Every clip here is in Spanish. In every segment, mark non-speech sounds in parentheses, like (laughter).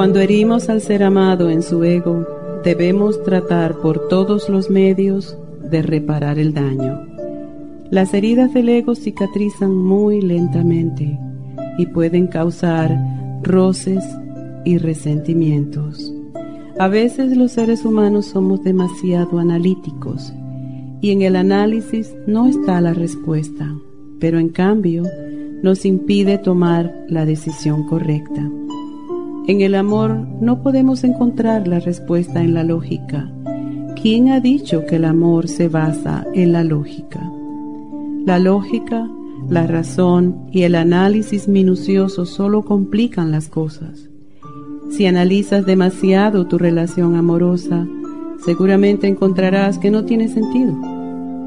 Cuando herimos al ser amado en su ego, debemos tratar por todos los medios de reparar el daño. Las heridas del ego cicatrizan muy lentamente y pueden causar roces y resentimientos. A veces los seres humanos somos demasiado analíticos y en el análisis no está la respuesta, pero en cambio nos impide tomar la decisión correcta. En el amor no podemos encontrar la respuesta en la lógica. ¿Quién ha dicho que el amor se basa en la lógica? La lógica, la razón y el análisis minucioso solo complican las cosas. Si analizas demasiado tu relación amorosa, seguramente encontrarás que no tiene sentido.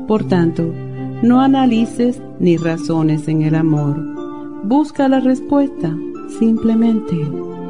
Por tanto, no analices ni razones en el amor. Busca la respuesta simplemente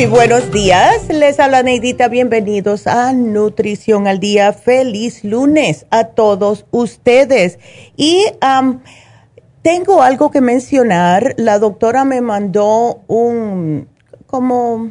Muy buenos días, les habla Neidita, bienvenidos a Nutrición al Día. Feliz lunes a todos ustedes. Y tengo algo que mencionar. La doctora me mandó un, como,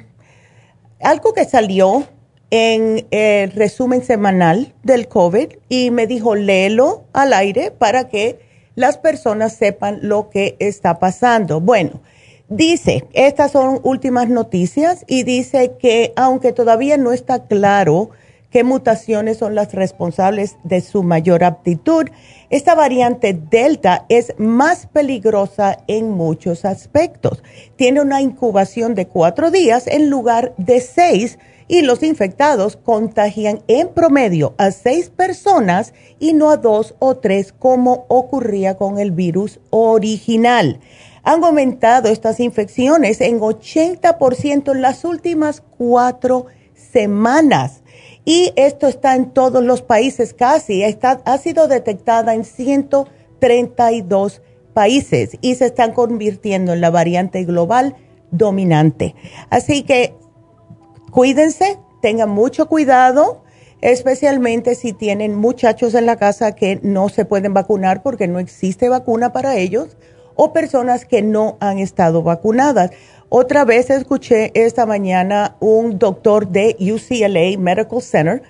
algo que salió en el resumen semanal del COVID y me dijo, léelo al aire para que las personas sepan lo que está pasando. Bueno, Dice, estas son últimas noticias y dice que aunque todavía no está claro qué mutaciones son las responsables de su mayor aptitud, esta variante Delta es más peligrosa en muchos aspectos. Tiene una incubación de cuatro días en lugar de seis y los infectados contagian en promedio a seis personas y no a dos o tres como ocurría con el virus original han aumentado estas infecciones en 80% en las últimas cuatro semanas. Y esto está en todos los países casi. Está, ha sido detectada en 132 países y se están convirtiendo en la variante global dominante. Así que cuídense, tengan mucho cuidado, especialmente si tienen muchachos en la casa que no se pueden vacunar porque no existe vacuna para ellos o personas que no han estado vacunadas. Otra vez escuché esta mañana un doctor de UCLA Medical Center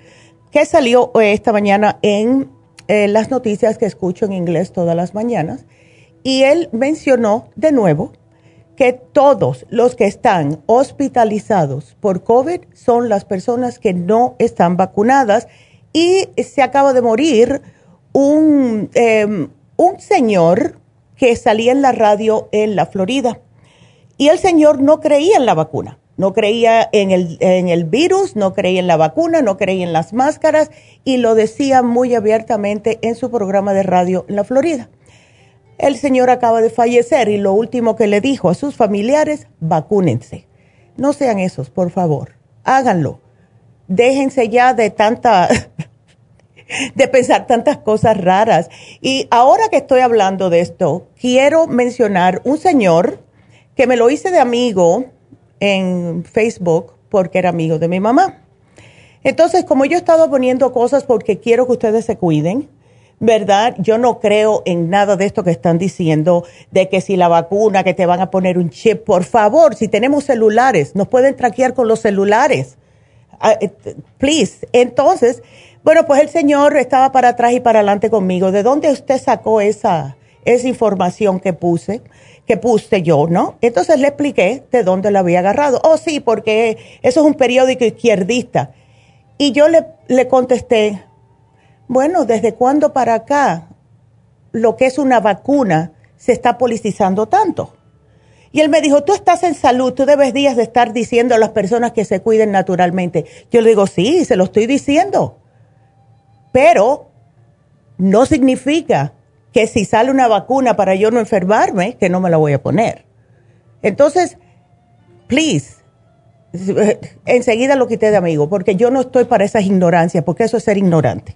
que salió esta mañana en eh, las noticias que escucho en inglés todas las mañanas y él mencionó de nuevo que todos los que están hospitalizados por COVID son las personas que no están vacunadas y se acaba de morir un, em, un señor que salía en la radio en la Florida y el señor no creía en la vacuna, no creía en el, en el virus, no creía en la vacuna, no creía en las máscaras y lo decía muy abiertamente en su programa de radio en la Florida. El señor acaba de fallecer y lo último que le dijo a sus familiares, vacúnense. No sean esos, por favor. Háganlo. Déjense ya de tanta, (laughs) de pensar tantas cosas raras. Y ahora que estoy hablando de esto, quiero mencionar un señor que me lo hice de amigo en Facebook porque era amigo de mi mamá. Entonces, como yo he estado poniendo cosas porque quiero que ustedes se cuiden, ¿verdad? Yo no creo en nada de esto que están diciendo, de que si la vacuna, que te van a poner un chip, por favor, si tenemos celulares, nos pueden traquear con los celulares. Ah, eh, please. Entonces, bueno, pues el señor estaba para atrás y para adelante conmigo. ¿De dónde usted sacó esa, esa información que puse? que puse yo, ¿no? Entonces le expliqué de dónde la había agarrado. Oh, sí, porque eso es un periódico izquierdista. Y yo le, le contesté, bueno, ¿desde cuándo para acá lo que es una vacuna se está politizando tanto? Y él me dijo, tú estás en salud, tú debes días de estar diciendo a las personas que se cuiden naturalmente. Yo le digo, sí, se lo estoy diciendo. Pero no significa que si sale una vacuna para yo no enfermarme, que no me la voy a poner. Entonces, please, (laughs) enseguida lo quité de amigo, porque yo no estoy para esas ignorancias, porque eso es ser ignorante.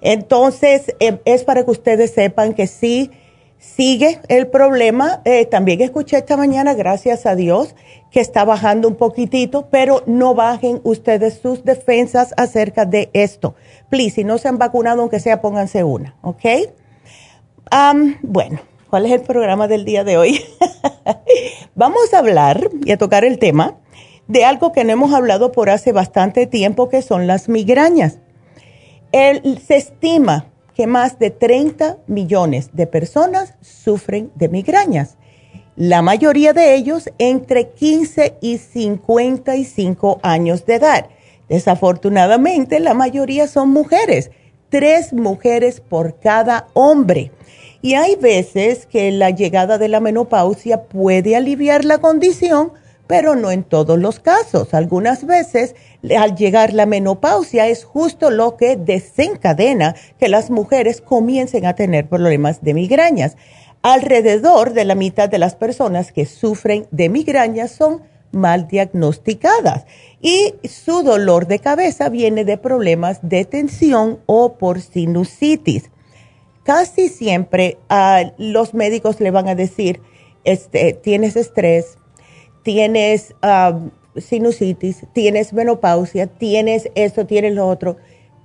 Entonces, eh, es para que ustedes sepan que sí sigue el problema. Eh, también escuché esta mañana, gracias a Dios, que está bajando un poquitito, pero no bajen ustedes sus defensas acerca de esto. Please, si no se han vacunado, aunque sea, pónganse una, ¿ok? bueno, ¿cuál es el programa del día de hoy? (laughs) Vamos a hablar y a tocar el tema de algo que no hemos hablado por hace bastante tiempo, que son las migrañas se estima que más de 30 millones de personas sufren de migrañas. La mayoría de ellos entre 15 y 55 años de edad. Desafortunadamente, la mayoría son mujeres, tres mujeres por cada hombre. Y hay veces que la llegada de la menopausia puede aliviar la condición, pero no en todos los casos. Algunas veces al llegar la menopausia es justo lo que desencadena que las mujeres comiencen a tener problemas de migrañas. Alrededor de la mitad de las personas que sufren de migrañas son mal diagnosticadas y su dolor de cabeza viene de problemas de tensión o por sinusitis. Casi siempre a los médicos le van a decir, este, tienes estrés, tienes sinusitis, tienes menopausia, tienes esto, tienes lo otro,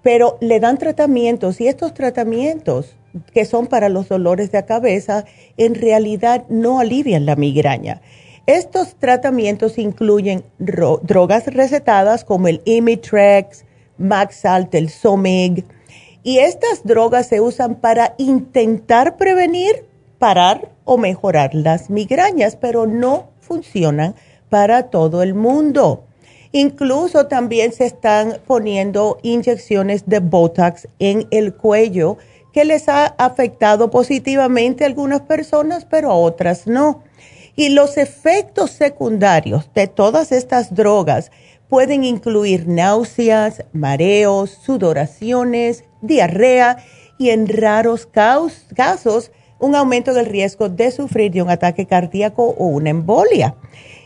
pero le dan tratamientos y estos tratamientos que son para los dolores de cabeza en realidad no alivian la migraña. Estos tratamientos incluyen drogas recetadas como el Imitrex, Maxalt, el Somig, y estas drogas se usan para intentar prevenir, parar o mejorar las migrañas, pero no funcionan para todo el mundo. Incluso también se están poniendo inyecciones de Botox en el cuello que les ha afectado positivamente a algunas personas, pero a otras no. Y los efectos secundarios de todas estas drogas pueden incluir náuseas, mareos, sudoraciones, diarrea y en raros casos un aumento del riesgo de sufrir de un ataque cardíaco o una embolia.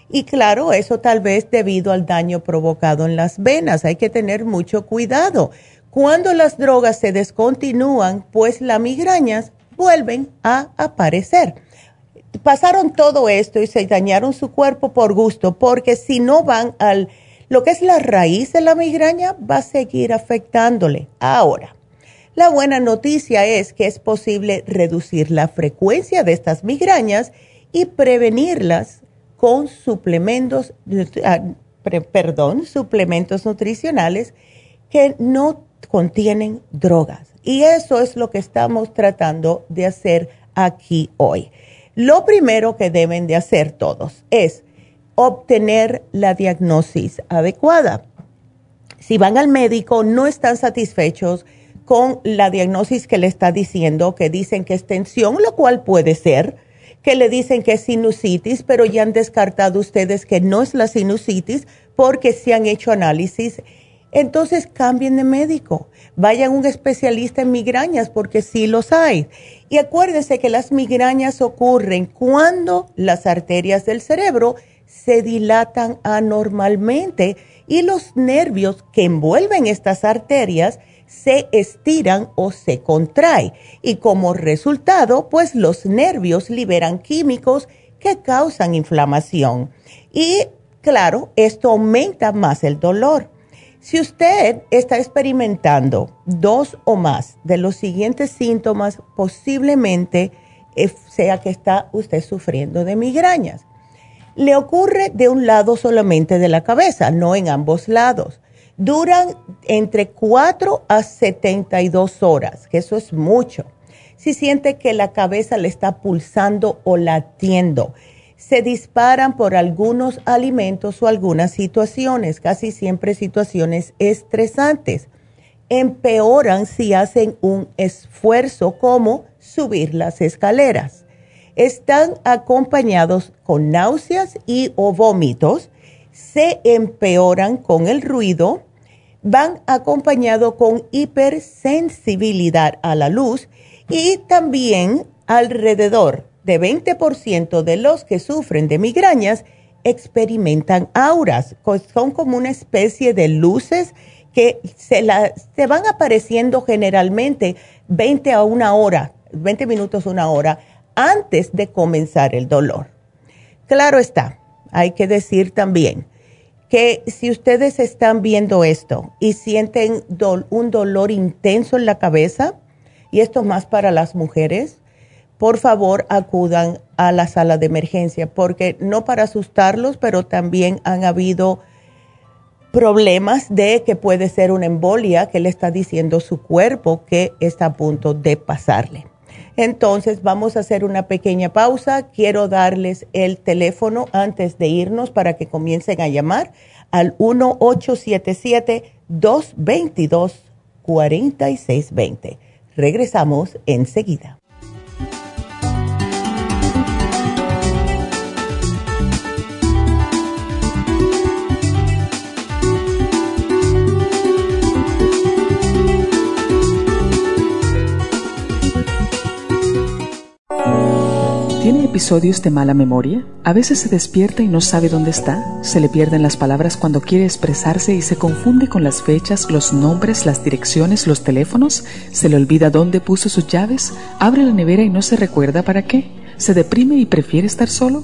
Y claro, eso tal vez debido al daño provocado en las venas. Hay que tener mucho cuidado. Cuando las drogas se descontinúan, pues las migrañas vuelven a aparecer. Pasaron todo esto y se dañaron su cuerpo por gusto, porque si no van al lo que es la raíz de la migraña, va a seguir afectándole. Ahora, la buena noticia es que es posible reducir la frecuencia de estas migrañas y prevenirlas con suplementos, ah, perdón, suplementos nutricionales que no contienen drogas. Y eso es lo que estamos tratando de hacer aquí hoy. Lo primero que deben de hacer todos es obtener la diagnosis adecuada. Si van al médico, no están satisfechos con la diagnosis que le está diciendo, que dicen que es tensión, lo cual puede ser, que le dicen que es sinusitis, pero ya han descartado ustedes que no es la sinusitis porque se han hecho análisis. Entonces cambien de médico, vayan a un especialista en migrañas porque sí los hay. Y acuérdense que las migrañas ocurren cuando las arterias del cerebro se dilatan anormalmente y los nervios que envuelven estas arterias se estiran o se contraen y como resultado pues los nervios liberan químicos que causan inflamación y claro, esto aumenta más el dolor. Si usted está experimentando dos o más de los siguientes síntomas, posiblemente eh, sea que está usted sufriendo de migrañas. Le ocurre de un lado solamente de la cabeza, no en ambos lados duran entre 4 a 72 horas, que eso es mucho. Si siente que la cabeza le está pulsando o latiendo, se disparan por algunos alimentos o algunas situaciones, casi siempre situaciones estresantes. Empeoran si hacen un esfuerzo como subir las escaleras. Están acompañados con náuseas y o vómitos se empeoran con el ruido, van acompañados con hipersensibilidad a la luz y también alrededor de 20% de los que sufren de migrañas experimentan auras, son como una especie de luces que se, van apareciendo generalmente 20 a una hora, 20 minutos, una hora antes de comenzar el dolor. Claro está, hay que decir también que si ustedes están viendo esto y sienten un dolor intenso en la cabeza, y esto más para las mujeres, por favor acudan a la sala de emergencia, porque no para asustarlos, pero también han habido problemas de que puede ser una embolia que le está diciendo su cuerpo que está a punto de pasarle. Entonces vamos a hacer una pequeña pausa. Quiero darles el teléfono antes de irnos para que comiencen a llamar al 1877-222-4620. Regresamos enseguida. Episodios de mala memoria? A veces se despierta y no sabe dónde está. Se le pierden las palabras cuando quiere expresarse y se confunde con las fechas, los nombres, las direcciones, los teléfonos. Se le olvida dónde puso sus llaves. Abre la nevera y no se recuerda para qué. Se deprime y prefiere estar solo.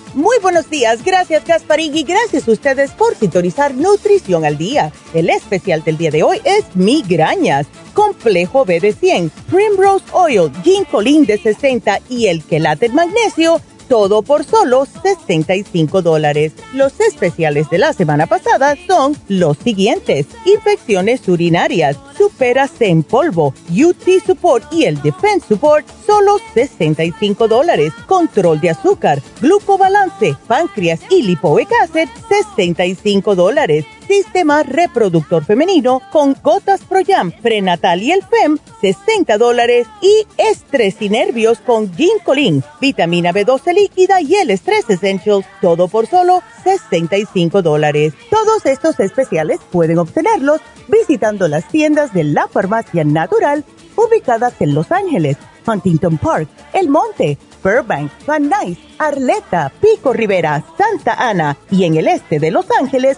Muy buenos días, gracias Gasparín y gracias a ustedes por sintonizar Nutrición al Día. El especial del día de hoy es migrañas, complejo B de 100, Primrose Oil, Ginkolin de 60 y el quelate magnesio todo por solo 65 dólares. Los especiales de la semana pasada son los siguientes. Infecciones urinarias, Superase en polvo, UT Support y el Defense Support, solo 65 dólares. Control de azúcar, glucobalance, páncreas y lipoic acid, 65 dólares Sistema Reproductor Femenino con Gotas Proyam, Prenatal y el FEM, 60 dólares. Y Estrés y Nervios con Ginkolin, Vitamina B12 líquida y el Estrés Essentials, todo por solo 65 dólares. Todos estos especiales pueden obtenerlos visitando las tiendas de la Farmacia Natural ubicadas en Los Ángeles Huntington Park, El Monte, Burbank, Van Nuys, Arleta, Pico Rivera, Santa Ana y en el este de Los Ángeles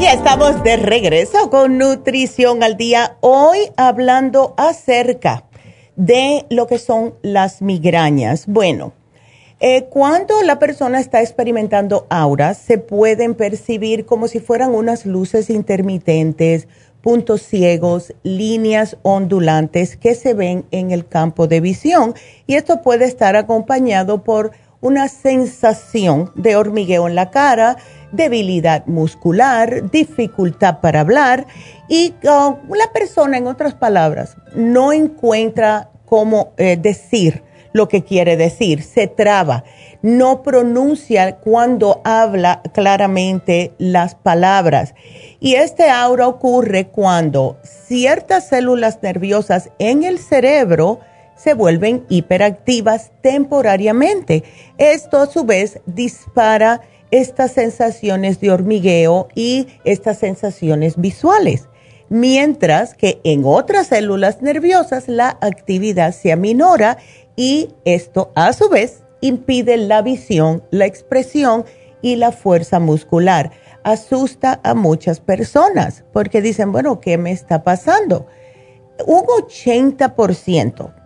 Ya estamos de regreso con Nutrición al Día, hoy hablando acerca de lo que son las migrañas. Bueno, eh, cuando la persona está experimentando auras, se pueden percibir como si fueran unas luces intermitentes, puntos ciegos, líneas ondulantes que se ven en el campo de visión. Y esto puede estar acompañado por una sensación de hormigueo en la cara, debilidad muscular, dificultad para hablar y uh, la persona, en otras palabras, no encuentra cómo eh, decir lo que quiere decir, se traba, no pronuncia cuando habla claramente las palabras. Y este aura ocurre cuando ciertas células nerviosas en el cerebro se vuelven hiperactivas temporariamente. Esto a su vez dispara estas sensaciones de hormigueo y estas sensaciones visuales, mientras que en otras células nerviosas la actividad se aminora y esto a su vez impide la visión, la expresión y la fuerza muscular. Asusta a muchas personas porque dicen, bueno, ¿qué me está pasando? Un 80%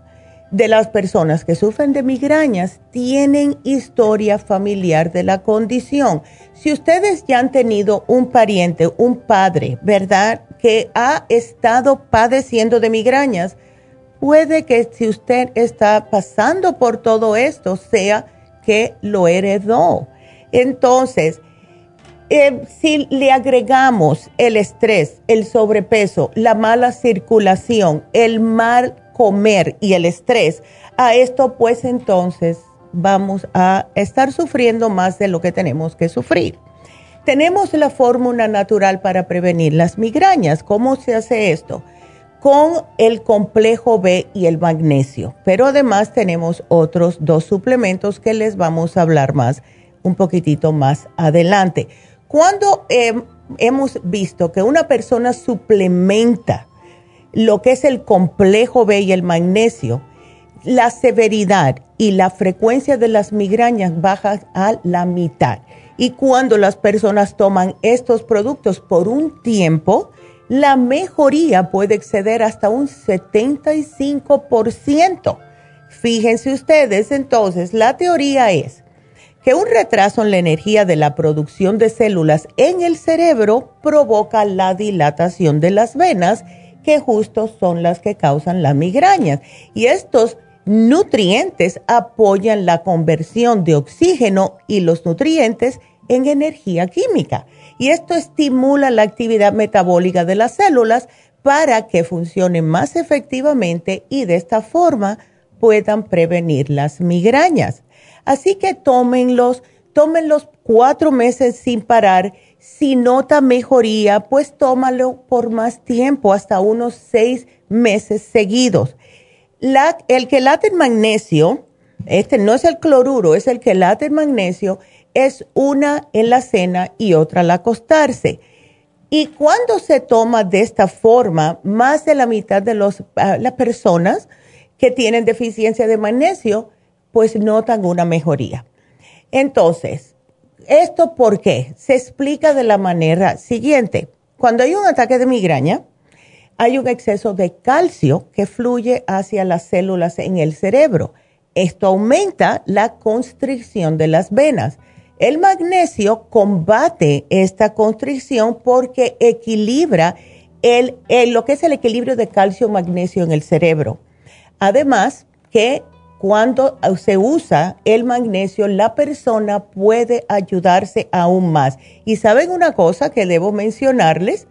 de las personas que sufren de migrañas tienen historia familiar de la condición. Si ustedes ya han tenido un pariente, un padre, ¿verdad? Que ha estado padeciendo de migrañas, puede que si usted está pasando por todo esto, sea que lo heredó. Entonces, eh, si le agregamos el estrés, el sobrepeso, la mala circulación, el mal comer y el estrés, a esto pues entonces vamos a estar sufriendo más de lo que tenemos que sufrir. Tenemos la fórmula natural para prevenir las migrañas. ¿Cómo se hace esto? Con el complejo B y el magnesio. Pero además tenemos otros dos suplementos que les vamos a hablar más un poquitito más adelante. Cuando em, hemos visto que una persona suplementa lo que es el complejo B y el magnesio, la severidad y la frecuencia de las migrañas baja a la mitad. Y cuando las personas toman estos productos por un tiempo, la mejoría puede exceder hasta un 75%. Fíjense ustedes, entonces, la teoría es que un retraso en la energía de la producción de células en el cerebro provoca la dilatación de las venas que justo son las que causan las migrañas. Y estos nutrientes apoyan la conversión de oxígeno y los nutrientes en energía química. Y esto estimula la actividad metabólica de las células para que funcionen más efectivamente y de esta forma puedan prevenir las migrañas. Así que tómenlos, tómenlos cuatro meses sin parar si nota mejoría, pues tómalo por más tiempo, hasta unos seis meses seguidos. La, el quelate magnesio, este no es el cloruro, es el quelate magnesio, es una en la cena y otra al acostarse. Y cuando se toma de esta forma, más de la mitad de ah, las personas que tienen deficiencia de magnesio, pues notan una mejoría. Entonces, ¿Esto por qué? Se explica de la manera siguiente. Cuando hay un ataque de migraña, hay un exceso de calcio que fluye hacia las células en el cerebro. Esto aumenta la constricción de las venas. El magnesio combate esta constricción porque equilibra lo que es el equilibrio de calcio-magnesio en el cerebro. Además, que cuando se usa el magnesio, la persona puede ayudarse aún más. Y saben una cosa que debo mencionarles,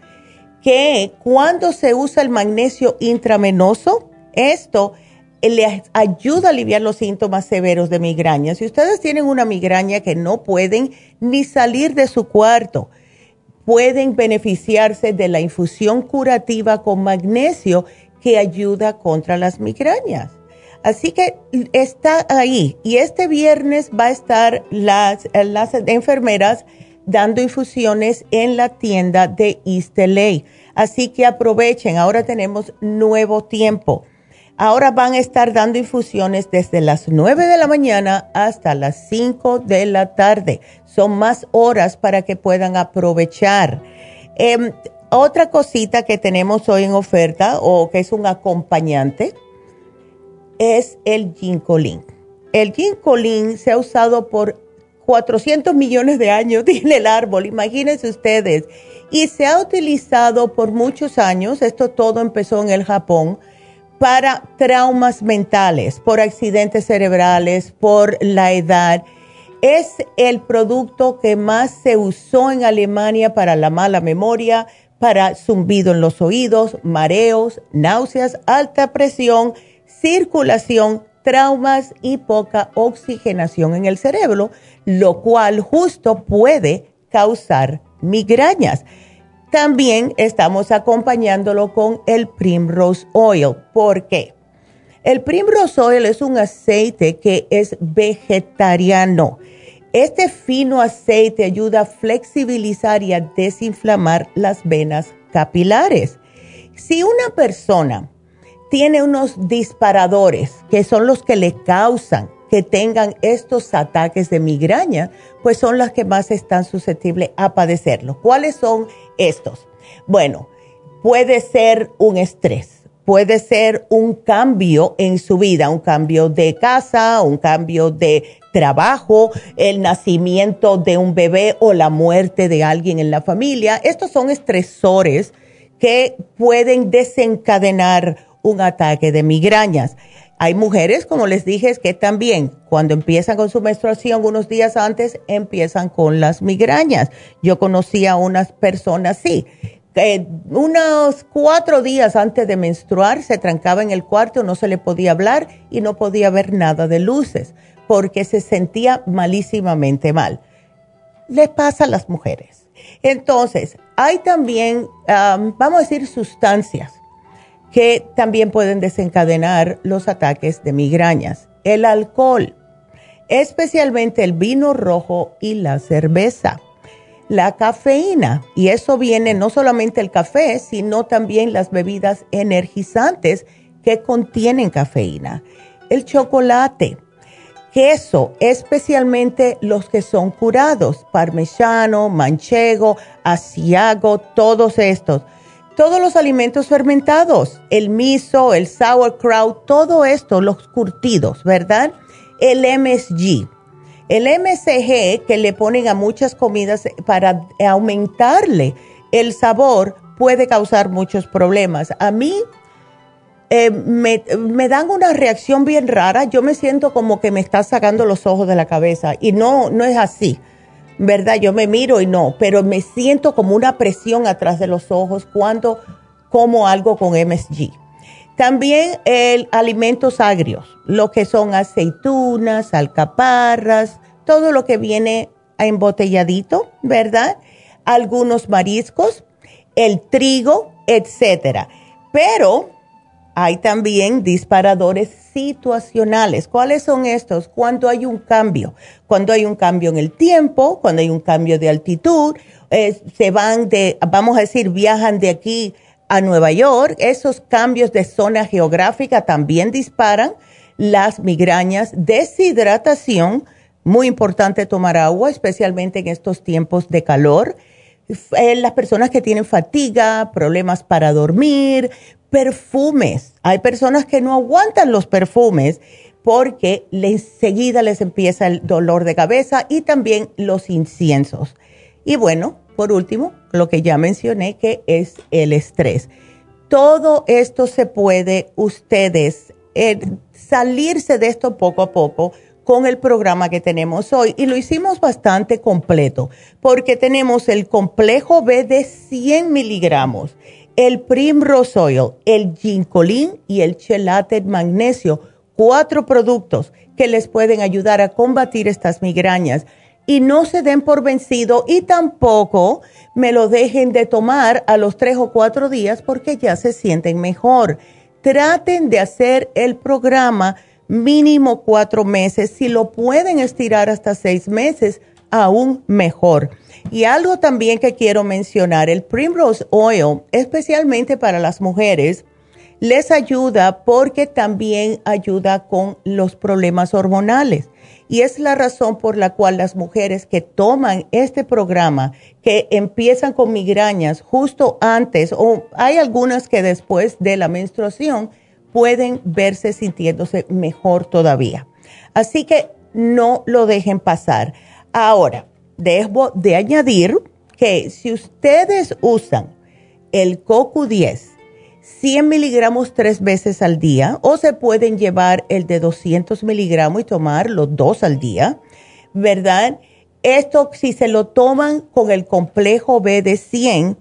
que cuando se usa el magnesio intramenoso, esto les ayuda a aliviar los síntomas severos de migraña. Si ustedes tienen una migraña que no pueden ni salir de su cuarto, pueden beneficiarse de la infusión curativa con magnesio que ayuda contra las migrañas. Así que está ahí. Y este viernes va a estar las, las enfermeras dando infusiones en la tienda de East Así que aprovechen, ahora tenemos nuevo tiempo. Ahora van a estar dando infusiones desde las 9 de la mañana hasta las 5 de la tarde. Son más horas para que puedan aprovechar. Em, otra cosita que tenemos hoy en oferta o que es un acompañante es el ginkolin. El ginkolin se ha usado por 400 millones de años, (laughs) tiene el árbol, imagínense ustedes. Y se ha utilizado por muchos años, esto todo empezó en el Japón, para traumas mentales, por accidentes cerebrales, por la edad. Es el producto que más se usó en Alemania para la mala memoria, para zumbido en los oídos, mareos, náuseas, alta presión, circulación, traumas y poca oxigenación en el cerebro, lo cual justo puede causar migrañas. También estamos acompañándolo con el Primrose Oil. ¿Por qué? El Primrose Oil es un aceite que es vegetariano. Este fino aceite ayuda a flexibilizar y a desinflamar las venas capilares. Si una persona tiene unos disparadores que son los que le causan que tengan estos ataques de migraña, pues son las que más están susceptibles a padecerlo. ¿Cuáles son estos? Bueno, puede ser un estrés, puede ser un cambio en su vida, un cambio de casa, un cambio de trabajo, el nacimiento de un bebé o la muerte de alguien en la familia. Estos son estresores que pueden desencadenar un ataque de migrañas. Hay mujeres, como les dije, que también cuando empiezan con su menstruación unos días antes empiezan con las migrañas. Yo conocí a unas personas así. que unos cuatro días antes de menstruar se trancaba en el cuarto, no se le podía hablar y no podía ver nada de luces porque se sentía malísimamente mal. Le pasa a las mujeres. Entonces, hay también, vamos a decir, sustancias que también pueden desencadenar los ataques de migrañas. El alcohol, especialmente el vino rojo y la cerveza. La cafeína, y eso viene no solamente el café, sino también las bebidas energizantes que contienen cafeína. El chocolate, queso, especialmente los que son curados, parmesano, manchego, asiago, todos estos todos los alimentos fermentados, el miso, el sauerkraut, todo esto, los curtidos, ¿verdad? El MSG. El MSG que le ponen a muchas comidas para aumentarle el sabor puede causar muchos problemas. A mí eh, me, me, dan una reacción bien rara. Yo me siento como que me está sacando los ojos de la cabeza y no, no es así. ¿Verdad? Yo me miro y no, pero me siento como una presión atrás de los ojos cuando como algo con MSG. También el alimentos agrios, lo que son aceitunas, alcaparras, todo lo que viene embotelladito, ¿verdad? Algunos mariscos, el trigo, etcétera. Pero hay también disparadores situacionales. ¿Cuáles son estos? Cuando hay un cambio, cuando hay un cambio en el tiempo, cuando hay un cambio de altitud, se van de, vamos a decir, viajan de aquí a Nueva York, esos cambios de zona geográfica también disparan las migrañas, deshidratación, muy importante tomar agua, especialmente en estos tiempos de calor. Eh, las personas que tienen fatiga, problemas para dormir, perfumes. Hay personas que no aguantan los perfumes porque enseguida les empieza el dolor de cabeza y también los inciensos. Y bueno, por último, lo que ya mencioné que es el estrés. Todo esto se puede ustedes eh, salirse de esto poco a poco con el programa que tenemos hoy y lo hicimos bastante completo porque tenemos el complejo B de 100 miligramos el Primrose Oil, el Ginkolin y el Chelate Magnesio cuatro productos que les pueden ayudar a combatir estas migrañas. Y no se den por vencido y tampoco me lo dejen de tomar a los tres o cuatro días porque ya se sienten mejor. Traten de hacer el programa mínimo cuatro meses. Si lo pueden estirar hasta seis meses, aún mejor. Y algo también que quiero mencionar, el Primrose Oil, especialmente para las mujeres, les ayuda porque también ayuda con los problemas hormonales. Y es la razón por la cual las mujeres que toman este programa, que empiezan con migrañas justo antes, o hay algunas que después de la menstruación, pueden verse sintiéndose mejor todavía. Así que no lo dejen pasar. Ahora, debo de añadir que si ustedes usan el CoQ10, 100 miligramos tres veces al día o se pueden llevar el de 200 miligramos y tomar los dos al día, ¿verdad? Esto si se lo toman con el complejo B de 100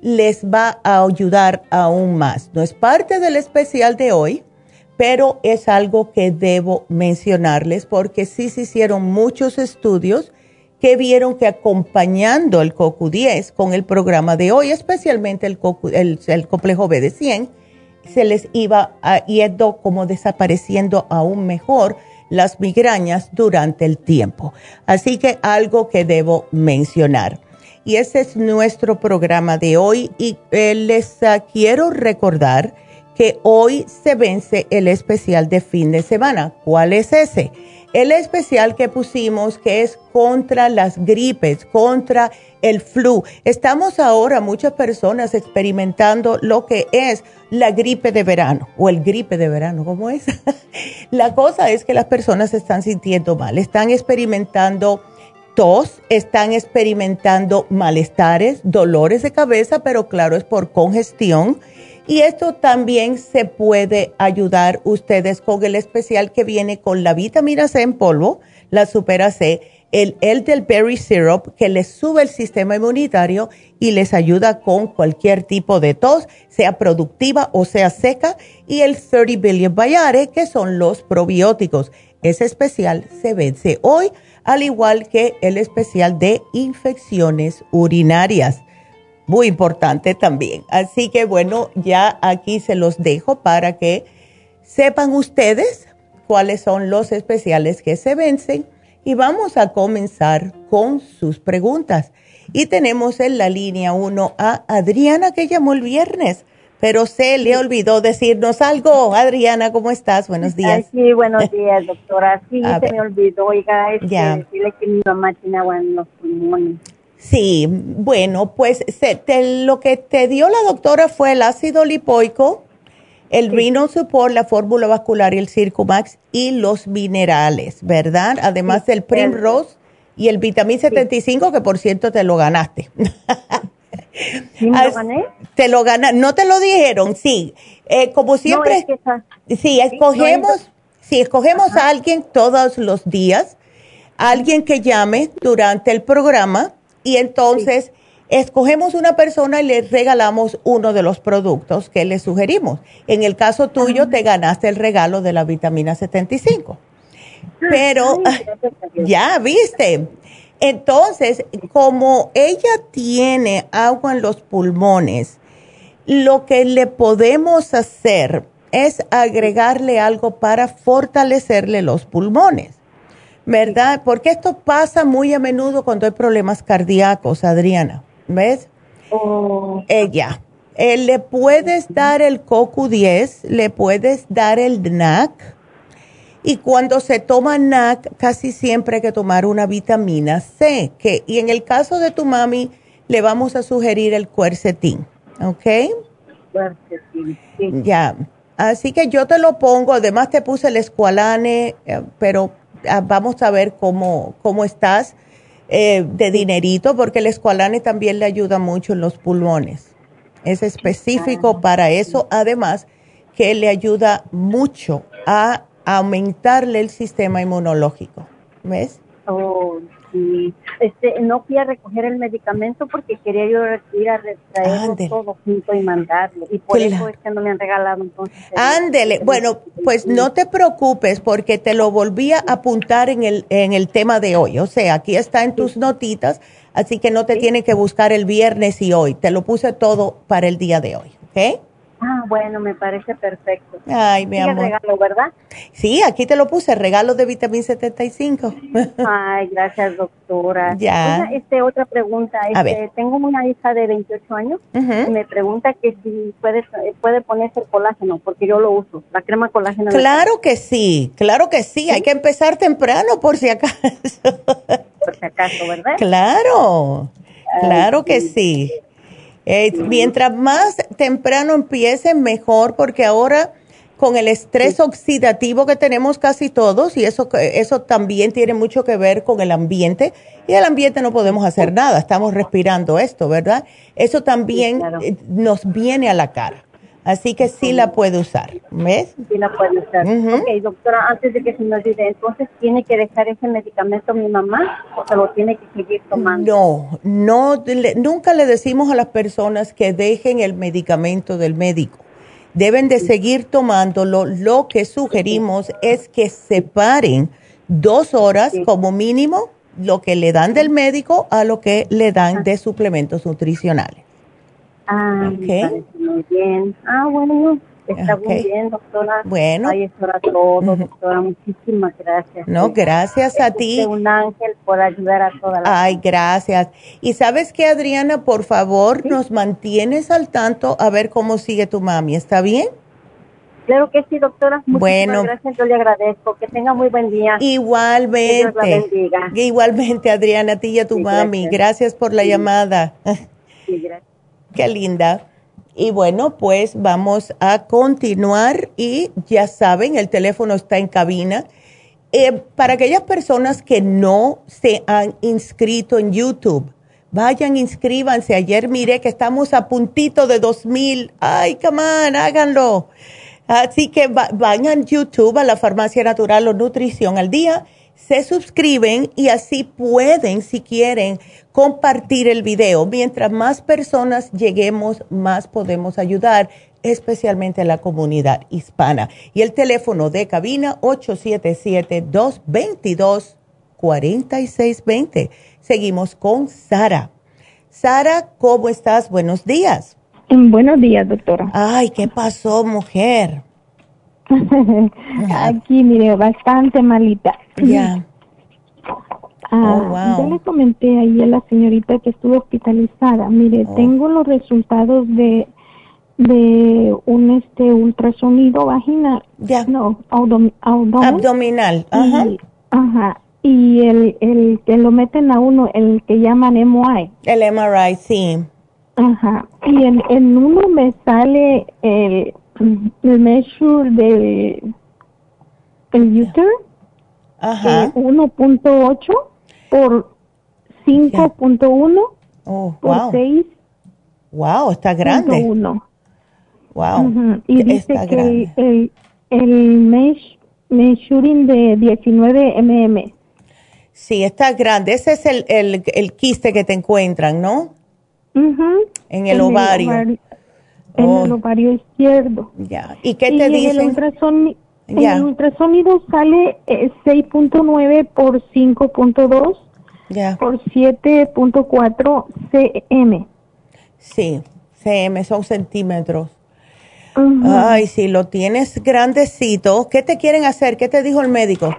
les va a ayudar aún más. No es parte del especial de hoy, pero es algo que debo mencionarles porque sí se hicieron muchos estudios que vieron que acompañando el CoQ10 con el programa de hoy, especialmente el, el, complejo B de 100, se les iba yendo como desapareciendo aún mejor las migrañas durante el tiempo. Así que algo que debo mencionar. Y ese es nuestro programa de hoy y eh, les ah, quiero recordar que hoy se vence el especial de fin de semana. ¿Cuál es ese? El especial que pusimos que es contra las gripes, contra el flu. Estamos ahora muchas personas experimentando lo que es la gripe de verano o el gripe de verano, ¿cómo es? (laughs) la cosa es que las personas se están sintiendo mal, están experimentando tos, están experimentando malestares, dolores de cabeza, pero claro, es por congestión y esto también se puede ayudar ustedes con el especial que viene con la vitamina C en polvo, la Supera C, el Elderberry Syrup que les sube el sistema inmunitario y les ayuda con cualquier tipo de tos, sea productiva o sea seca, y el 30 Billion Bayare, que son los probióticos. Ese especial se vence hoy, al igual que el especial de infecciones urinarias muy importante también. Así que bueno, ya aquí se los dejo para que sepan ustedes cuáles son los especiales que se vencen y vamos a comenzar con sus preguntas. Y tenemos en la línea 1 a Adriana que llamó el viernes, pero se le olvidó decirnos algo. Adriana, ¿cómo estás? Buenos días. sí, buenos días, doctora. Sí, (laughs) se me olvidó, oiga, es ya. decirle que mi mamá tiene agua en los pulmones. Sí, bueno, pues lo que te dio la doctora fue el ácido lipoico, el Renal Support, la fórmula vascular y el Circumax y los minerales, ¿verdad? Además del Primrose y el Vitamin 75, que por cierto te lo ganaste. ¿Sí lo gané? Te lo ganas, no te lo dijeron, sí. Eh, como siempre, sí, escogemos, sí, escogemos a alguien todos los días, alguien que llame durante el programa y entonces escogemos una persona y le regalamos uno de los productos que le sugerimos. En el caso tuyo, te ganaste el regalo de la vitamina 75. Pero, ya, viste. Entonces, como ella tiene agua en los pulmones, lo que le podemos hacer es agregarle algo para fortalecerle los pulmones. ¿Verdad? Porque esto pasa muy a menudo cuando hay problemas cardíacos, Adriana, ¿ves? Oh. Ella. Eh, le puedes dar el CoQ10, le puedes dar el NAC, y cuando se toma NAC, casi siempre hay que tomar una vitamina C, que, y en el caso de tu mami, le vamos a sugerir el cuercetín, ¿ok? Cuercetín, Ya. Así que yo te lo pongo, además te puse el escualane, eh, pero vamos a ver cómo, cómo estás eh, de dinerito, porque el escualane también le ayuda mucho en los pulmones. Es específico ah. para eso, además que le ayuda mucho a aumentarle el sistema inmunológico. ¿Ves? Oh, sí. Este, no fui a recoger el medicamento porque quería yo ir a traerlo todo junto y mandarlo. Y por eso es que no me han regalado entonces. Ándele. Bueno, pues no te preocupes porque te lo volví a apuntar en el, en el tema de hoy. O sea, aquí está en tus notitas, así que no te tiene que buscar el viernes y hoy. Te lo puse todo para el día de hoy. ¿Ok? Ah, bueno, me parece perfecto. Ay, mi amor. regalo, ¿verdad? Sí, aquí te lo puse, regalo de vitamina 75. (laughs) Ay, gracias, doctora. Ya. este, otra pregunta. Este, tengo una hija de 28 años y me pregunta que si puede, puede ponerse el colágeno, porque yo lo uso, la crema colágeno. Claro que sí, claro que sí. Hay que empezar temprano por si acaso. por si acaso, ¿verdad? (laughs) Claro, claro que sí. Eh, mientras más temprano empiece, mejor, porque ahora con el estrés oxidativo que tenemos casi todos, y eso, eso también tiene mucho que ver con el ambiente, y el ambiente no podemos hacer nada, estamos respirando esto, ¿verdad? Eso también eh, nos viene a la cara. Así que sí la puede usar, ¿ves? Sí la puede usar. Ok, doctora, antes de que se me olvide, entonces, ¿tiene que dejar ese medicamento mi mamá o se lo tiene que seguir tomando? No, no, nunca le decimos a las personas que dejen el medicamento del médico. Deben de seguir tomándolo. Lo que sugerimos es que separen dos horas como mínimo lo que le dan del médico a lo que le dan de suplementos nutricionales. Ah, okay. muy bien. Ah, bueno, está muy bien, doctora. Bueno. Ahí está todo, doctora. Muchísimas gracias. No, gracias a ti. un ángel por ayudar a toda la Ay, gracias. Y sabes qué, Adriana, por favor, nos mantienes al tanto a ver cómo sigue tu mami. ¿Está bien? Claro que sí, doctora. Muchísimas bueno, gracias, yo le agradezco. Que tenga muy buen día. Igualmente. Que Dios la bendiga. Igualmente, Adriana, a ti y a tu mami. Gracias. por la llamada. Sí, gracias. Qué linda. Y bueno, pues vamos a continuar y ya saben, el teléfono está en cabina. Eh, para aquellas personas que no se han inscrito en YouTube, vayan, inscríbanse. Ayer miré que estamos a puntito de 2000. Ay, come on, háganlo. Así que vayan a YouTube a la Farmacia Natural o Nutrición al Día se suscriben y así pueden, si quieren, compartir el video. Mientras más personas lleguemos, más podemos ayudar, especialmente a la comunidad hispana. Y el teléfono de cabina 877-222-4620. Seguimos con Sara. Sara, ¿cómo estás? Buenos días. Buenos días, doctora. Ay, ¿qué pasó, mujer? (laughs) Aquí, mire, bastante malita. Ya. Ah, oh, le comenté ahí a la señorita que estuvo hospitalizada. Mire, oh. tengo los resultados de de un este ultrasonido vaginal. Ya. No, abdominal. Ajá. Y, ajá. Y el, el que lo meten a uno, el que llaman MRI. El MRI, sí. Ajá. Y en, en uno me sale el el measure del el uter Ajá. 1.8 por 5.1 oh, por wow. 6. Wow, está grande. 1. Wow. Y dice que el, el mesh, measuring de 19 mm. Sí, está grande. Ese es el, el, el quiste que te encuentran, ¿no? En el ovario en el oh. ovario izquierdo. Ya. ¿Y qué te dicen? El, ultrasonido, el ultrasonido sale 6.9 eh, por 5.2 ya. por 7.4 cm. Sí, cm son centímetros. Ay, si lo tienes grandecito, ¿qué te quieren hacer? ¿Qué te dijo el médico?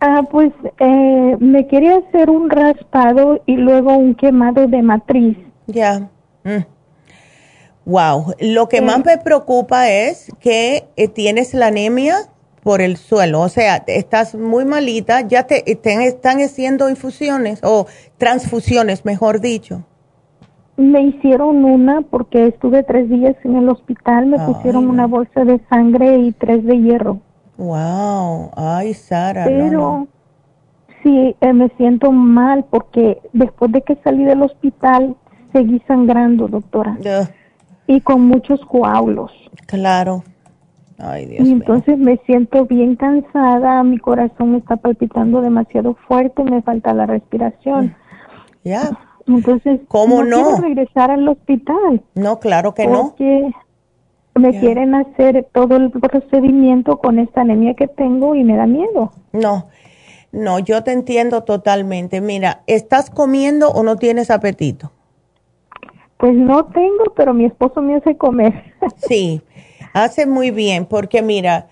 Ah, pues eh, me quería hacer un raspado y luego un quemado de matriz. Ya. Mm. Wow, lo que más me preocupa es que eh, tienes la anemia por el suelo, o sea, estás muy malita, ya te, están haciendo infusiones o transfusiones, mejor dicho. Me hicieron una porque estuve tres días en el hospital, me pusieron una bolsa de sangre y tres de hierro. Wow, ay Sara. Pero sí, eh, me siento mal porque después de que salí del hospital seguí sangrando, doctora y con muchos coágulos. Claro. Ay, Dios y entonces me siento bien cansada, mi corazón me está palpitando demasiado fuerte, me falta la respiración. Ya. Entonces, ¿cómo no? Quiero regresar al hospital. No, claro que no. Porque me quieren hacer todo el procedimiento con esta anemia que tengo y me da miedo. No. No, yo te entiendo totalmente. Mira, ¿estás comiendo o no tienes apetito? Pues no tengo, pero mi esposo me hace comer. (laughs) sí, hace muy bien, porque mira,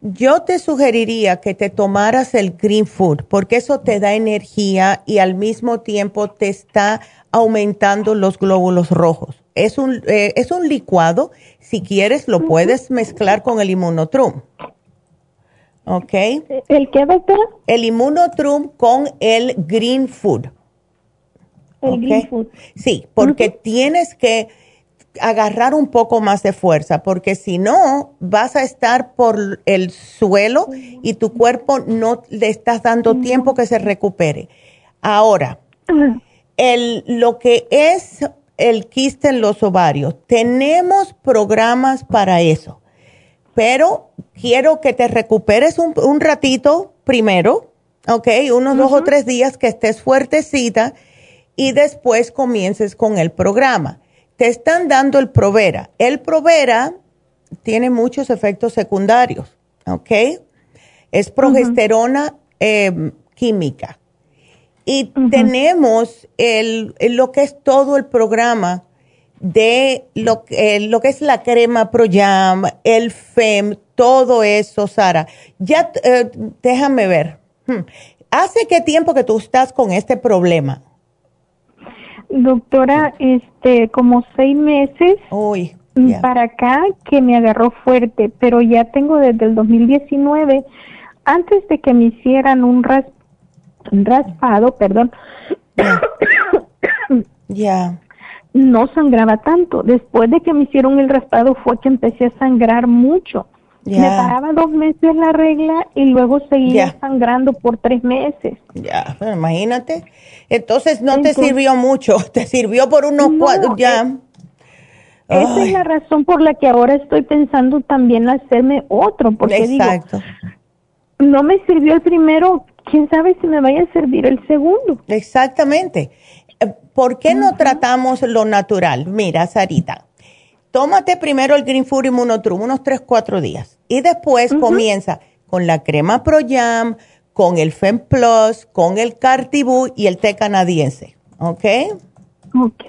yo te sugeriría que te tomaras el green food, porque eso te da energía y al mismo tiempo te está aumentando los glóbulos rojos. Es un, eh, es un licuado, si quieres lo puedes mezclar con el inmunotrum. ¿Ok? ¿El qué, doctora? El inmunotrum con el green food. El green food. Sí, porque tienes que agarrar un poco más de fuerza, porque si no, vas a estar por el suelo y tu cuerpo no le estás dando tiempo que se recupere. Ahora, (clears throat) el, lo que es el quiste en los ovarios, tenemos programas para eso, pero quiero que te recuperes un, un ratito primero, ¿ok? Unos dos o tres días que estés fuertecita y después comiences con el programa te están dando el Provera. El Provera tiene muchos efectos secundarios, ¿ok? Es progesterona em, química. Y tenemos el, lo que es todo el programa de lo, lo que es la crema ProYam, el FEM, todo eso, Sara. Ya, eh, déjame ver. Hmm. ¿Hace qué tiempo que tú estás con este problema? Doctora, este, como seis meses para acá que me agarró fuerte, pero ya tengo desde el 2019, antes de que me hicieran un, raspado, perdón, (coughs) ya. No sangraba tanto. Después de que me hicieron el raspado fue que empecé a sangrar mucho. Me paraba dos meses la regla y luego seguía sangrando por tres meses. Ya, imagínate. Entonces no te sirvió mucho, (laughs) te sirvió por unos cuatro, ya. Esa es la razón por la que ahora estoy pensando también hacerme otro, porque Exacto. no me sirvió el primero, quién sabe si me vaya a servir el segundo. Exactamente. Eh, ¿Por qué no tratamos lo natural? Mira, Sarita, tómate primero el Green Food Immunotrum, unos 3, 4 días, y después comienza con la crema Pro Jam, con el FEM Plus, con el Cartibú y el té canadiense. ¿Ok? Ok.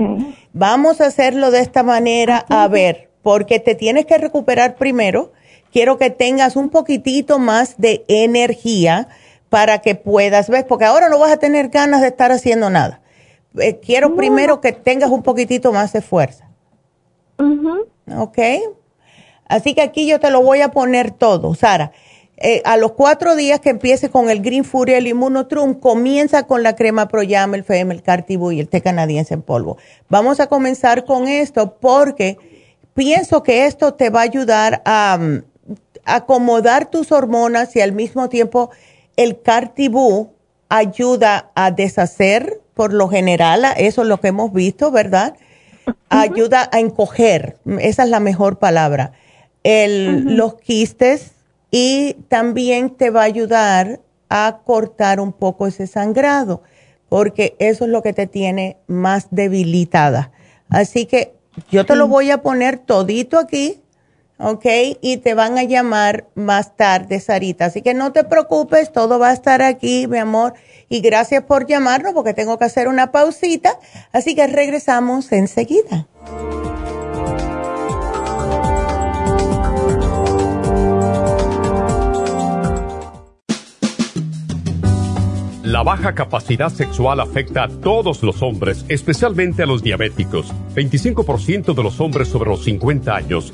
Vamos a hacerlo de esta manera, a ver, porque te tienes que recuperar primero. Quiero que tengas un poquitito más de energía para que puedas ver, porque ahora no vas a tener ganas de estar haciendo nada. Eh, quiero primero que tengas un poquitito más de fuerza. ¿Ok? Así que aquí yo te lo voy a poner todo, Sara. Eh, a los cuatro días que empiece con el Green Fury, el Immunotrum, comienza con la crema Proyam, el FM, el Cartibu y el té canadiense en polvo. Vamos a comenzar con esto porque pienso que esto te va a ayudar a, mm, acomodar tus hormonas y al mismo tiempo el Cartibu ayuda a deshacer, por lo general, eso es lo que hemos visto, ¿verdad? Ayuda a encoger, esa es la mejor palabra. El, Los quistes y también te va a ayudar a cortar un poco ese sangrado, porque eso es lo que te tiene más debilitada. Así que yo te lo voy a poner todito aquí, ¿ok? Y te van a llamar más tarde, Sarita. Así que no te preocupes, todo va a estar aquí, mi amor. Y gracias por llamarnos, porque tengo que hacer una pausita. Así que regresamos enseguida. La baja capacidad sexual afecta a todos los hombres, especialmente a los diabéticos. 25% de los hombres sobre los 50 años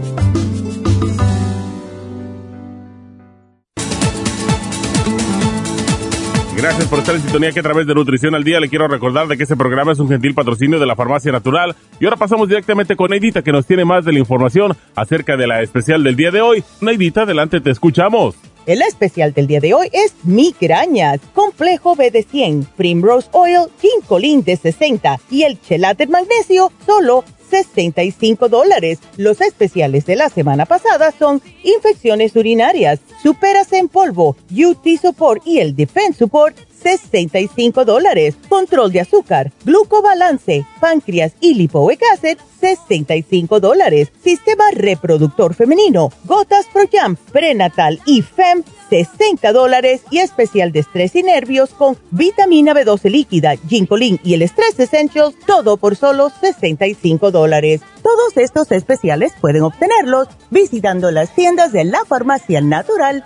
Gracias por estar en sintonía que a través de Nutrición al Día le quiero recordar de que este programa es un gentil patrocinio de la Farmacia Natural. Y ahora pasamos directamente con Neidita que nos tiene más de la información acerca de la especial del día de hoy. Neidita, adelante, te escuchamos. El especial del día de hoy es migrañas, complejo B de 100, Primrose Oil, Ginkolin de 60 y el Chelate Magnesio, solo 65 dólares. Los especiales de la semana pasada son infecciones urinarias, superas en polvo, UT Support y el Defense Support 65 dólares. Control de azúcar, glucobalance, páncreas y lipoic acid, 65 dólares. Sistema reproductor femenino, gotas Pro Jam, prenatal y FEM, 60 dólares. Y especial de estrés y nervios con vitamina B12 líquida, ginkolin y el Stress Essentials, todo por solo 65 dólares. Todos estos especiales pueden obtenerlos visitando las tiendas de la farmacia natural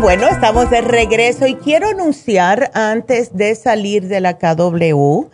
Bueno, estamos de regreso y quiero anunciar antes de salir de la KW,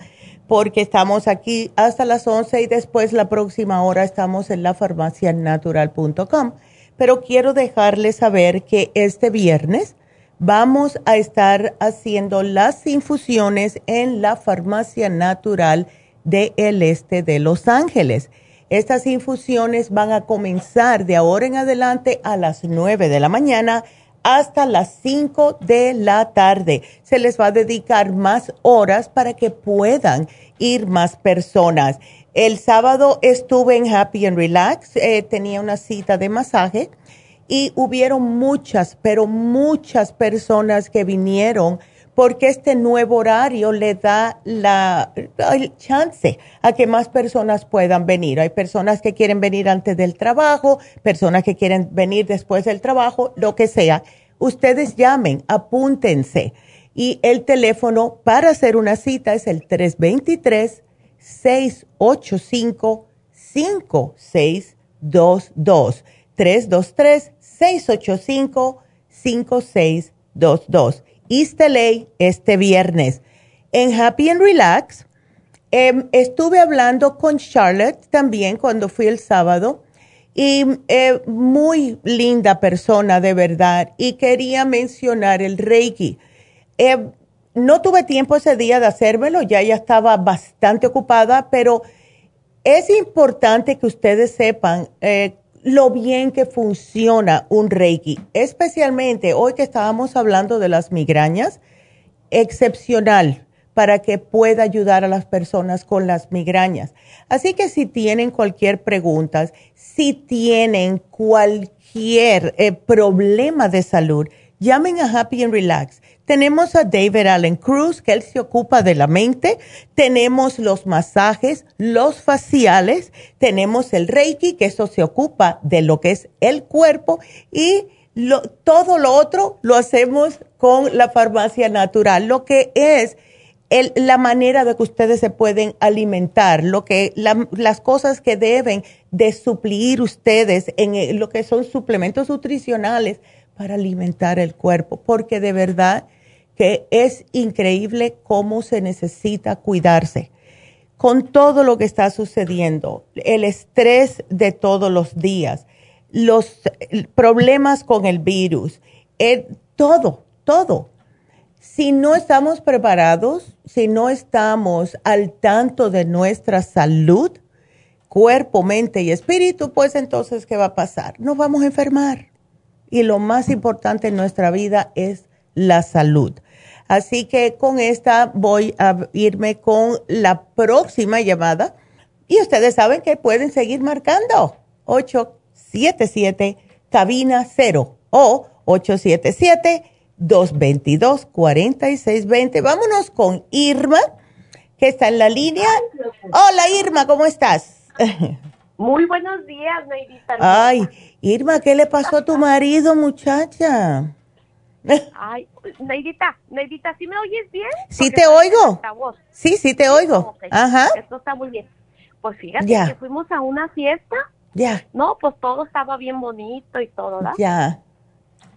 porque estamos aquí hasta las 11 y después la próxima hora estamos en la farmacianatural.com. Pero quiero dejarles saber que este viernes vamos a estar haciendo las infusiones en la farmacia natural del este de Los Ángeles. Estas infusiones van a comenzar de ahora en adelante a las 9 de la mañana hasta las 5 de la tarde. Se les va a dedicar más horas para que puedan ir más personas. El sábado estuve en Happy and Relax, eh, tenía una cita de masaje y hubieron muchas, pero muchas personas que vinieron porque este nuevo horario le da la el chance a que más personas puedan venir. Hay personas que quieren venir antes del trabajo, personas que quieren venir después del trabajo, lo que sea. Ustedes llamen, apúntense. Y el teléfono para hacer una cita es el 323-685-5622. 323-685-5622. East LA este viernes. En Happy and Relax em, estuve hablando con Charlotte también cuando fui el sábado y eh, muy linda persona de verdad y quería mencionar el Reiki. Eh, no tuve tiempo ese día de hacérmelo, ya ya estaba bastante ocupada, pero es importante que ustedes sepan eh, lo bien que funciona un Reiki, especialmente hoy que estábamos hablando de las migrañas, excepcional para que pueda ayudar a las personas con las migrañas. Así que si tienen cualquier pregunta, si tienen cualquier eh, problema de salud, llamen a Happy and Relax. Tenemos a David Allen Cruz, que él se ocupa de la mente. Tenemos los masajes, los faciales. Tenemos el Reiki, que eso se ocupa de lo que es el cuerpo. Y todo lo otro lo hacemos con la farmacia natural, lo que es la manera de que ustedes se pueden alimentar, lo que las cosas que deben de suplir ustedes en lo que son suplementos nutricionales para alimentar el cuerpo, porque de verdad que es increíble cómo se necesita cuidarse. Con todo lo que está sucediendo, el estrés de todos los días, los problemas con el virus, eh, todo, todo si no estamos preparados, si no estamos al tanto de nuestra salud, cuerpo, mente y espíritu, pues entonces, ¿qué va a pasar? Nos vamos a enfermar. Y lo más importante en nuestra vida es la salud. Así que con esta voy a irme con la próxima llamada. Y ustedes saben que pueden seguir marcando 877 cabina 0 o 877 222-4620. Vámonos con Irma, que está en la línea. Hola Irma, ¿cómo estás? Muy buenos días, Neidita. Ay, Irma, ¿qué le pasó a tu marido, muchacha? Ay, Neidita, Neidita, ¿sí me oyes bien? Sí te oigo. Sí, sí te oigo. Ajá. Esto está muy bien. Pues fíjate que fuimos a una fiesta. Ya. No, pues todo estaba bien bonito y todo, ¿verdad? Ya.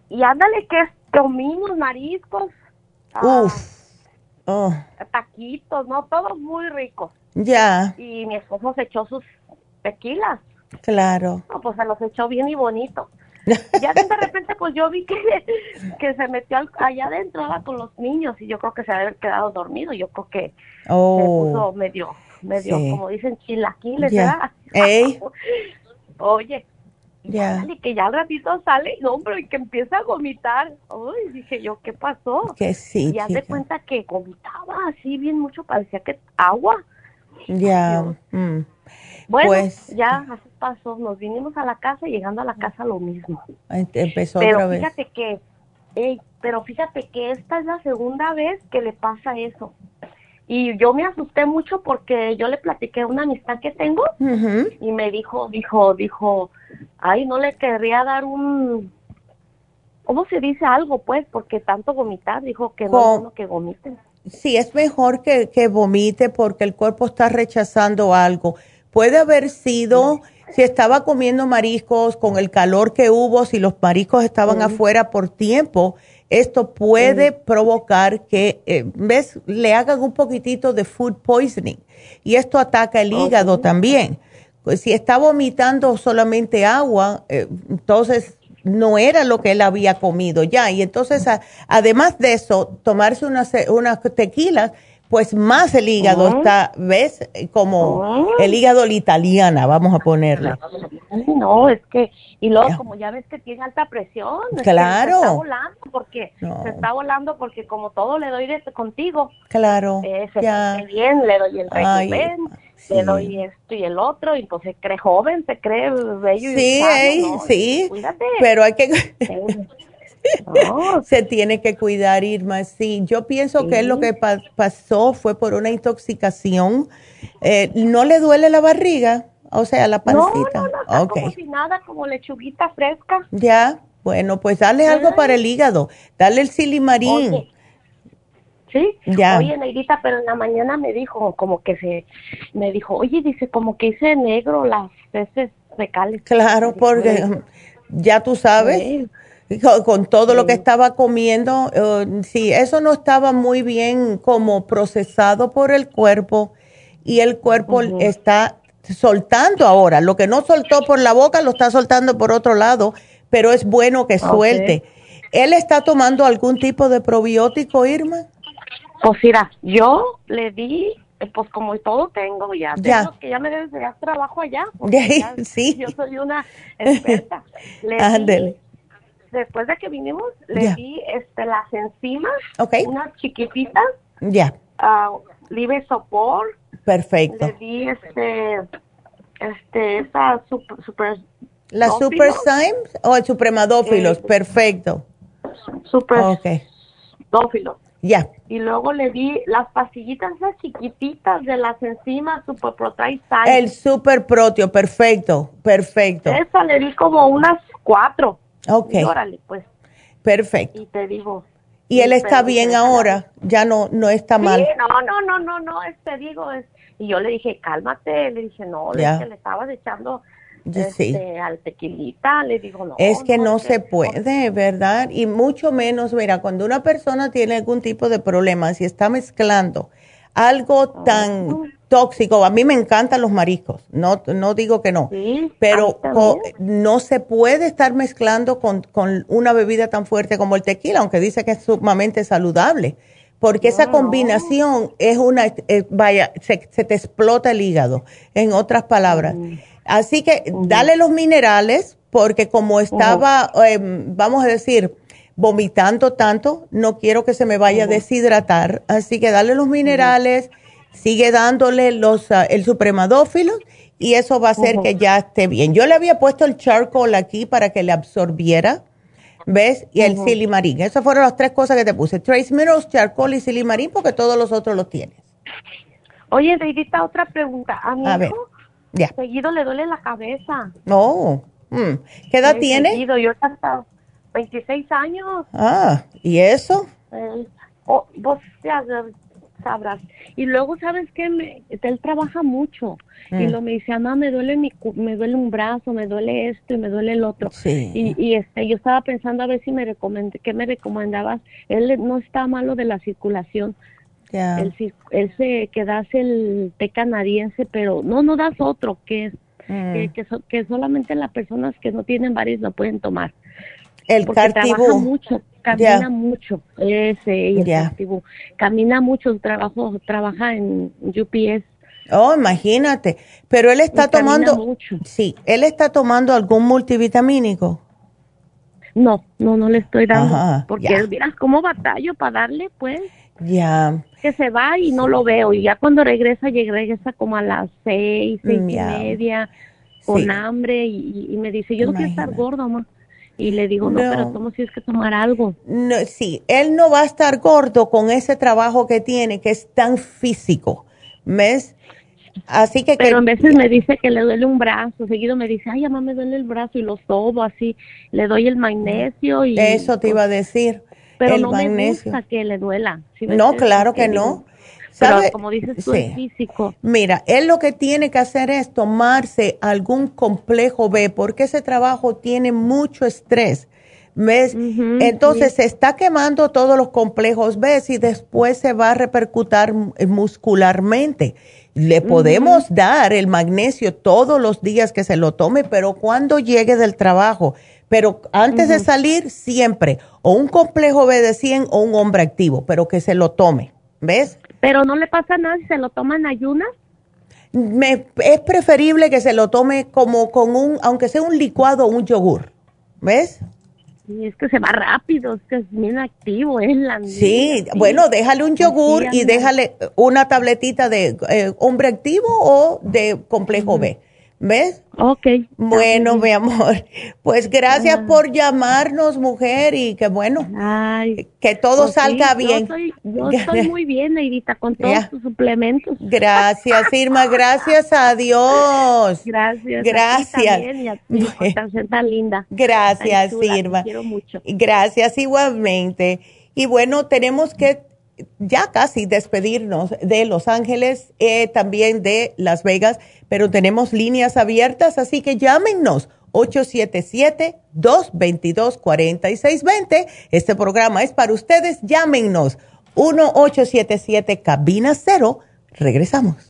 Y ándale que comimos mariscos. Ah, Uf. Oh. Taquitos, ¿no? Todo muy rico. Ya. Y mi esposo se echó sus tequilas. Claro. No, pues se los echó bien y bonito. (laughs) ya de repente pues yo vi que, que se metió allá adentro con los niños y yo creo que se había quedado dormido. Yo creo que oh. se puso medio, medio, como dicen, chilaquiles, ¿verdad? (laughs) Oye, y que ya al ratito sale, no, hombre, y que empieza a vomitar. Uy, dije yo, ¿qué pasó? Que sí. Y ya de cuenta que vomitaba así bien mucho, parecía que agua. Ya. Mm. Bueno, pues, ya así pasó. Nos vinimos a la casa y llegando a la casa lo mismo. Empezó pero otra fíjate que, pero fíjate que esta es la segunda vez que le pasa eso. Y yo me asusté mucho porque yo le platiqué a una amistad que tengo y me dijo, dijo, dijo, ay, no le querría dar un, ¿cómo se dice algo pues? Porque tanto vomitar, dijo que no es bueno que vomiten. Sí, es mejor que, que vomite porque el cuerpo está rechazando algo. Puede haber sido, si estaba comiendo mariscos con el calor que hubo, si los mariscos estaban afuera por tiempo, esto puede provocar que, eh, ¿ves? Le hagan un poquitito de food poisoning y esto ataca el hígado también. Pues si está vomitando solamente agua, eh, entonces no era lo que él había comido ya. Y entonces, además de eso, tomarse unas, unas tequilas pues más el hígado está, ¿ves? Como el hígado la italiana, vamos a ponerle. No, es que, y luego como ya ves que tiene alta presión, claro. se está volando porque, se está volando porque como todo le doy de, contigo. Claro. Eh, se ya. bien, le doy el régimen, le doy esto y el otro, y pues cree joven, se cree bello sí, y Sí, sí, pero hay que... Se tiene que cuidar, Irma. Sí, yo pienso que lo que pasó fue por una intoxicación. Eh, ¿No le duele la barriga? O sea, la pancita. No, no, como si nada, como lechuguita fresca. Ya, bueno, pues dale algo para el hígado. Dale el silimarín. Sí, ya. oye, Negrita, pero en la mañana me dijo, como que se, me dijo, oye, dice, como que hice negro las heces fecales. Claro, porque ya tú sabes con, todo lo que estaba comiendo, uh, sí, eso no estaba muy bien como procesado por el cuerpo y el cuerpo está soltando ahora. Lo que no soltó por la boca lo está soltando por otro lado, pero es bueno que suelte. ¿Él está tomando algún tipo de probiótico, Irma? Pues mira, yo le di, pues como todo tengo ya, ya. que ya me debes de dar trabajo allá. (laughs) sí. Yo soy una experta. (laughs) Le después de que vinimos, le di este, las enzimas, unas chiquititas. Ya. Uh, libre sopor. Perfecto. Le di este, este, esa super, super ¿La Super Symes o el Supremadófilos? Eh, Perfecto. super dófilo. Ya. Y luego le di las pastillitas esas chiquititas de las enzimas Super Protide El Super Protio, perfecto, perfecto. Esa le di como unas cuatro. Ok. órale, pues. Perfecto. Y te digo. ¿Y él está bien ahora? Ya no no está mal. No, no, no, no, no, te digo, es, y yo le dije, cálmate, le dije, no, le, dije, le estabas echando este, al tequilita, le digo, no. Es que no, se puede, ¿verdad? Y mucho menos, mira, cuando una persona tiene algún tipo de problema, si está mezclando algo tan tóxico, a mí me encantan los mariscos, no, no digo que no, pero no se puede estar mezclando con, con, una bebida tan fuerte como el tequila, aunque dice que es sumamente saludable, porque esa combinación es una, eh, vaya, se, te explota el hígado, en otras palabras. Así que dale los minerales, porque como estaba, em, vamos a decir, vomitando tanto, no quiero que se me vaya a deshidratar. Así que dale los minerales, sigue dándole los, uh, el supremadófilo y eso va a hacer que ya esté bien. Yo le había puesto el charcoal aquí para que le absorbiera, ¿ves? Y el silimarín. Esas fueron las tres cosas que te puse. Trace Minerals, charcoal y silimarín porque todos los otros los tienes. Oye, Deidita, otra pregunta. A, ver. Seguido le duele la cabeza. No. Mm. ¿Qué edad tiene? Seguido. Yo hasta 26 años. Ah, ¿y eso? Eh, vos ya sabrás. Y luego, ¿sabes qué? él trabaja mucho. Y mm. lo me dice, mamá, me duele, mi, me duele un brazo, me duele esto y me duele el otro. Sí. Y, y este, yo estaba pensando a ver si me recomendé, ¿qué me recomendabas? Él no está malo de la circulación. Él, él se que das el té canadiense, pero no, no das otro, que es mm. que, que, solamente las personas que no tienen varios lo pueden tomar. El porque trabaja mucho, camina mucho, ese, el camina mucho, trabajo, trabaja en UPS. Oh, imagínate. Pero él está tomando, sí, él está tomando algún multivitamínico. No, no, no le estoy dando, porque miras cómo batallo para darle, pues. Ya. Que se va y no lo veo. Y ya cuando regresa, regresa como a las seis, seis y media, con hambre. Y, me dice, yo no quiero estar gordo, mamá. Y le digo, no, pero ¿cómo si es que tomar algo? No, sí, él no va a estar gordo con ese trabajo que tiene, que es tan físico. ¿Ves? Así que... Pero a veces me dice que le duele un brazo, seguido me dice, ay, mamá, me duele el brazo y lo sobo así, le doy el magnesio y... Eso te iba a decir pero no me gusta que le duela. no, claro que no. Pero como dices tú, es físico. Mira, él lo que tiene que hacer es tomarse algún complejo B, porque ese trabajo tiene mucho estrés. ¿Ves? Entonces se está quemando todos los complejos B y después se va a repercutir muscularmente. Le podemos dar el magnesio todos los días que se lo tome, pero cuando llegue del trabajo, pero antes de salir, siempre, o un complejo B de 100 o un hombre activo, pero que se lo tome, ¿ves? Pero no le pasa nada si se lo toma en ayunas. Me, es preferible que se lo tome como con un, aunque sea un licuado o un yogur, ¿ves? Sí, es que se va rápido, es que es bien activo, es la sí, bueno, déjale un yogur y déjale una tabletita de eh, hombre activo o de complejo B ¿Ves? Ok. Bueno, mi amor, (laughs) pues gracias ah. por llamarnos, mujer, y que bueno, que todo pues salga bien. Yo, (laughs) estoy muy bien, Neidita, con todos tus suplementos. Gracias, Irma, gracias a Dios. Gracias. (laughs) Gracias. A tan linda. Gracias, Irma. quiero mucho. Gracias igualmente. Y bueno, tenemos que ya casi despedirnos de Los Ángeles, eh, también de Las Vegas, pero tenemos líneas abiertas, así que llámenos 877-222-4620. Este programa es para ustedes, llámenos 1-877 Cabina Cero. Regresamos.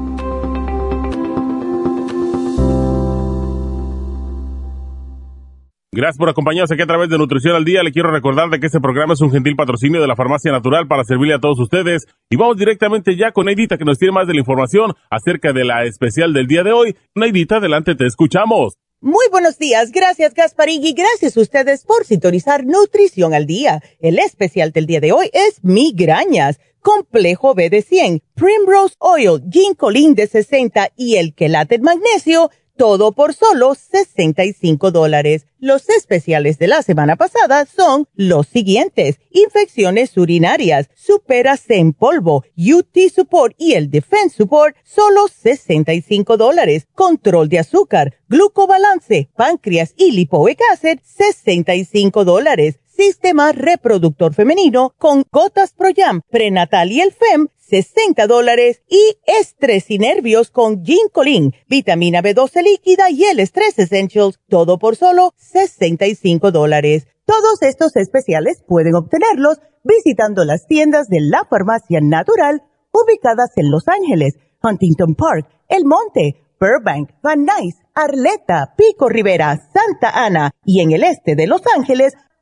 Gracias por acompañarnos aquí a través de Nutrición al Día. Le quiero recordar de que este programa es un gentil patrocinio de la Farmacia Natural para servirle a todos ustedes. Y vamos directamente ya con Neidita que nos tiene más de la información acerca de la especial del día de hoy. Neidita, adelante, te escuchamos. Muy buenos días, gracias Gasparín y gracias a ustedes por sintonizar Nutrición al Día. El especial del día de hoy es migrañas, complejo B de 100, Primrose Oil, Ginkolin de 60 y el quelate magnesio, todo por solo 65 dólares. Los especiales de la semana pasada son los siguientes. Infecciones urinarias, Superas en polvo, UT Support y el Defense Support, solo 65 dólares. Control de azúcar, glucobalance, páncreas y lipoic acid, 65 dólares. Sistema reproductor femenino con gotas Proyam, prenatal y el FEM, 60 dólares y estrés y nervios con Ginkolin, vitamina B12 líquida y el Stress Essentials, todo por solo 65 dólares. Todos estos especiales pueden obtenerlos visitando las tiendas de la farmacia natural ubicadas en Los Ángeles, Huntington Park, El Monte, Burbank, Van Nuys, Arleta, Pico Rivera, Santa Ana y en el este de Los Ángeles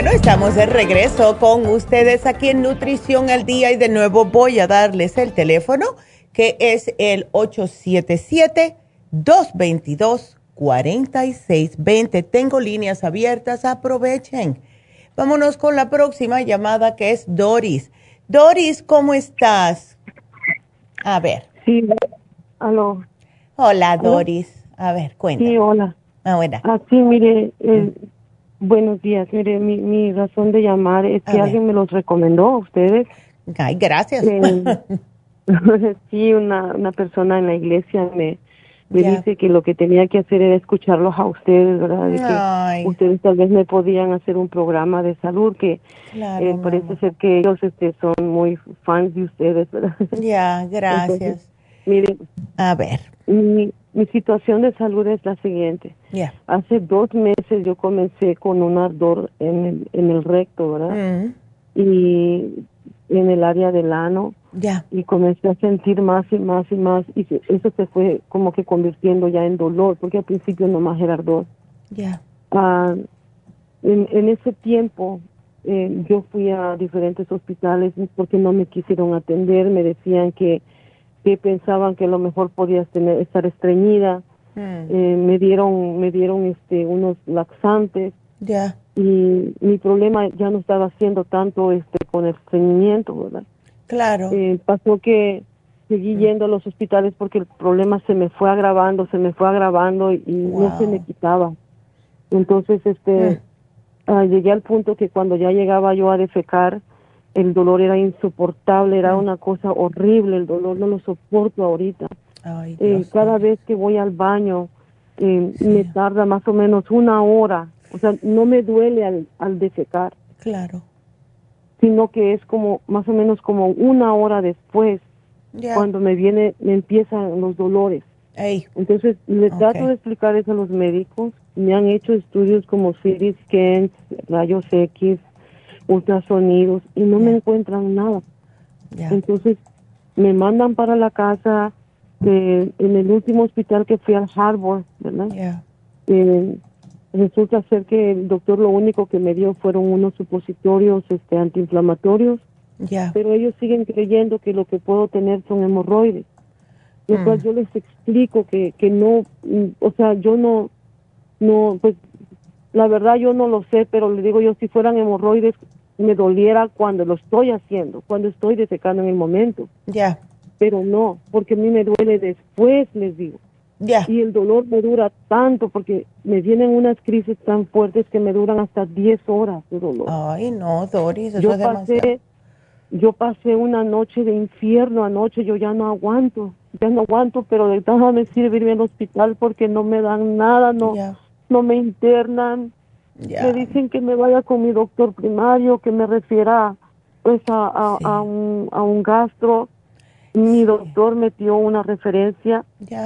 Bueno, estamos de regreso con ustedes aquí en Nutrición al Día y de nuevo voy a darles el teléfono que es el 877-222-4620. Tengo líneas abiertas, aprovechen. Vámonos con la próxima llamada que es Doris. Doris, ¿cómo estás? A ver. Sí, aló. Hola, Doris. A ver, cuéntame. Sí, hola. Ah, bueno. Ah, sí, mire, eh, Buenos días, mire, mi, mi razón de llamar es que alguien me los recomendó a ustedes. Ay, gracias. (laughs) sí, una, una persona en la iglesia me, me dice que lo que tenía que hacer era escucharlos a ustedes, ¿verdad? De que ustedes tal vez me podían hacer un programa de salud, que eh, parece ser que ellos este, son muy fans de ustedes, ¿verdad? Ya, (laughs) gracias. mire, a ver. Mi, mi situación de salud es la siguiente. Hace dos meses yo comencé con un ardor en el, en el recto, ¿verdad? Mm. Y en el área del ano. Y comencé a sentir más y más y más. Y eso se fue como que convirtiendo ya en dolor, porque al principio nomás era ardor. Ya. Ah, en, en ese tiempo eh, yo fui a diferentes hospitales porque no me quisieron atender. Me decían que que pensaban que a lo mejor podías tener estar estreñida. Hmm. eh, me dieron me dieron este unos laxantes. Ya. Y mi problema ya no estaba siendo tanto este con el estreñimiento verdad claro. Eh, pasó que seguí hmm. yendo a los hospitales porque el problema se me fue agravando se me fue agravando y, no se me quitaba. Entonces este hmm. ah, llegué al punto que cuando ya llegaba yo a defecar el dolor era insoportable, era una cosa horrible, el dolor no lo soporto ahorita. Eh, cada vez que voy al baño eh, me tarda más o menos una hora, o sea, no me duele al, al defecar. Claro. Sino que es como, más o menos como una hora después, cuando me viene, me empiezan los dolores. Entonces, le trato de explicar eso a los médicos. Me han hecho estudios como CT scans, rayos X, ultrasonidos, y no me encuentran nada. Entonces, me mandan para la casa, en el último hospital que fui al Harvard, ¿verdad? Eh, resulta ser que el doctor lo único que me dio fueron unos supositorios este, antiinflamatorios, pero ellos siguen creyendo que lo que puedo tener son hemorroides. Lo mm. cual yo les explico que, que no, mm, o sea, yo no, no, pues la verdad yo no lo sé, pero le digo yo, si fueran hemorroides, me doliera cuando lo estoy haciendo, cuando estoy desecando en el momento. Ya. Pero no, porque a mí me duele después, les digo. Ya. Y el dolor me dura tanto porque me vienen unas crisis tan fuertes que me duran hasta 10 horas de dolor. Ay, no, Doris, eso yo es pasé, Yo pasé una noche de infierno anoche, yo ya no aguanto, ya no aguanto, pero de nada me sirve irme al hospital porque no me dan nada, no, no me internan, me dicen que me vaya con mi doctor primario, que me refiera pues a, a, un, a un gastro. Mi doctor metió una referencia,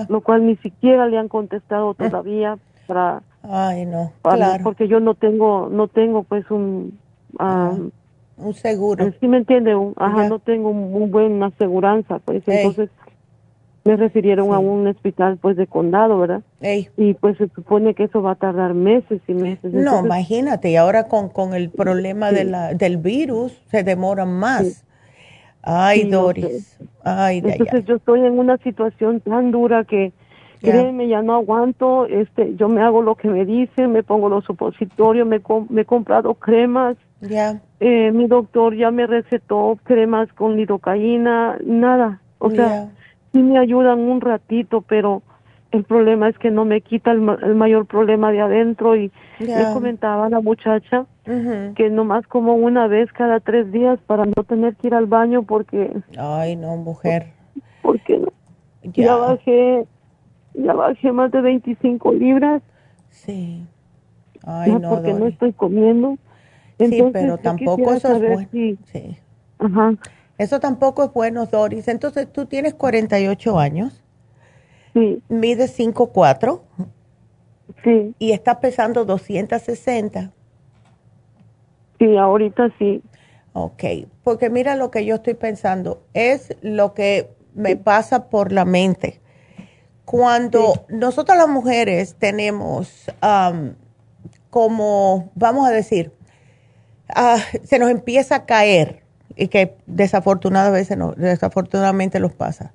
lo cual ni siquiera le han contestado (laughs) todavía para... Ay, no, Porque yo no tengo, no tengo pues un... Ah, un seguro. Sí me entiende, ajá, no tengo un, buen aseguranza, pues entonces me refirieron a un hospital pues de condado, ¿verdad? Y pues se supone que eso va a tardar meses y meses. no, imagínate, y ahora con, con el problema de la, del virus se demora más. Ay, Doris. Ay, Entonces yo estoy en una situación tan dura que créeme, ya no aguanto, este, yo me hago lo que me dicen, me pongo los supositorios, me, me he comprado cremas. Ya. Eh, mi doctor ya me recetó cremas con lidocaína, nada. O sea, sí me ayudan un ratito, pero el problema es que no me quita el, mayor problema de adentro y le comentaba a la muchacha que nomás como una vez cada tres días para no tener que ir al baño porque... Ay, no, mujer. Porque ya. bajé, ya bajé más de 25 libras. Sí. Ay, no, porque no estoy comiendo. sí, pero tampoco eso es bueno. sí. Ajá. Eso tampoco es bueno, Doris. Entonces, tú tienes 48 años. Sí. Mides 5'4". Sí. Y estás pesando 260. Sí, ahorita sí. Ok, porque mira lo que yo estoy pensando, es lo que me pasa por la mente. Cuando nosotros las mujeres tenemos como, vamos a decir, ah, se nos empieza a caer y que desafortunadamente, no, desafortunadamente los pasa.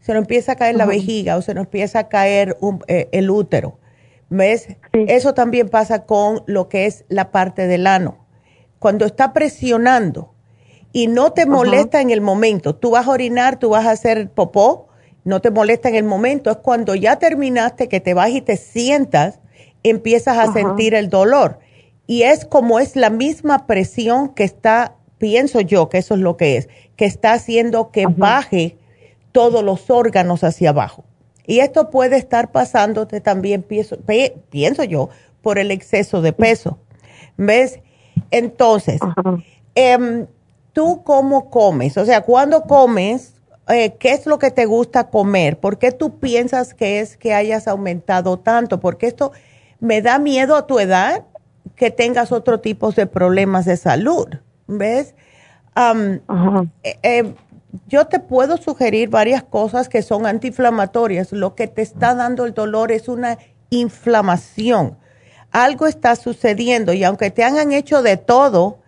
Se nos empieza a caer la vejiga o se nos empieza a caer eh, el útero. ¿Ves? Eso también pasa con lo que es la parte del ano. Cuando está presionando y no te molesta en el momento, tú vas a orinar, tú vas a hacer popó, no te molesta en el momento, es cuando ya terminaste que te vas y te sientas, empiezas a sentir el dolor. Y es como es la misma presión que está pienso yo que eso es lo que es, que está haciendo que baje todos los órganos hacia abajo. Y esto puede estar pasándote también, pienso, pienso yo, por el exceso de peso. ¿Ves? Entonces, em, ¿tú cómo comes? O sea, cuando comes, eh, ¿qué es lo que te gusta comer? ¿Por qué tú piensas que es que hayas aumentado tanto? Porque esto me da miedo a tu edad que tengas otro tipo de problemas de salud. ¿Ves? Eh, eh, yo te puedo sugerir varias cosas que son antiinflamatorias. Lo que te está dando el dolor es una inflamación. Algo está sucediendo y aunque te hayan hecho de todo,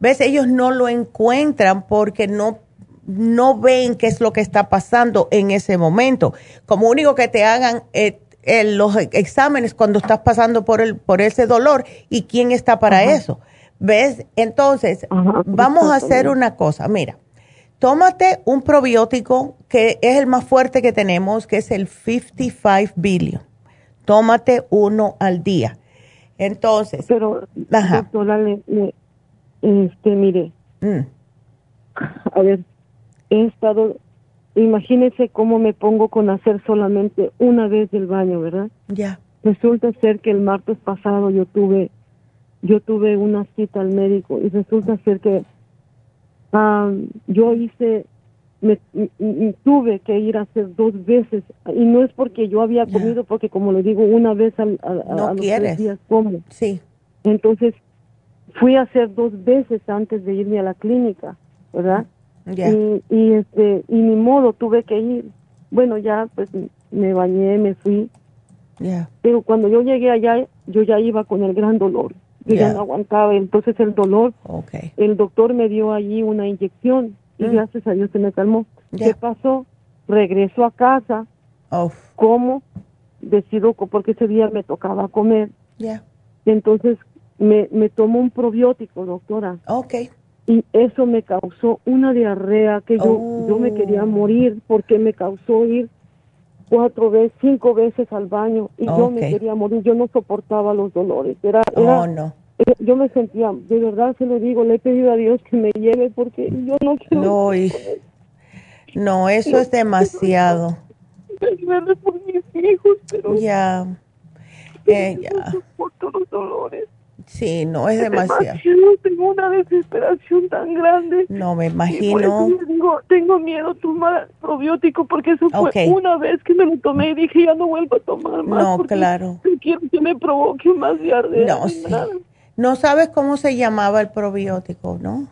ves, ellos no lo encuentran porque no, no ven qué es lo que está pasando en ese momento. Como único que te hagan eh, los exámenes cuando estás pasando por, el, por ese dolor y quién está para eso. ¿Ves? Entonces, vamos a hacer una cosa. Mira, tómate un probiótico que es el más fuerte que tenemos, que es el 55 billion. Tómate uno al día. Entonces. Pero, doctora, este, mire. Mm. A ver, he estado. Imagínese cómo me pongo con hacer solamente una vez del baño, ¿verdad? Ya. Resulta ser que el martes pasado yo tuve yo tuve una cita al médico y resulta ser que yo hice, me, tuve que ir a hacer dos veces y no es porque yo había comido, porque como le digo, una vez al, a, no los días como. Sí. Entonces fui a hacer dos veces antes de irme a la clínica, ¿verdad? Y, y, este y ni modo tuve que ir. Bueno, ya pues me bañé, me fui. Pero cuando yo llegué allá, yo ya iba con el gran dolor. Yo ya no aguantaba. Entonces el dolor, el doctor me dio allí una inyección y mm. gracias a Dios se me calmó. ¿Qué pasó? Regreso a casa. ¿Cómo? Decido, porque ese día me tocaba comer. Entonces me, me tomó un probiótico, doctora. Okay. Y eso me causó una diarrea que yo, yo me quería oh. morir porque me causó ir cuatro veces, cinco veces al baño y yo me quería morir, yo no soportaba los dolores. Era, oh, no. yo me sentía, de verdad se lo digo, le he pedido a Dios que me lleve porque yo no quiero. No, no eso es demasiado. por mis hijos, pero ya, eh, ya. No soporto los dolores. Sí, no es demasiado. Tengo una desesperación tan grande. No, me imagino. Digo, tengo miedo tomar probiótico porque eso fue una vez que me lo tomé y dije ya no vuelvo a tomar más. No, claro. Quiero que me provoque más diarrea. No, sí. No sabes cómo se llamaba el probiótico, ¿no?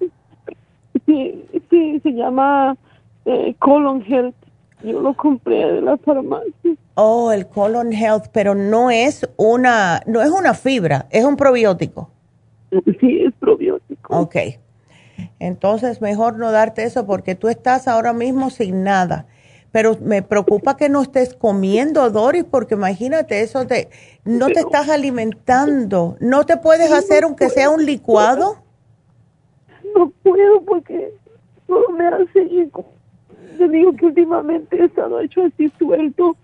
Sí, sí, se llama eh, Colon Health. Yo lo compré de la farmacia. Oh, el colon health, pero no es una, no es una fibra, es un probiótico. Sí, es probiótico. Ok. Entonces, mejor no darte eso porque tú estás ahora mismo sin nada. Pero me preocupa que no estés comiendo, Doris, porque imagínate, eso te, no te estás alimentando. ¿No te puedes hacer aunque sea un licuado? No puedo porque todo me hace... Te digo que últimamente he estado hecho así suelto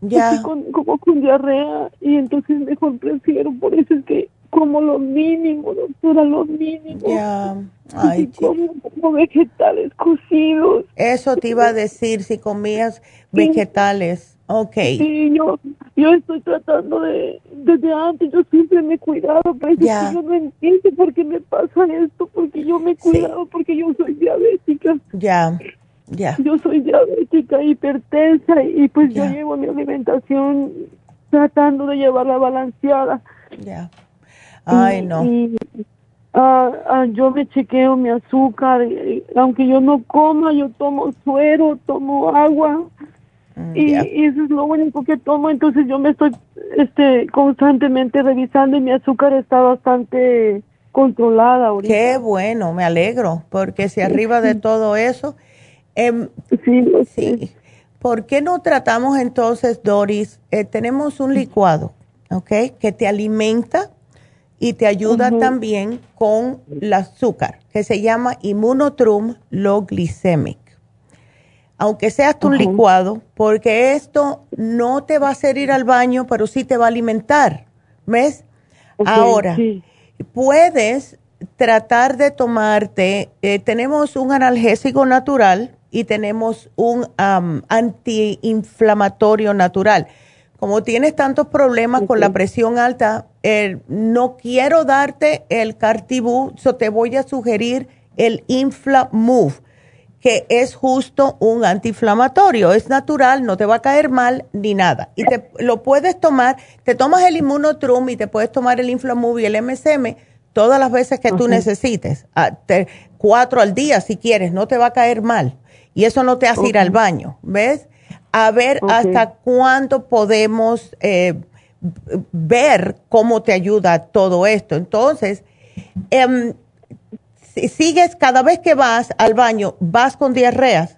ya. como con diarrea y entonces mejor prefiero, por eso es que como lo mínimo, doctora, lo mínimo. Ya. Ay, como, vegetales cocidos. Eso te iba a decir, si comías vegetales. Ok. Sí, yo, yo estoy tratando de, desde antes, yo siempre me he cuidado, pero yo no entiendo por qué me pasa esto, porque yo me he cuidado, porque yo soy diabética. Ya. Yo soy diabética, hipertensa y pues yo llevo mi alimentación tratando de llevarla balanceada. Ya. Ay, no. Ah, ah, yo me chequeo mi azúcar, aunque yo no coma, yo tomo suero, tomo agua. Mm, y, eso es lo único que tomo, entonces yo me estoy este constantemente revisando y mi azúcar está bastante controlada ahorita. Qué bueno, me alegro, porque si arriba de todo eso, Em, sí, sí. ¿Por qué no tratamos entonces, Doris? Eh, tenemos un licuado, ¿ok? Que te alimenta y te ayuda también con el azúcar, que se llama Immunotrum Low Glycemic. Aunque seas un licuado, porque esto no te va a hacer ir al baño, pero sí te va a alimentar. ¿Ves? Ahora, puedes tratar de tomarte, eh, tenemos un analgésico natural y tenemos un antiinflamatorio natural. Como tienes tantos problemas con la presión alta, no quiero darte el Cartibú, so te voy a sugerir el Inflamove, que es justo un antiinflamatorio. Es natural, no te va a caer mal ni nada. Y te lo puedes tomar, te tomas el Immunotrum y te puedes tomar el Inflamove y el MSM todas las veces que tú necesites. cuatro al día si quieres, no te va a caer mal y eso no te hace ir al baño, ¿ves? A ver hasta cuándo podemos eh, ver cómo te ayuda todo esto. Entonces, si sigues cada vez que vas al baño, vas con diarreas.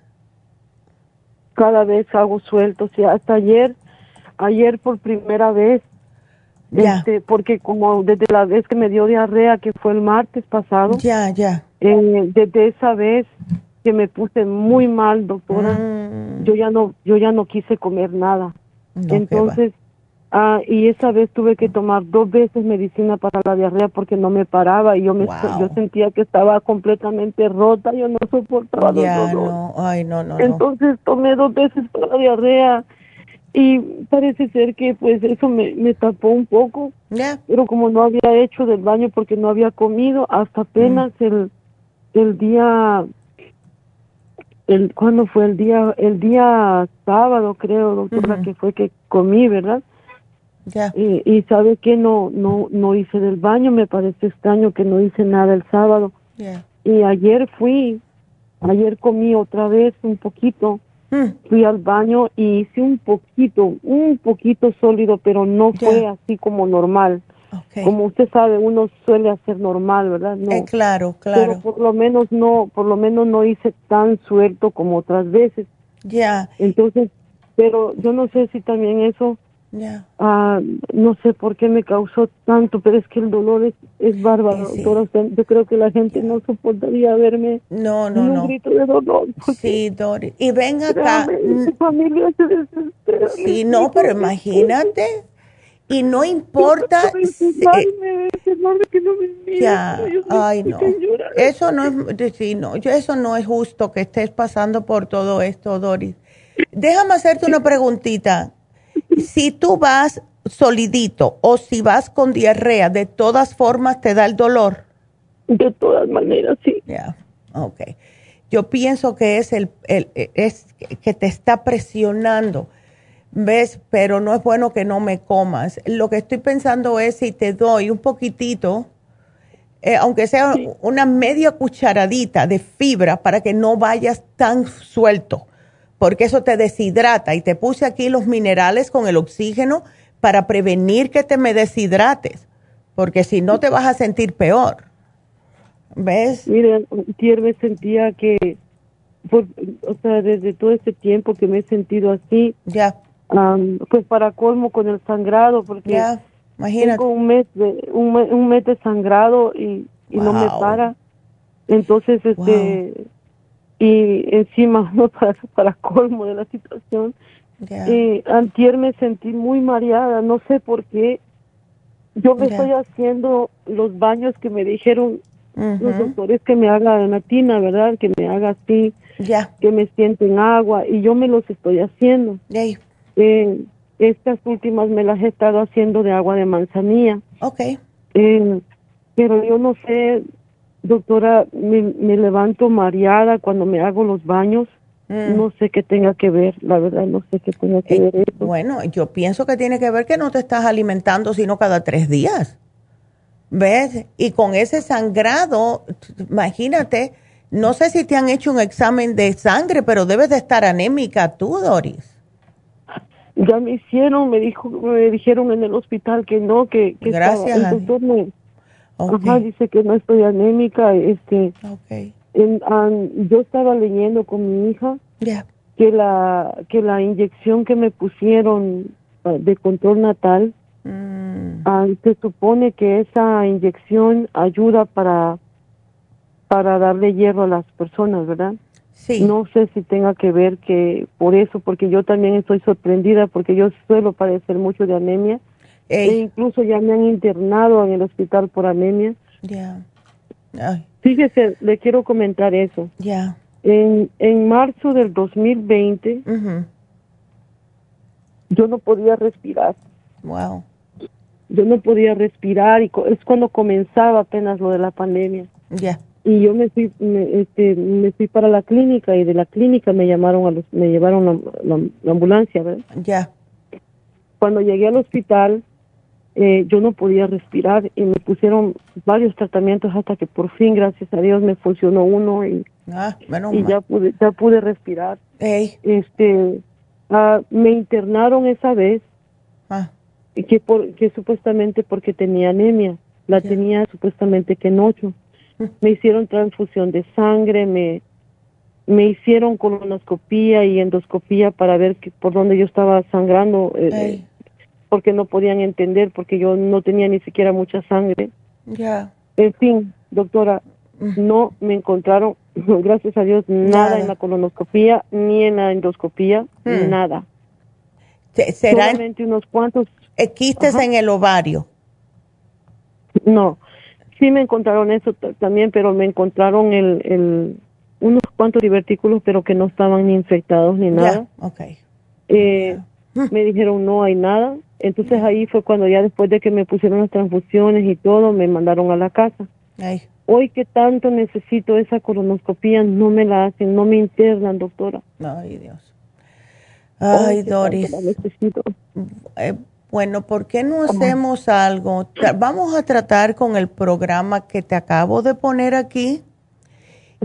Cada vez hago sueltos y hasta ayer, ayer por primera vez, este, porque como desde la vez que me dio diarrea, que fue el martes pasado, ya, ya. Eh, desde esa vez que me puse muy mal, doctora. Mm. Yo ya no, yo ya no quise comer nada. Entonces, ah, y esa vez tuve que tomar dos veces medicina para la diarrea porque no me paraba y yo me, yo sentía que estaba completamente rota, yo no soportaba ya, No. Ay, no, no, Entonces tomé dos veces para la diarrea y parece ser que pues eso me, me tapó un poco pero como no había hecho del baño porque no había comido hasta apenas mm. el el día el cuando fue el día el día sábado creo doctora que fue que comí verdad ya. Y, y sabe que no no no hice del baño me parece extraño que no hice nada el sábado. Y ayer fui ayer comí otra vez un poquito Mm. Fui al baño y hice un poquito, un poquito sólido, pero no fue así como normal. Como usted sabe, uno suele hacer normal, ¿verdad? No, eh, claro, claro. Pero por lo menos no, por lo menos no hice tan suelto como otras veces. Ya. Entonces, pero yo no sé si también eso ya. Ah, no sé por qué me causó tanto, pero es que el dolor es, es bárbaro. Yo creo que la gente no soportaría verme no, no, un grito de dolor. Sí, Doris. Y ven acá. Mi familia se desespera. Sí, no, pero imagínate. Y no importa. ya, ay no. Eso no es, sí, no, yo, eso no es justo que estés pasando por todo esto, Doris. Déjame hacerte una preguntita si tú vas solidito o si vas con diarrea, de todas formas te da el dolor. De todas maneras, sí. Ya, ok. Yo pienso que es el, es que te está presionando, ¿ves? Pero no es bueno que no me comas. Lo que estoy pensando es si te doy un poquitito, eh, aunque sea una media cucharadita de fibra para que no vayas tan suelto porque eso te deshidrata. Y te puse aquí los minerales con el oxígeno para prevenir que te me deshidrates, porque si no te vas a sentir peor. ¿Ves? Mira, ayer me sentía que, o sea, desde todo este tiempo que me he sentido así, ya, pues para colmo con el sangrado, porque imagínate. tengo un mes de un, mes de sangrado y, no me para. Entonces, este, y encima (laughs) para, para colmo de la situación. Y antier me sentí muy mareada no sé por qué. Yo me estoy haciendo los baños que me dijeron los doctores que me haga en la tina verdad que me haga así que me siente en agua y yo me los estoy haciendo eh, estas últimas me las he estado haciendo de agua de manzanilla okay eh, pero yo no sé Doctora, me, levanto mareada cuando me hago los baños. Mm. No sé qué tenga que ver, la verdad, no sé qué tenga que ver eso. Bueno, yo pienso que tiene que ver que no te estás alimentando sino cada tres días. ¿Ves? Y con ese sangrado, imagínate, no sé si te han hecho un examen de sangre, pero debes de estar anémica tú, Doris. Ya me hicieron, me dijo, me dijeron en el hospital que no, que, que Gracias. Estaba, el doctor me, Ajá, dice que no estoy anémica. Este, okay. yo estaba leyendo con mi hija que la que la inyección que me pusieron ah, de control natal mm. ah, se supone que esa inyección ayuda para para darle hierro a las personas, ¿verdad? Sí. No sé si tenga que ver que por eso, porque yo también estoy sorprendida porque yo suelo padecer mucho de anemia e incluso ya me han internado en el hospital por anemia. Ya. Fíjese, le quiero comentar eso. Ya. En, en marzo del 2020, yo no podía respirar. Wow. Yo no podía respirar y es cuando comenzaba apenas lo de la pandemia. Ya. Y yo me fui, me, este, me fui para la clínica y de la clínica me llamaron a los, me llevaron la, la ambulancia, ¿verdad? Ya. Cuando llegué al hospital, eh, yo no podía respirar y me pusieron varios tratamientos hasta que por fin, gracias a Dios, me funcionó uno y, ah, y ya pude ya pude respirar. Este, ah, me internaron esa vez ah. que por que supuestamente porque tenía anemia, la tenía supuestamente que en ocho. Mm. Me hicieron transfusión de sangre, me me hicieron colonoscopía y endoscopía para ver que, por dónde yo estaba sangrando. Eh, porque no podían entender, porque yo no tenía ni siquiera mucha sangre. Ya. En fin, doctora, no me encontraron, (laughs) gracias a Dios, nada, en la colonoscopía ni en la endoscopía, hmm. nada. ¿Será Solamente unos cuantos. ¿Quistes en el ovario? No, sí me encontraron eso también, pero me encontraron el, el, unos cuantos divertículos, pero que no estaban ni infectados ni nada. okay. Eh, me dijeron no hay nada. Entonces ahí fue cuando ya después de que me pusieron las transfusiones y todo, me mandaron a la casa. Hoy que tanto necesito esa colonoscopía, no me la hacen, no me internan, doctora. Ay, Dios. Ay, Doris. Eh, bueno, ¿por qué no hacemos algo? Vamos a tratar con el programa que te acabo de poner aquí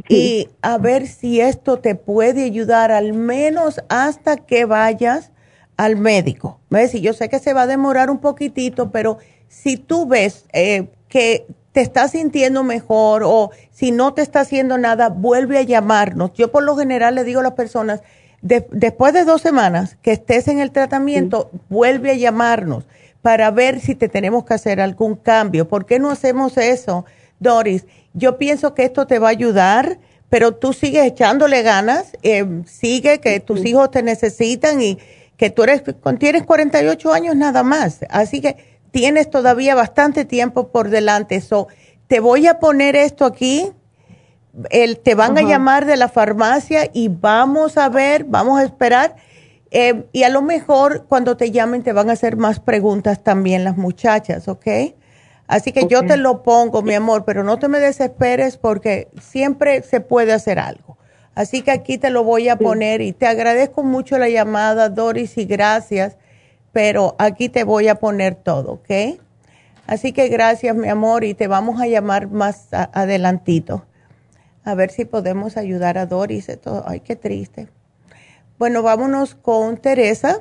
y a ver si esto te puede ayudar al menos hasta que vayas al médico. ¿Ves? Y yo sé que se va a demorar un poquitito, pero si tú ves eh, que te estás sintiendo mejor o si no te está haciendo nada, vuelve a llamarnos. Yo por lo general le digo a las personas, después de dos semanas que estés en el tratamiento, vuelve a llamarnos para ver si te tenemos que hacer algún cambio. ¿Por qué no hacemos eso, Doris? Yo pienso que esto te va a ayudar, pero tú sigues echándole ganas, eh, sigue que tus hijos te necesitan y que tú eres, tienes 48 años nada más. Así que tienes todavía bastante tiempo por delante. So, te voy a poner esto aquí. El, te van a llamar de la farmacia y vamos a ver, vamos a esperar. Eh, y a lo mejor cuando te llamen te van a hacer más preguntas también las muchachas, ¿ok? Así que yo te lo pongo, mi amor, pero no te me desesperes porque siempre se puede hacer algo. Así que aquí te lo voy a poner y te agradezco mucho la llamada, Doris, y gracias, pero aquí te voy a poner todo, ¿ok? Así que gracias, mi amor, y te vamos a llamar más adelantito. A ver si podemos ayudar a Doris. Ay, qué triste. Bueno, vámonos con Teresa,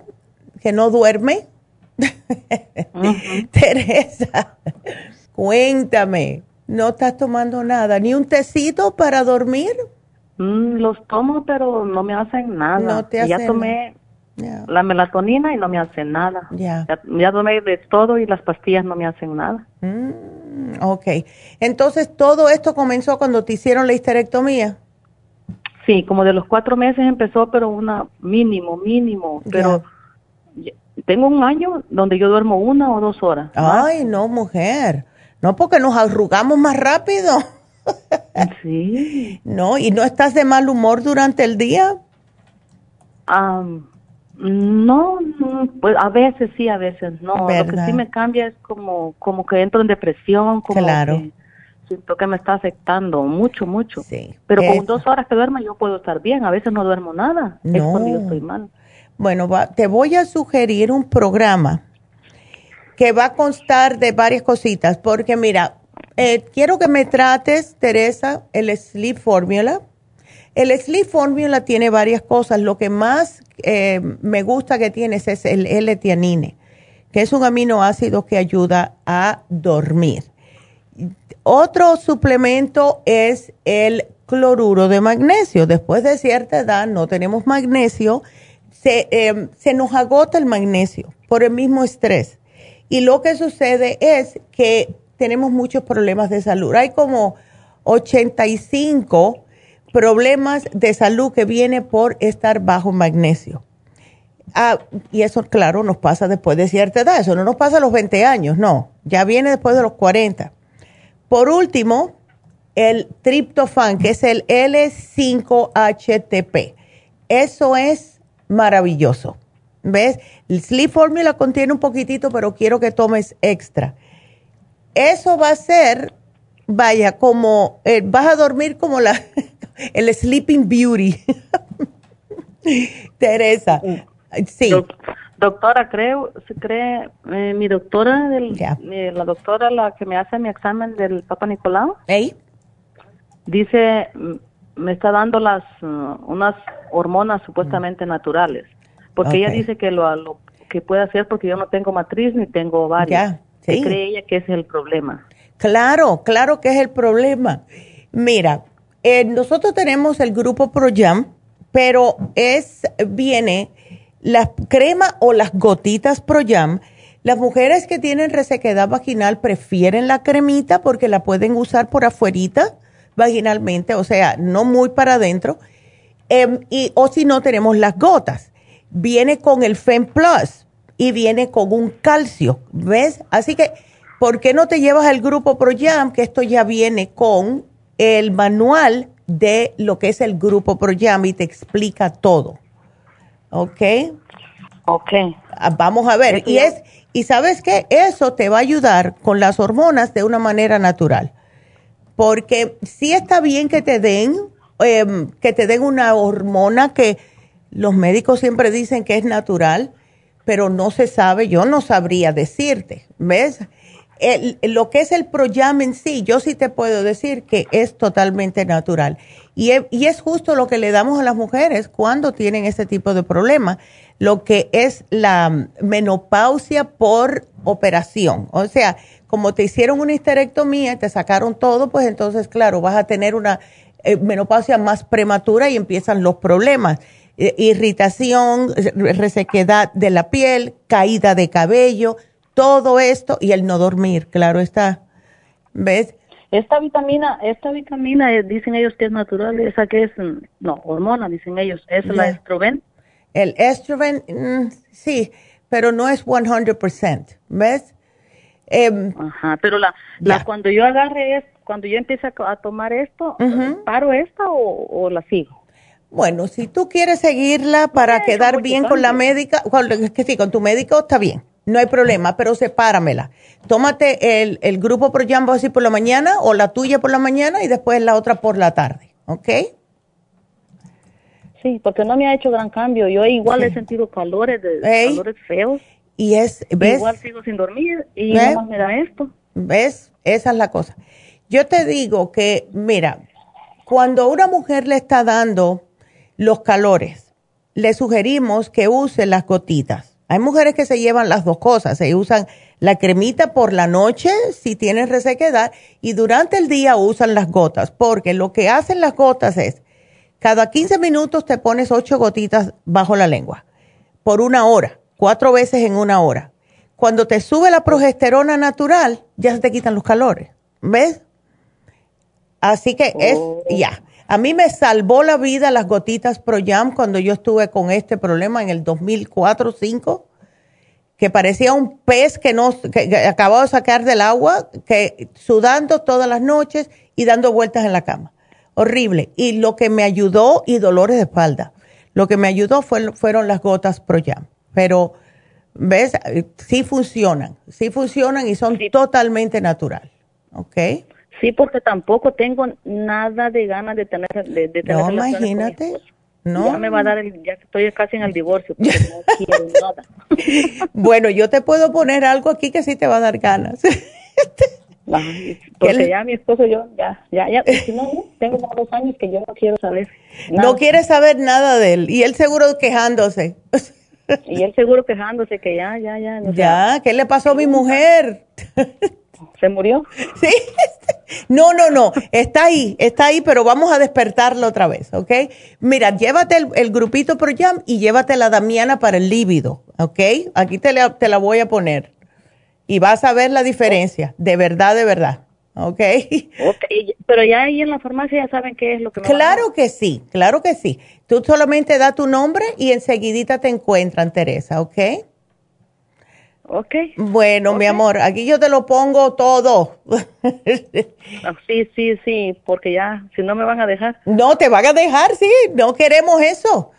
que no duerme. (laughs) Teresa, cuéntame, ¿no estás tomando nada? ¿Ni un tecito para dormir? Mm, los tomo, pero no me hacen nada. No te ya tomé la melatonina y no me hacen nada. Ya. ya. tomé de todo y las pastillas no me hacen nada. Mm, ok. Entonces, ¿todo esto comenzó cuando te hicieron la histerectomía? Sí, como de los cuatro meses empezó, pero una mínimo, mínimo. Pero tengo un año donde yo duermo una o dos horas. Ay, no, mujer. No, porque nos arrugamos más rápido. (laughs) sí. No, ¿y no estás de mal humor durante el día? No, pues a veces sí, a veces no. Lo que sí me cambia es como, como que entro en depresión, como claro. que siento que me está afectando mucho, mucho. Sí. Pero con dos horas que duermo yo puedo estar bien, a veces no duermo nada, no. es cuando yo estoy mal. Bueno, te voy a sugerir un programa que va a constar de varias cositas, porque mira, eh, quiero que me trates, Teresa, el Sleep Formula. El Sleep Formula tiene varias cosas. Lo que más eh, me gusta que tienes es el L-tianine, que es un aminoácido que ayuda a dormir. Otro suplemento es el cloruro de magnesio. Después de cierta edad no tenemos magnesio Em, se, nos agota el magnesio por el mismo estrés. Y lo que sucede es que tenemos muchos problemas de salud. Hay como 85 problemas de salud que vienen por estar bajo magnesio. Ah, y eso, claro, nos pasa después de cierta edad. Eso no nos pasa a los 20 años, no. Ya viene después de los 40. Por último, el triptofan, que es el L5-HTP. Eso es maravilloso. ¿Ves? El Sleep Formula contiene un poquitito, pero quiero que tomes extra. Eso va a ser, vaya, como, eh, vas a dormir como la, (laughs) el Sleeping Beauty. (laughs) Teresa, sí. doctora, creo, se cree, eh, mi doctora, del, eh, la doctora la que me hace mi examen del Papa Nicolau, dice me está dando las uh, unas hormonas supuestamente naturales, porque ella dice que lo, que puede hacer porque yo no tengo matriz ni tengo ovario. cree ella que es el problema? Claro, claro que es el problema. Mira, eh, nosotros tenemos el grupo ProYam, pero es viene la crema o las gotitas ProYam. Las mujeres que tienen resequedad vaginal prefieren la cremita porque la pueden usar por afuerita vaginalmente, o sea, no muy para adentro, em, y, o si no tenemos las gotas. Viene con el FEM Plus y viene con un calcio, ¿ves? Así que, ¿por qué no te llevas el grupo ProYam? Que esto ya viene con el manual de lo que es el grupo ProYam y te explica todo. ¿Ok? Ok. Ah, vamos a ver. Y es, y sabes qué, eso te va a ayudar con las hormonas de una manera natural. Porque sí está bien que te den, em, que te den una hormona que los médicos siempre dicen que es natural, pero no se sabe, yo no sabría decirte, ¿ves? Lo que es el Proyam en sí, yo sí te puedo decir que es totalmente natural. Y, y, es justo lo que le damos a las mujeres cuando tienen este tipo de problemas lo que es la menopausia por operación. O sea, como te hicieron una histerectomía y te sacaron todo, pues entonces, claro, vas a tener una eh, menopausia más prematura y empiezan los problemas. Eh, irritación, resequedad de la piel, caída de cabello, todo esto y el no dormir, claro está. ¿Ves? Esta vitamina, esta vitamina, eh, dicen ellos que es natural, esa que es, no, hormona, dicen ellos, es la estroven. El estrogen, mm, sí, pero no es 100%, ¿ves? Em, Ajá, pero la, la cuando yo agarre, es, cuando yo empiece a, tomar esto, ¿paro esta o, la sigo? Bueno, si tú quieres seguirla para quedar bien con la médica, que sí, con tu médico está bien, no hay problema, pero sepáramela. Tómate el, el grupo Pro Jumbo así por la mañana o la tuya por la mañana y después la otra por la tarde, ¿ok? Sí, porque no me ha hecho gran cambio. Yo igual he sentido calores, de, calores feos. Y es, ¿ves? Igual sigo sin dormir y no me da esto. ¿Ves? Esa es la cosa. Yo te digo que, mira, cuando una mujer le está dando los calores, le sugerimos que use las gotitas. Hay mujeres que se llevan las dos cosas, se usan la cremita por la noche si tienen resequedad y durante el día usan las gotas, porque lo que hacen las gotas es cada 15 minutos te pones 8 gotitas bajo la lengua por una hora, cuatro veces en una hora. Cuando te sube la progesterona natural, ya se te quitan los calores. ¿Ves? Así que es, oh. ya. A mí me salvó la vida las gotitas ProYam cuando yo estuve con este problema en el 2004-2005, que parecía un pez que, no, que acababa de sacar del agua, que sudando todas las noches y dando vueltas en la cama horrible. Y lo que me ayudó, y dolores de espalda, lo que me ayudó fue, fueron las gotas ProYam. Pero, ¿ves? Sí funcionan, sí funcionan y son totalmente natural. ¿Ok? Sí, porque tampoco tengo nada de ganas de tener, de, de tener No, imagínate. No. Ya me va a dar, el, ya estoy casi en el divorcio, porque (laughs) no quiero nada. bueno, yo te puedo poner algo aquí que sí te va a dar ganas. (laughs) Porque ya mi esposo yo, ya, ya, ya, si no, tengo dos años que yo no quiero saber. No quiere saber nada de él. Y él seguro quejándose. (laughs) Y él seguro quejándose que ya, ya, ya. ya, ¿qué le pasó a mi mujer? ¿Se murió? Sí. No, no, no. Está ahí, está ahí, pero vamos a despertarlo otra vez, ¿ok? Mira, llévate el, grupito Pro Jam y llévate la Damiana para el líbido, ¿ok? Aquí te te la voy a poner y vas a ver la diferencia, de verdad, de verdad. ¿Ok? Pero ya ahí en la farmacia ya saben qué es lo que me Claro que sí, claro que sí. Tú solamente da tu nombre y enseguidita te encuentran, Teresa, ¿ok? Ok. Bueno, mi amor, aquí yo te lo pongo todo. Ah, sí, sí, sí, porque ya, si no me van a dejar. No, te van a dejar, sí, no queremos eso.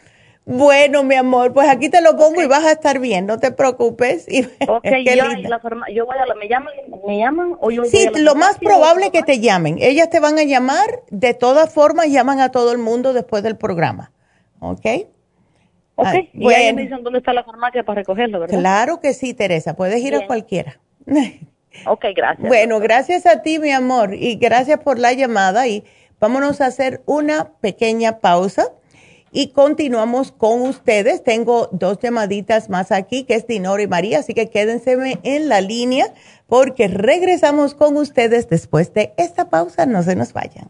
Bueno, mi amor, pues aquí te lo pongo y vas a estar bien, no te preocupes. (laughs) Y, ok, yo, la yo voy a la, ¿me llaman, ¿me llaman o yo Sí, lo más probable es que te llamen. Ellas te van a llamar, de todas formas llaman a todo el mundo después del programa, ¿ok? Ok, ah, y ahí me dicen dónde está la farmacia para recogerlo, ¿verdad? Claro que sí, Teresa, puedes ir a cualquiera. (laughs) ok, gracias. Bueno, gracias a ti, mi amor, y gracias por la llamada y vámonos a hacer una pequeña pausa y continuamos con ustedes. Tengo dos llamaditas más aquí, que es Dinora y María, así que quédense en la línea porque regresamos con ustedes después de esta pausa. No se nos vayan.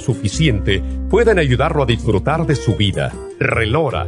suficiente pueden ayudarlo a disfrutar de su vida. Relora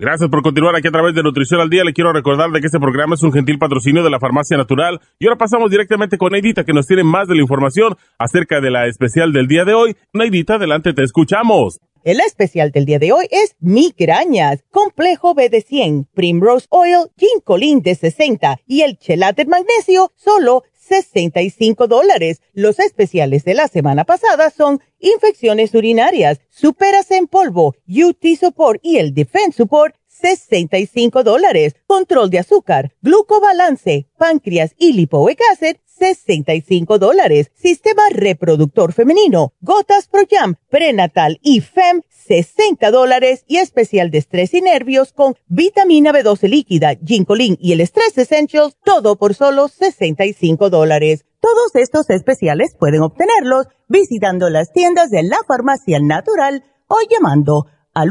Gracias por continuar aquí a través de Nutrición al Día. Le quiero recordar de que este programa es un gentil patrocinio de la Farmacia Natural. Y ahora pasamos directamente con Neidita, que nos tiene más de la información acerca de la especial del día de hoy. Neidita, adelante, te escuchamos. El especial del día de hoy es migrañas, complejo B de 100, Primrose Oil, Ginkolin de 60 y el Chelate Magnesio, solo 65 dólares. Los especiales de la semana pasada son infecciones urinarias, superas en polvo, UT Support y el Defense Support, 65 dólares. Control de azúcar, glucobalance, páncreas y lipoic acid, 65 dólares. Sistema reproductor femenino, gotas Pro Jam, prenatal y FEM, 60 dólares. Y especial de estrés y nervios con vitamina B12 líquida, ginkolin y el Stress Essentials, todo por solo 65 dólares. Todos estos especiales pueden obtenerlos visitando las tiendas de la farmacia natural o llamando al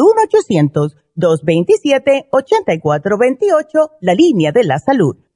1-800-227-8428, la línea de la salud.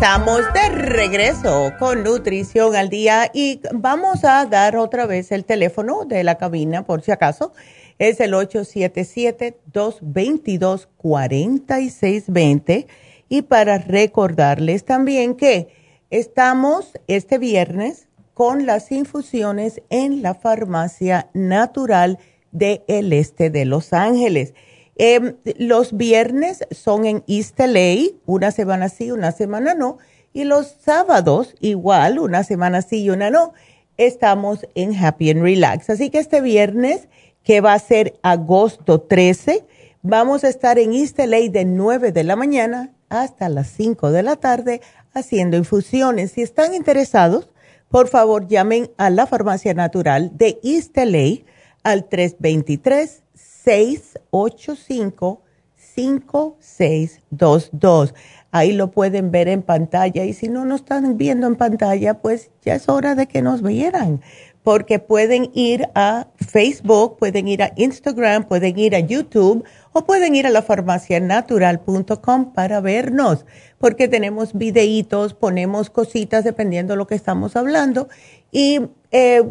Estamos de regreso con Nutrición al Día y vamos a dar otra vez el teléfono de la cabina por si acaso. Es el 877-222-4620 y para recordarles también que estamos este viernes con las infusiones en la farmacia natural del este de Los Ángeles. Em, los viernes son en East LA, una semana sí, una semana no. Y los sábados, igual, una semana sí y una no, estamos en Happy and Relax. Así que este viernes, que va a ser agosto 13, vamos a estar en East LA de 9 de la mañana hasta las 5 de la tarde haciendo infusiones. Si están interesados, por favor llamen a la Farmacia Natural de East LA al 323 685-5622. Ahí lo pueden ver en pantalla y si no nos están viendo en pantalla, pues ya es hora de que nos vieran, porque pueden ir a Facebook, pueden ir a Instagram, pueden ir a YouTube o pueden ir a la farmacianatural.com para vernos, porque tenemos videitos, ponemos cositas dependiendo de lo que estamos hablando y eh,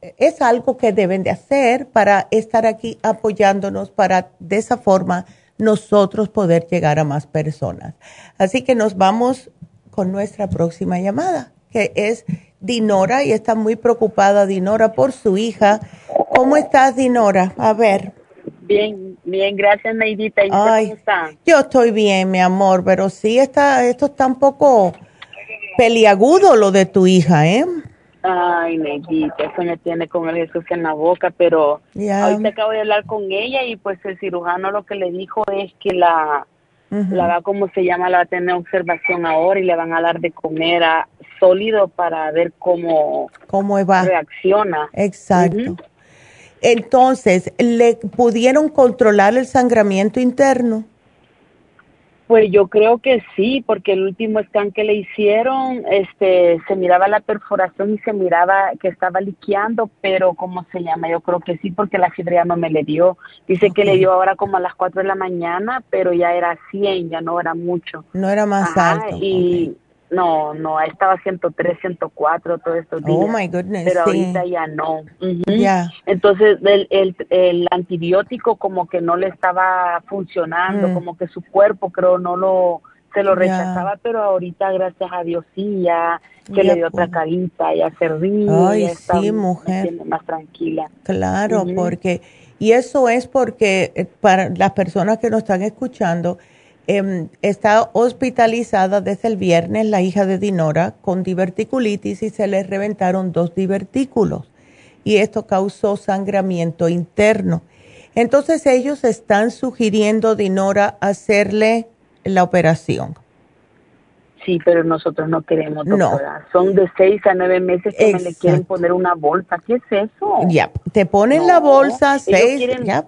es algo que deben de hacer para estar aquí apoyándonos para de esa forma nosotros poder llegar a más personas. Así que nos vamos con nuestra próxima llamada, que es Dinora, y está muy preocupada Dinora por su hija. ¿Cómo estás, Dinora? A ver. Bien, bien, gracias, Neidita. ¿Y cómo está? Yo estoy bien, mi amor, pero sí está, esto está un poco peliagudo lo de tu hija, ¿eh? Ay, Neguita, eso me tiene con el Jesús en la boca, pero ahorita acabo de hablar con ella y pues el cirujano lo que le dijo es que la, la va, como se llama, la va a tener observación ahora y le van a dar de comer a sólido para ver cómo, cómo va? reacciona. Exacto. Entonces, ¿le pudieron controlar el sangramiento interno? Pues yo creo que sí, porque el último scan que le hicieron, este, se miraba la perforación y se miraba que estaba liqueando, pero ¿cómo se llama? Yo creo que sí, porque la fibra ya no me le dio. Dice que le dio ahora como a las 4 de la mañana, pero ya era 100, ya no era mucho. No era más alto. Y, no, no, estaba 103, 104 todos estos días. Oh my goodness. Pero ahorita ya no. Ya. Entonces, el, el, el, antibiótico como que no le estaba funcionando, mm. como que su cuerpo creo no lo, se lo rechazaba, pero ahorita gracias a Dios sí, ya que le dio otra pues. carita, ya serví. Ay, sí, mujer. Más tranquila. Claro, porque, y eso es porque eh, para las personas que nos están escuchando, Em, está hospitalizada desde el viernes la hija de Dinora con diverticulitis y se le reventaron dos divertículos y esto causó sangramiento interno. Entonces ellos están sugiriendo Dinora hacerle la operación. Sí, pero nosotros no queremos, doctora. Son de seis a nueve meses que me le quieren poner una bolsa. ¿Qué es eso? Ya, te ponen la bolsa, seis, ya,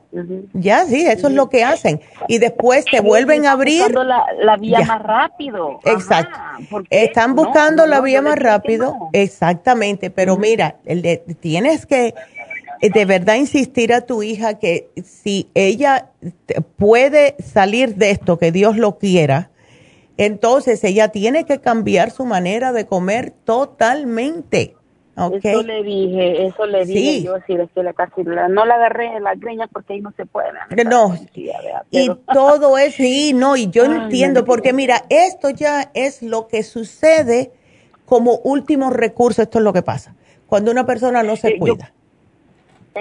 ya, sí, eso es lo que hacen. Y después te vuelven a abrir. Están buscando la, vía más rápido. Exacto. Están buscando la vía más rápido, exactamente. Pero mira, el tienes que eh, de verdad insistir a tu hija que si ella puede salir de esto, que Dios lo quiera, entonces ella tiene que cambiar su manera de comer totalmente. Okay. Eso le dije, eso le dije yo, sí, la casi, no la agarré en la greña porque ahí no se puede. No, y todo es, sí, no, y yo entiendo, porque mira, esto ya es lo que sucede como último recurso, esto es lo que pasa, cuando una persona no se cuida.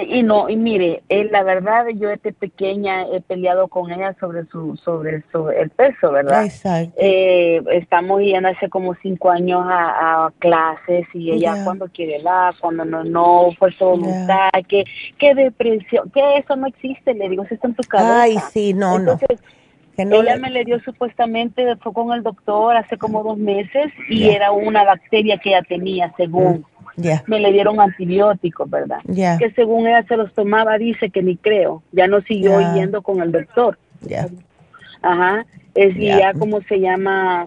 Y no, y mire, eh, la verdad yo desde pequeña he peleado con ella sobre su, sobre su, el peso, ¿verdad? Exacto. Eh, estamos yendo hace como cinco años a, clases y ella cuando quiere la, cuando no, no, fue voluntad, que, que depresión, que eso no existe, le digo, eso está en tu cabeza. Ay, sí, no, no. ella me le dio supuestamente, fue con el doctor hace como dos meses y era una bacteria que ella tenía, según me le dieron antibióticos, ¿verdad? Que según ella se los tomaba, dice que ni creo, ya no siguió yendo con el doctor. Ajá, es ya como se llama,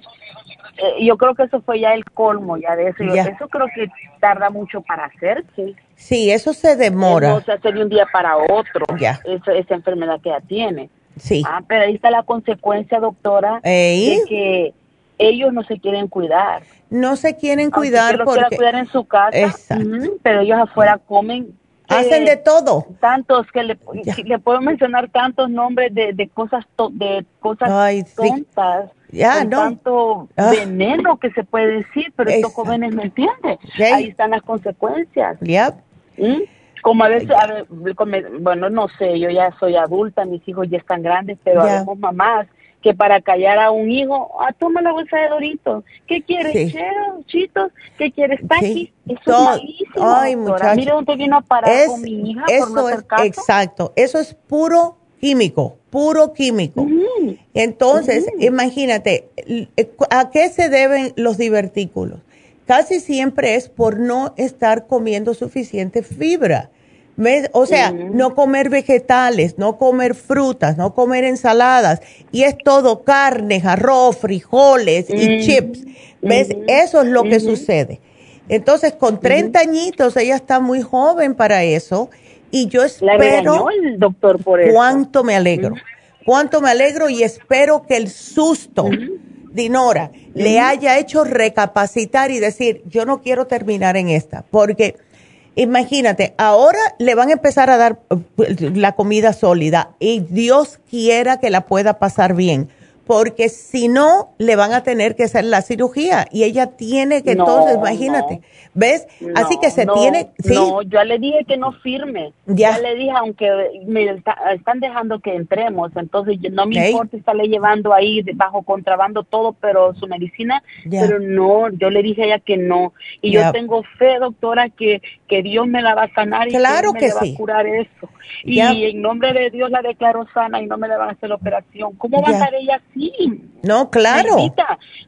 eh, yo creo que eso fue ya el colmo ya de eso. Eso creo que tarda mucho para hacerse. Sí, eso se demora. No se hace de un día para otro, esa, esa enfermedad que ella tiene. Sí. Ah, pero ahí está la consecuencia, doctora, de que ellos no se quieren cuidar. No se quieren cuidar porque... quieren cuidar en su casa, pero ellos afuera comen... Hacen de todo. Tantos que le, le puedo mencionar tantos nombres de, de cosas de cosas tontas. Ya, no. tanto ah. veneno que se puede decir, pero estos jóvenes no entienden. Ahí están las consecuencias. ¿Mm? Como a veces, bueno, no sé, yo ya soy adulta, mis hijos ya están grandes, pero yeah. mamás que para callar a un hijo, ah, toma la bolsa de Doritos. ¿Qué quieres? Sí. ¿Chitos? ¿Qué quieres? ¿Taki? Eso es malísimo, Ay, Mire dónde vino a parar con mi hija eso por no es, Exacto, eso es puro químico, puro químico. Entonces, imagínate, ¿a qué se deben los divertículos? Casi siempre es por no estar comiendo suficiente fibra. O sea, no comer vegetales, no comer frutas, no comer ensaladas. Y es todo carne, arroz, frijoles y chips. ¿Ves? Eso es lo que sucede. Entonces, con 30 añitos, ella está muy joven para eso. Y yo espero... el doctor por eso. Cuánto me alegro. Cuánto me alegro y espero que el susto, Dinora, le haya hecho recapacitar y decir, yo no quiero terminar en esta. Porque Imagínate, ahora le van a empezar a dar uh, la comida sólida y Dios quiera que la pueda pasar bien, porque si no, le van a tener que hacer la cirugía y ella tiene que, entonces, imagínate, ¿ves? Así que se tiene... ¿sí? No, yo le dije que no firme. Ya, le dije, aunque me están dejando que entremos, entonces no me importa estarle llevando ahí bajo contrabando todo, pero su medicina, pero no, yo le dije a ella que no. Y yo tengo fe, doctora, que, que Dios me la va a sanar y claro que, me va a curar eso. Y en nombre de Dios la declaro sana y no me le van a hacer la operación. ¿Cómo va a estar ella así? No, claro.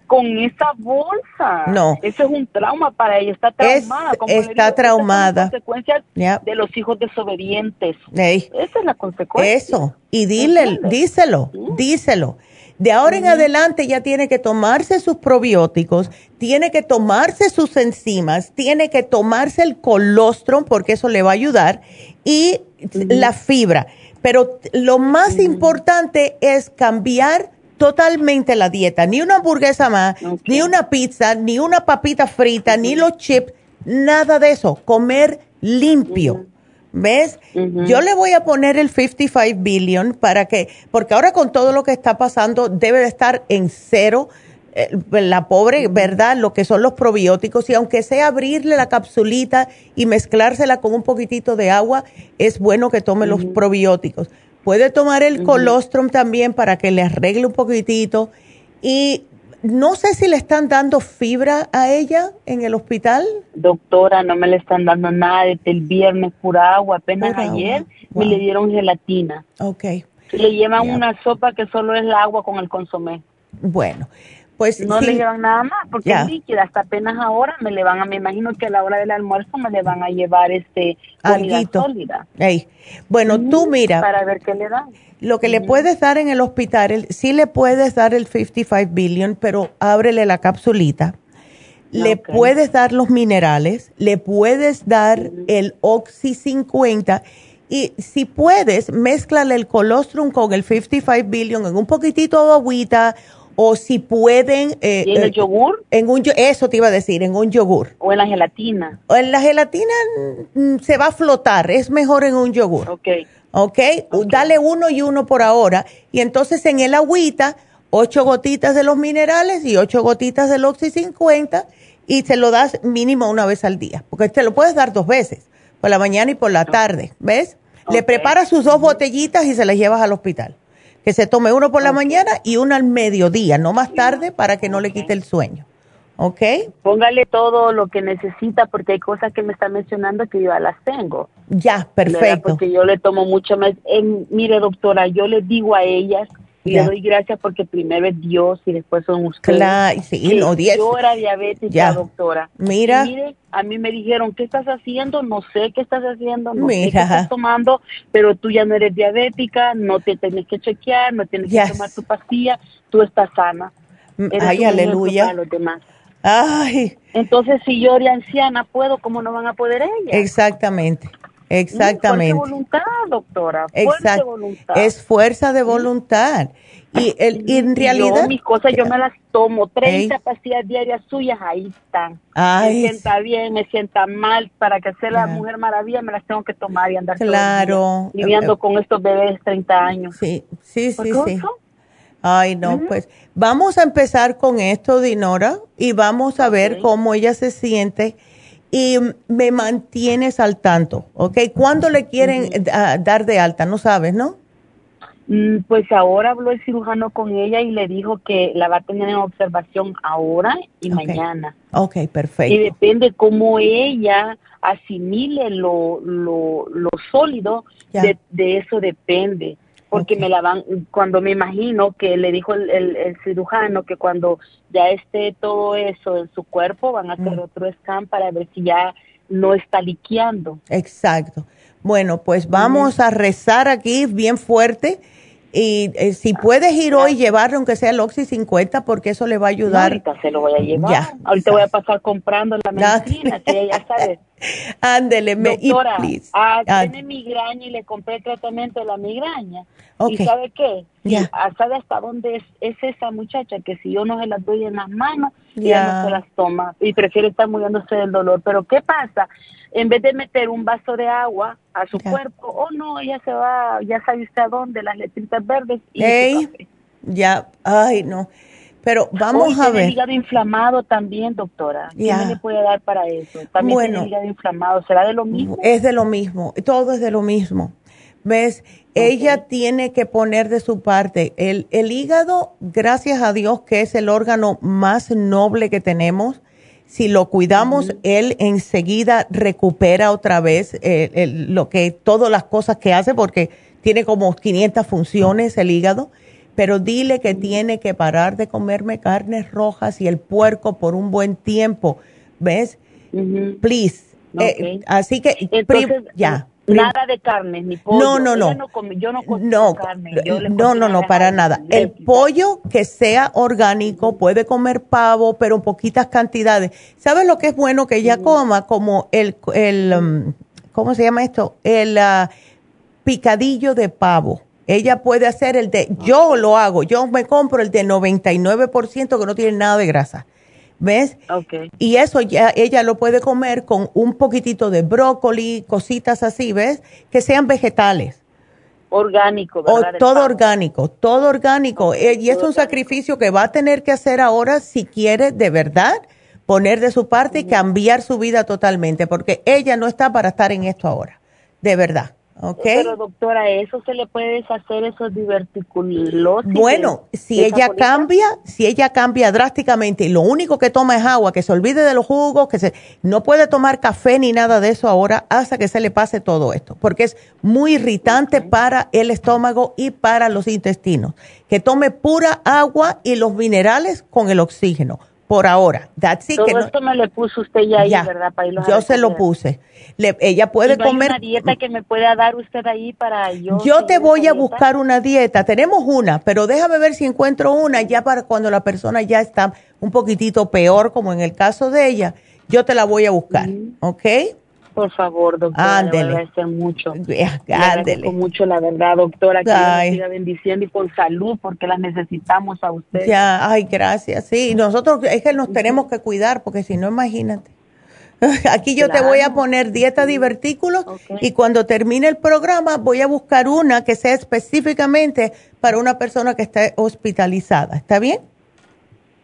con esa bolsa. No. Eso es un trauma para ella. Está traumada. está traumada. consecuencias de los hijos desobedientes. Esa es la consecuencia. Eso. Y dile, díselo, díselo. De ahora en adelante ya tiene que tomarse sus probióticos, tiene que tomarse sus enzimas, tiene que tomarse el colostrum porque eso le va a ayudar y la fibra. Pero lo más importante es cambiar totalmente la dieta. Ni una hamburguesa más, ni una pizza, ni una papita frita, ni los chips, nada de eso. Comer limpio. ¿Ves? Yo le voy a poner el 55 billion para que, porque ahora con todo lo que está pasando debe de estar en cero eh, la pobre, ¿verdad? Lo que son los probióticos y aunque sea abrirle la capsulita y mezclársela con un poquitito de agua, es bueno que tome los probióticos. Puede tomar el colostrum también para que le arregle un poquitito y no sé si le están dando fibra a ella en el hospital. Doctora, no me le están dando nada desde el viernes, pura agua. Apenas ayer me le dieron gelatina. Ok. Le llevan una sopa que solo es el agua con el consomé. Bueno, pues no le llevan nada más porque es líquida hasta apenas ahora me le van a me imagino que a la hora del almuerzo me le van a llevar este comida sólida. Bueno tú mira. para ver qué le dan. Lo que le puedes dar en el hospital, sí le puedes dar el 55 billion, pero ábrele la capsulita. Le puedes dar los minerales, le puedes dar el Oxy 50 y si puedes, mézclale el colostrum con el 55 billion en un poquitito de agüita o si pueden... Eh, ¿Y en el eh, yogur? En un, eso te iba a decir, en un yogur. ¿O en la gelatina? O en la gelatina mm, se va a flotar, es mejor en un yogur. Ok. ¿ok? Dale uno y uno por ahora. Y entonces en el agüita, ocho gotitas de los minerales y ocho gotitas del Oxy 50 y se lo das mínimo una vez al día, porque te lo puedes dar dos veces, por la mañana y por la tarde, ¿ves? Le preparas sus dos botellitas y se las llevas al hospital. Que se tome uno por la mañana y uno al mediodía, no más tarde, para que no le quite el sueño. ¿Ok? Póngale todo lo que necesita porque hay cosas que me está mencionando que yo ya las tengo. Ya, perfecto. Porque yo le tomo mucho más. mire, doctora, yo le digo a ellas y le doy gracias porque primero es Dios y después son ustedes. Claro, sí, no, Yo era diabética, doctora. Mira. mire, a mí me dijeron, ¿qué estás haciendo? No sé qué estás haciendo, no sé qué estás tomando, pero tú ya no eres diabética, no te tienes que chequear, no tienes que tomar tu pastilla, tú estás sana. Ay, aleluya. Los demás. Ay. Entonces, si yo de anciana puedo, ¿cómo no van a poder ellas? Exactamente. Exactamente. Fuerza voluntad, doctora. Fuerza de voluntad. Es fuerza de voluntad. Y, el, en realidad. Yo, mis cosas yo me las tomo. 30 pastillas diarias suyas, ahí están. Ay. Me sienta bien, me sienta mal. Para que sea la mujer maravilla, me las tengo que tomar y andar claro. viviendo con estos bebés 30 años. Sí, sí, sí. sí. Ay, no, pues vamos a empezar con esto, Dinora, y vamos a ver cómo ella se siente y me mantienes al tanto, ¿ok? ¿Cuándo le quieren dar de alta? No sabes, ¿no? Mm, pues ahora habló el cirujano con ella y le dijo que la va a tener en observación ahora y mañana. Ok, perfecto. Y depende cómo ella asimile lo, lo, lo sólido, de, de, eso depende porque me la van, cuando me imagino que le dijo el, el, cirujano que cuando ya esté todo eso en su cuerpo van a hacer mm. otro scan para ver si ya no está liqueando. Exacto. Bueno, pues vamos a rezar aquí bien fuerte y eh, si puedes ir hoy, llevarle aunque sea el Oxy 50, porque eso le va a ayudar. ahorita se lo voy a llevar. Ya, ahorita voy a pasar comprando la medicina, que ya sabe. (laughs) Ándele, Doctora, ah, tiene migraña y le compré el tratamiento de la migraña. ¿Y sabe qué? Ya. Ah, ¿Sabe hasta dónde es, esa muchacha? Que si yo no se las doy en las manos, ella no se las toma y prefiere estar muriéndose del dolor. Pero ¿qué pasa? en vez de meter un vaso de agua a su cuerpo, oh no, ella se va, ya sabe usted a dónde, las letritas verdes y ya, ay, no. Pero vamos a ver. el hígado inflamado también, doctora. ¿Qué le puede dar para eso? También bueno, tiene hígado inflamado. ¿Será de lo mismo? Es de lo mismo. Todo es de lo mismo. ¿Ves? Ella tiene que poner de su parte. El, el, hígado, gracias a Dios, que es el órgano más noble que tenemos, si lo cuidamos, él enseguida recupera otra vez eh, lo que, todas las cosas que hace, porque tiene como 500 funciones el hígado. Pero dile que tiene que parar de comerme carnes rojas y el puerco por un buen tiempo. ¿Ves? Please. Eh, así que, ya. Nada de carne, ni pollo. No, no, no. yo no no, carne. no, no, no, para nada. El pollo que sea orgánico puede comer pavo, pero en poquitas cantidades. ¿Sabes lo que es bueno que ella coma? Como el, el um, ¿cómo se llama esto? El uh, picadillo de pavo. Ella puede hacer el de, yo lo hago, yo me compro el de 99% que no tiene nada de grasa. ¿Ves? Okay. Y eso ya ella lo puede comer con un poquitito de brócoli, cositas así, ¿ves? Que sean vegetales. Orgánico, ¿verdad? O todo orgánico, todo orgánico. Eh, y es un sacrificio que va a tener que hacer ahora si quiere de verdad poner de su parte y cambiar su vida totalmente, porque ella no está para estar en esto ahora, de verdad. Pero doctora, ¿eso se le puede deshacer esos diverticulosis? Bueno, si ella cambia, si ella cambia drásticamente y lo único que toma es agua, que se olvide de los jugos, que se, no puede tomar café ni nada de eso ahora hasta que se le pase todo esto, porque es muy irritante para el estómago y para los intestinos. Que tome pura agua y los minerales con el oxígeno por ahora. That's Todo que esto me le puso usted ya ahí, ¿verdad? Para yo se lo puse. ella puede comer. Hay una dieta que me pueda dar usted ahí para yo. Yo te voy a buscar una dieta. Tenemos una, pero déjame ver si encuentro una ya para cuando la persona ya está un poquitito peor, como en el caso de ella. Yo te la voy a buscar, ¿ok? Por favor, doctora, Ándele. le agradezco mucho. Le mucho, la verdad, doctora, que Dios siga bendiciendo y con salud, porque las necesitamos a usted. Ya, ay, gracias. Sí, nosotros es que nos tenemos que cuidar, porque si no, imagínate. (laughs) Aquí yo te voy a poner dieta divertículos y cuando termine el programa voy a buscar una que sea específicamente para una persona que esté hospitalizada. ¿Está bien?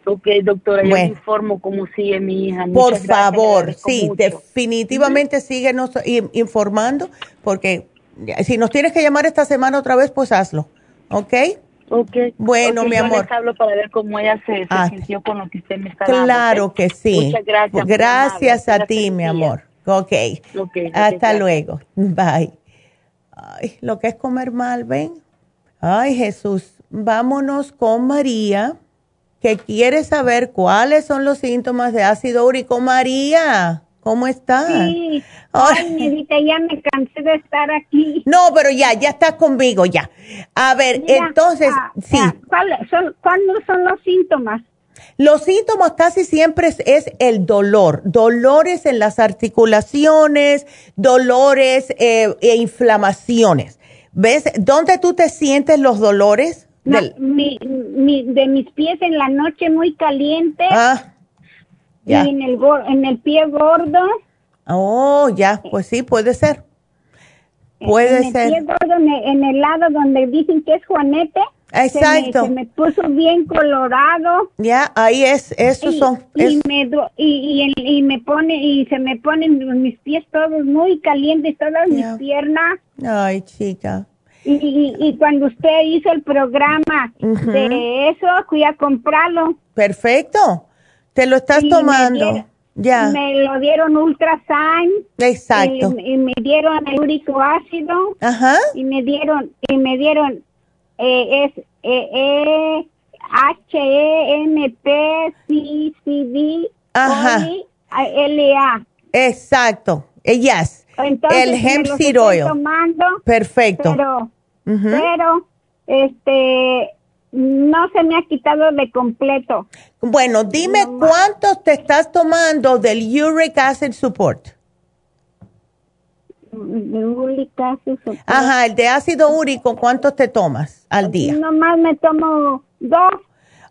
Ok, doctora, yo informo cómo sigue mi hija. Por favor, sí, definitivamente síguenos informando, porque si nos tienes que llamar esta semana otra vez, pues hazlo, ¿ok? Ok. Bueno, mi amor. Les hablo para ver cómo ella se, ah, sintió con lo que usted me está Claro que sí. Muchas gracias. Gracias a ti, mi amor. Ok. okay Hasta luego. Bye. Ay, lo que es comer mal, ven. Ay, Jesús. Vámonos con María que quiere saber cuáles son los síntomas de ácido úrico. María, ¿cómo estás? Sí. Ay, ya me cansé de estar aquí. No, pero ya, ya estás conmigo, ya. A ver, entonces, ah, sí. ¿Cuáles son, son los síntomas? Los síntomas casi siempre es, el dolor, dolores en las articulaciones, dolores eh, e inflamaciones. ¿Ves? ¿Dónde tú te sientes los dolores? Mi, mi, de mis pies en la noche muy caliente. Ah, Y en el, en el pie gordo. Oh, ya, pues sí, puede ser. Puede en ser. El pie gordo, en, el, lado donde dicen que es Juanete. Exacto. Se me, puso bien colorado. Ya, ahí es, esos son. Y, me, y, y, me pone, y se me ponen mis pies todos muy calientes, todas mis piernas. Ay, chica. Y, y, cuando usted hizo el programa de eso, fui a comprarlo. Perfecto. Te lo estás tomando. ya. Me lo dieron Ultrasign. Exacto. Y, me dieron el úrico ácido. Ajá. Y me dieron, y me dieron, eh, es, eh, eh, H, E, N, P, C, C, D, Ajá. L, A. Exacto. El hemp seed oil. Perfecto. Pero, pero, este, no se me ha quitado de completo. Bueno, dime cuántos te estás tomando del uric acid support. Uric acid support. Ajá, el de ácido úrico, ¿cuántos te tomas al día? Nomás me tomo dos.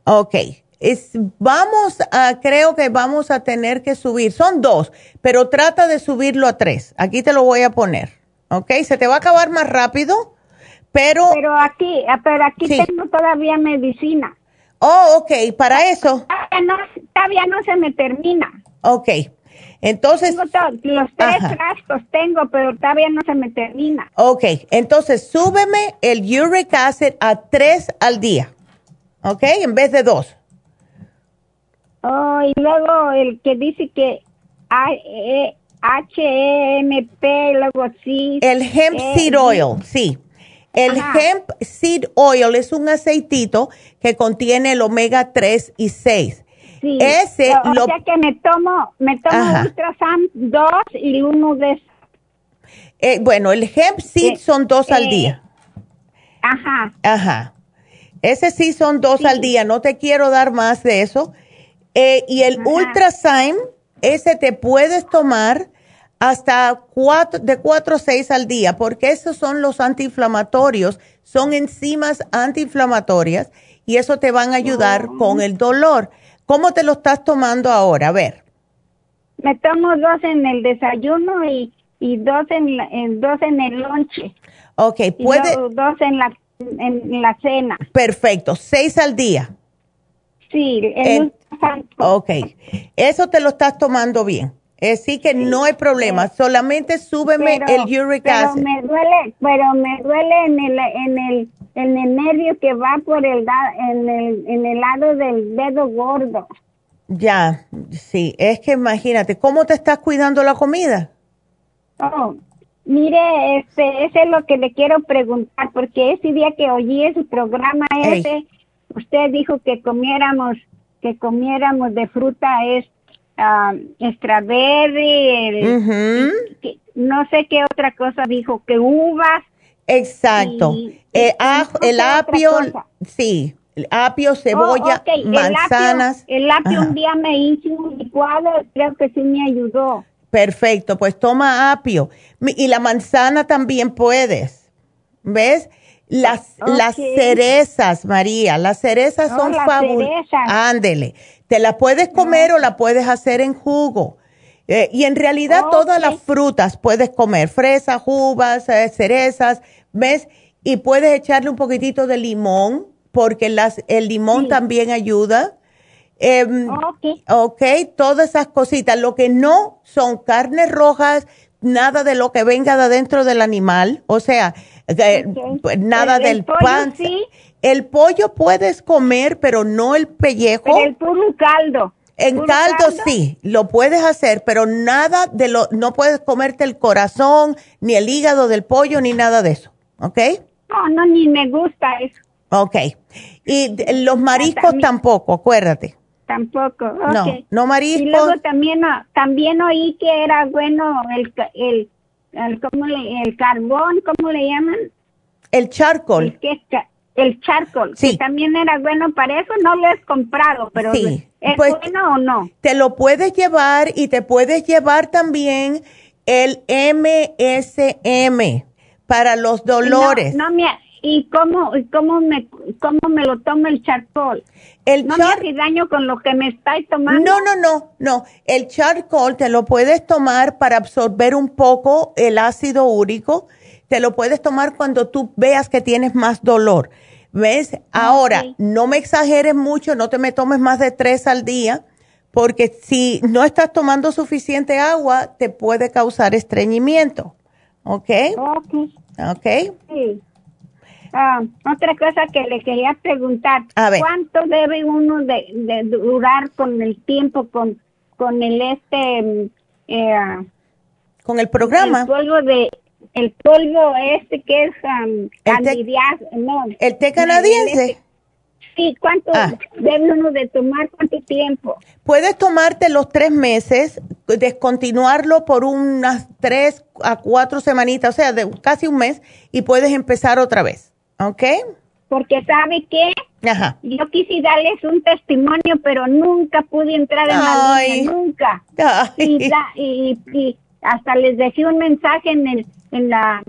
Ok es, vamos a, creo que vamos a tener que subir, son dos, pero trata de subirlo a tres. Aquí te lo voy a poner, ¿ok? Se te va a acabar más rápido, Pero, pero aquí, pero aquí tengo todavía medicina. Oh, ok, para eso. Todavía no, se me termina. Ok, entonces. los tres frascos tengo, pero todavía no se me termina. Ok, entonces súbeme el uric acid a tres al día. Ok, en vez de dos. Oh, y luego el que dice que H-E-M-P, e luego sí. El hemp e seed oil, sí. El hemp seed oil es un aceitito que contiene el omega 3 y 6. Sí. Ese o, lo... sea que me tomo, me tomo Ultrasan 2 y uno de eh, bueno, el hemp seed eh, son dos al eh, día. Ajá. Ajá. Ese sí son dos al día, no te quiero dar más de eso. Y el Ultrasign, ese te puedes tomar hasta cuatro, de 4 a 6 al día, porque esos son los antiinflamatorios, son enzimas antiinflamatorias y eso te van a ayudar con el dolor. ¿Cómo te lo estás tomando ahora? A ver. Me tomo dos en el desayuno y, y dos, en, dos en el lonche. Ok, puede. dos en la, en la cena. Perfecto, seis al día. Sí, el, Ok, eso te lo estás tomando bien. Así que no hay problema, solamente súbeme el uric pero Me duele, pero me duele en el, en el, en el nervio que va por el, en el, en el lado del dedo gordo. Ya, sí, es que imagínate, ¿cómo te estás cuidando la comida? Oh, mire, este, ese es lo que le quiero preguntar, porque ese día que oí ese programa ese, usted dijo que comiéramos, que comiéramos de fruta es uh, strawberry, no sé qué otra cosa dijo, que uvas. Exacto. Eh, el, apio, sí, el apio, cebolla, manzanas. El apio, un día me hice un licuado, creo que sí me ayudó. Perfecto, pues toma apio. Y la manzana también puedes. ¿Ves? Las, las cerezas, María, las cerezas son fabulosas. Ándele. Te la puedes comer o la puedes hacer en jugo. Eh, y en realidad todas las frutas puedes comer, fresas, uvas, eh, cerezas, ¿ves? Y puedes echarle un poquitito de limón, porque las, el limón también ayuda. Eh, ok, todas esas cositas. Lo que no son carnes rojas, nada de lo que venga de adentro del animal, o sea, pues, nada del pan. El pollo puedes comer, pero no el pellejo. el puro caldo. En caldo, sí, lo puedes hacer, pero nada de lo, no puedes comerte el corazón, ni el hígado del pollo, ni nada de eso, ¿ok? No, no, ni me gusta eso. Ok. Y los mariscos tampoco, acuérdate. Tampoco, No, no mariscos. Y luego también, también oí que era bueno el, el, el, ¿cómo le, el carbón, ¿cómo le llaman? El charcoal. El que el charcoal, sí. que también era bueno para eso, no lo he comprado, pero ¿es pues, bueno o no? Te lo puedes llevar y te puedes llevar también el MSM para los dolores. No, no ¿y cómo, cómo, me, cómo me lo toma el charcoal? El no me hace daño con lo que me estáis tomando. No, no, no, no. El charcoal te lo puedes tomar para absorber un poco el ácido úrico. Te lo puedes tomar cuando tú veas que tienes más dolor ¿Ves? Ahora, no me exageres mucho, no te me tomes más de tres al día, porque si no estás tomando suficiente agua, te puede causar estreñimiento. ¿Ok? Ok. Ok. Sí. Ah, otra cosa que le quería preguntar, ¿cuánto debe uno de, durar con el tiempo, con, con el este... Mm, eh, con el programa. El polvo de, el polvo este que es um, el té, canadiense. sí, ¿cuánto ah. debe uno de tomar? ¿Cuánto tiempo? Puedes tomarte los tres meses, descontinuarlo por unas tres a cuatro semanitas, o sea, de casi un mes, y puedes empezar otra vez, ¿ok? Porque sabe que yo quise darles un testimonio, pero nunca pude entrar en la línea, nunca. y, y hasta les dejé un mensaje en el en la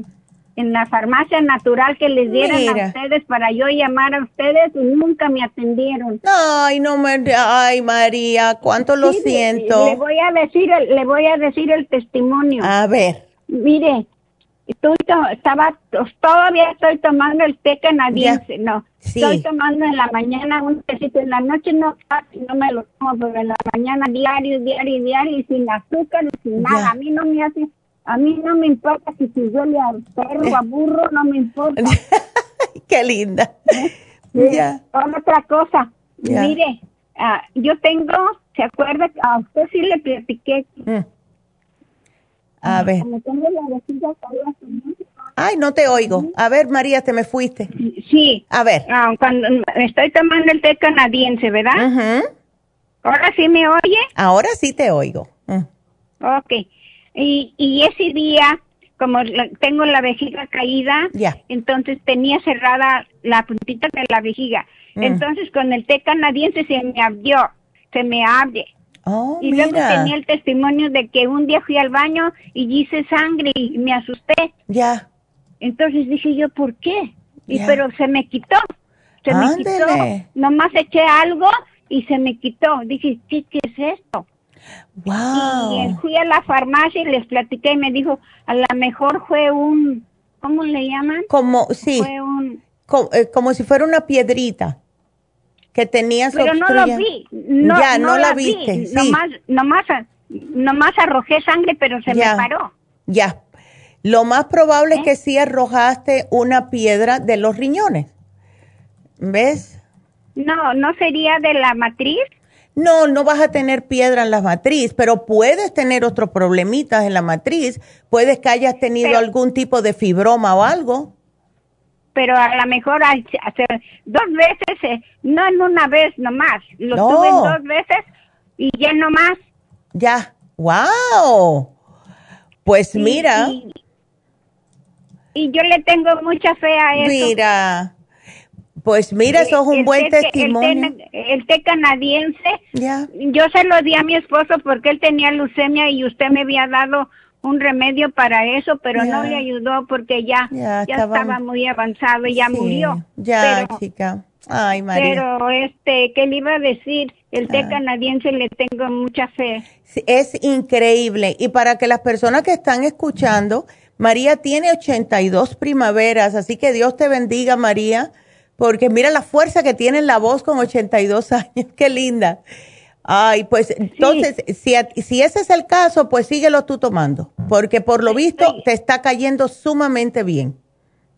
en la farmacia natural que les dieran a ustedes para yo llamar a ustedes y nunca me atendieron. Ay, no me ay María, cuánto lo siento. Le voy a decir el, le voy a decir el testimonio. A ver. Mire, estoy estaba todavía estoy tomando el té canadiense no. Estoy tomando en la mañana un tecito en la noche no no me lo tomo pero en la mañana diario diario diario y sin azúcar y sin nada. A mí no me hace a mí no me importa si se duele a perro a burro no me importa. (laughs) Qué linda. Ya. otra cosa. Mire ah, yo tengo se acuerda a usted sí le platiqué mm. A ver. Ay, no te oigo. A ver, María, te me fuiste. Sí. A ver. Ah, cuando estoy tomando el té canadiense, ¿verdad? ¿Ahora sí me oye? Ahora sí te oigo. Mm. Ok. Y, y ese día, como tengo la vejiga caída, entonces tenía cerrada la puntita de la vejiga. Mm. Entonces con el té canadiense se me abrió, se me abre. Oh, y luego tenía el testimonio de que un día fui al baño y hice sangre y me asusté. Ya. Entonces dije yo, ¿por qué? Y pero se me quitó. Se me quitó. Nomás eché algo y se me quitó. Dije, ¿qué, qué es esto? Wow. Y fui a la farmacia y les platiqué y me dijo, a lo mejor fue un, ¿cómo le llaman? Como, sí. Fue un... Eh, como si fuera una piedrita que tenías Pero no lo vi. No, ya, no, la, viste. Nomás, nomás, nomás arrojé sangre, pero se me paró. Ya. Lo más probable es ¿Eh? que sí arrojaste una piedra de los riñones. ¿Ves? No, ¿no sería de la matriz? No, no vas a tener piedra en la matriz, pero puedes tener otros problemitas en la matriz. Puedes que hayas tenido algún tipo de fibroma o algo pero a lo mejor hacer dos veces, eh, no en una vez nomás, lo tuve dos veces y ya nomás. Ya, wow. Pues mira. Y, yo le tengo mucha fe a eso. Mira. Pues mira, eso es un buen testimonio. El té, canadiense, ya. yo se lo di a mi esposo porque él tenía leucemia y usted me había dado un remedio para eso, pero no le ayudó porque ya, ya, estaba, muy avanzado y ya murió. Ya, chica. Ay, María. Pero, este, ¿qué le iba a decir? El té ah. canadiense le tengo mucha fe. es increíble. Y para que las personas que están escuchando, María tiene 82 primaveras, así que Dios te bendiga, María, porque mira la fuerza que tiene en la voz con 82 (laughs) años. Qué linda. Ay, pues entonces, si, si ese es el caso, pues síguelo tú tomando, porque por lo visto te está cayendo sumamente bien.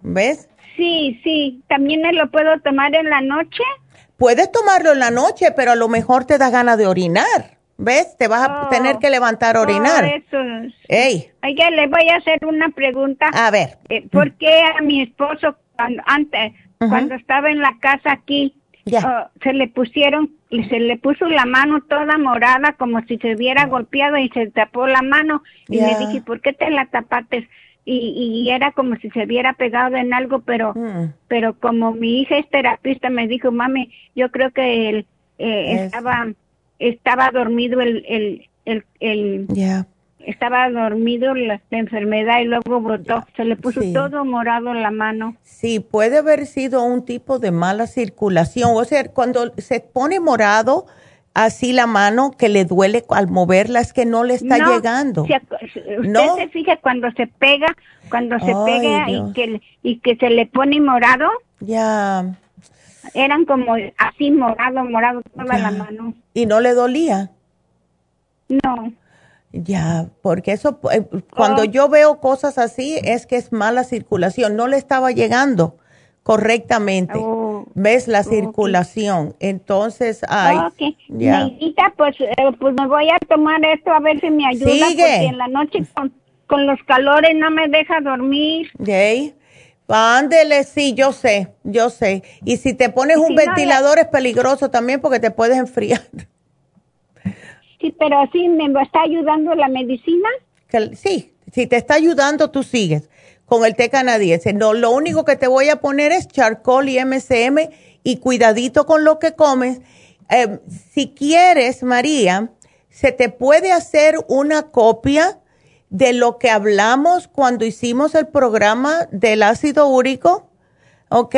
¿Ves? Sí, sí. ¿También me lo puedo tomar en la noche? Puedes tomarlo en la noche, pero a lo mejor te da ganas de orinar. ¿Ves? Te vas a oh. tener que levantar a orinar. Oh, eso. Ey. Oiga, le voy a hacer una pregunta. A ver. Eh, ¿Por qué a mi esposo, antes, cuando estaba en la casa aquí, oh, se le pusieron y se le puso la mano toda morada como si se hubiera golpeado y se tapó la mano. Y me dije, ¿por qué te la tapaste? Y, y era como si se hubiera pegado en algo, pero mm. pero como mi hija es terapista me dijo, mami, yo creo que él eh, estaba estaba dormido el el el, el estaba dormido la, enfermedad y luego brotó, se le puso todo morado en la mano. Sí, puede haber sido un tipo de mala circulación, o sea, cuando se pone morado así la mano que le duele al moverla es que no le está llegando. usted ¿No? se fija cuando se pega, cuando se pega y que, y que se le pone morado. Ya. Eran como así morado, morado toda la mano. ¿Y no le dolía? No. Ya, porque eso, eh, cuando oh. yo veo cosas así, es que es mala circulación, no le estaba llegando correctamente. Oh. ¿Ves la circulación? Entonces, ay. Ok, ya. pues, eh, pues me voy a tomar esto a ver si me ayuda. Porque en la noche con, los calores no me deja dormir. Okay. Ándele, sí, yo sé, yo sé. Y si te pones un ventilador es peligroso también porque te puedes (laughs) enfriar. Sí, pero así me está ayudando la medicina. sí, si te está ayudando, tú sigues con el té canadiense. No, lo único que te voy a poner es charcoal y MCM y cuidadito con lo que comes. Em, si quieres, María, se te puede hacer una copia de lo que hablamos cuando hicimos el programa del ácido úrico, ¿ok?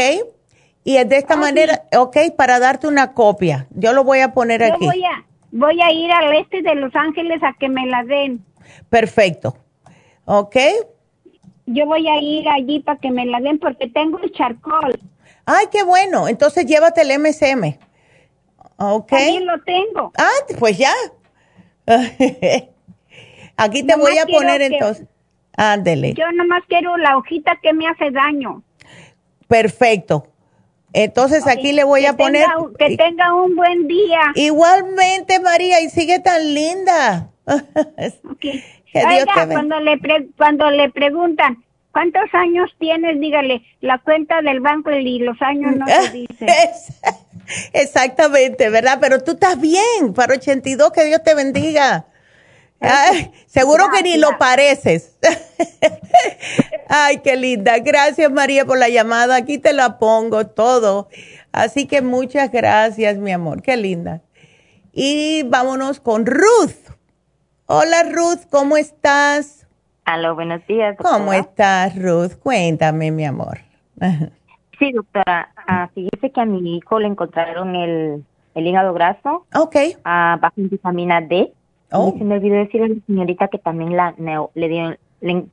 Y es de esta ah, manera, ok, para darte una copia. Yo lo voy a poner aquí. Voy a, voy a ir al este de Los Ángeles a que me la den. Perfecto. ¿Ok? yo voy a ir allí para que me la den porque tengo el charcoal. Ay, qué bueno. Entonces llévate el MSM. Ok. También lo tengo. Ah, pues ya. (laughs) Aquí te voy a poner entonces. Ándele. Yo nomás quiero la hojita que me hace daño. Perfecto. Entonces aquí le voy a poner. que tenga un buen día. Igualmente, María, y sigue tan linda. (laughs) Oiga, cuando le, cuando le preguntan, ¿cuántos años tienes? Dígale, la cuenta del banco y los años no se dicen. (laughs) Exactamente, ¿verdad? Pero tú estás bien para 82, que Dios te bendiga. Seguro que ni lo pareces. (laughs) Ay, qué linda. Gracias, María, por la llamada. Aquí te la pongo todo. Así que muchas gracias, mi amor. Qué linda. Y vámonos con Ruth. Hola, Ruth, ¿cómo estás? Hola, buenos días. ¿Cómo estás, Ruth? Cuéntame, mi amor. (laughs) sí, doctora. Uh, fíjese que a mi hijo le encontraron el, el hígado graso. Ok. Uh, bajo en vitamina D. Oh. Y se me olvidó decirle a la señorita que también la le, dio, le,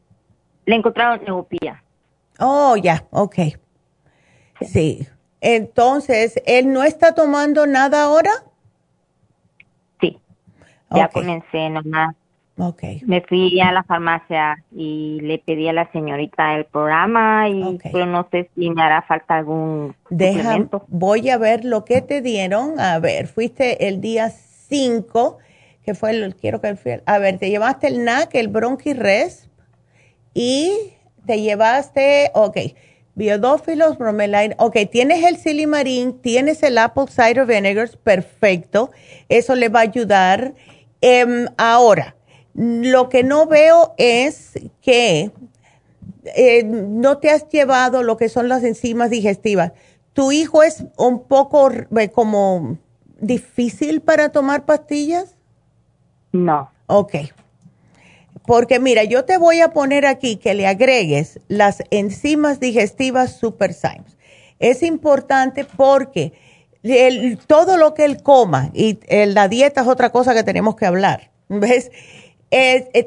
encontraron neopía. Oh, ya, ok. Sí. Entonces, ¿él no está tomando nada ahora? Sí. Ya comencé nomás. Ok. Me fui a la farmacia y le pedí a la señorita el programa y pero no sé si me hará falta algún Deja, voy a ver lo que te dieron. A ver, fuiste el día 5 que fue el, quiero que el, a ver, te llevaste el NAC, el Bronchiresp y te llevaste, ok, biodófilos, bromelain, ok, tienes el silimarín, tienes el apple cider vinegar, perfecto, eso le va a ayudar. Em, ahora, lo que no veo es que eh, no te has llevado lo que son las enzimas digestivas. ¿Tu hijo es un poco eh, como difícil para tomar pastillas? No. Ok. Porque mira, yo te voy a poner aquí que le agregues las enzimas digestivas Superzymes. Es importante porque todo lo que él coma, y la dieta es otra cosa que tenemos que hablar, ¿ves?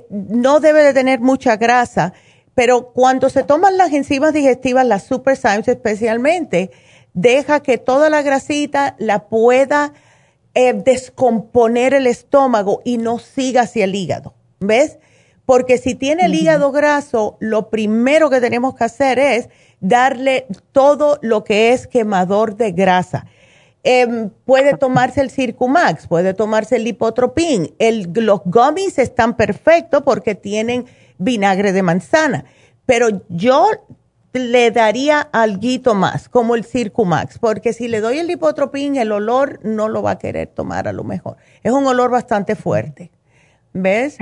no debe de tener mucha grasa, pero cuando se toman las enzimas digestivas, las Superzymes especialmente, deja que toda la grasita la pueda eh, descomponer el estómago y no siga hacia el hígado. ¿Ves? Porque si tiene el hígado graso, lo primero que tenemos que hacer es darle todo lo que es quemador de grasa. Em, puede tomarse el Circumax, puede tomarse el Lipotropin. El, los gummies están perfectos porque tienen vinagre de manzana. Pero yo le daría algo más, como el Circumax, porque si le doy el lipotropín, el olor no lo va a querer tomar a lo mejor. Es un olor bastante fuerte, ¿ves?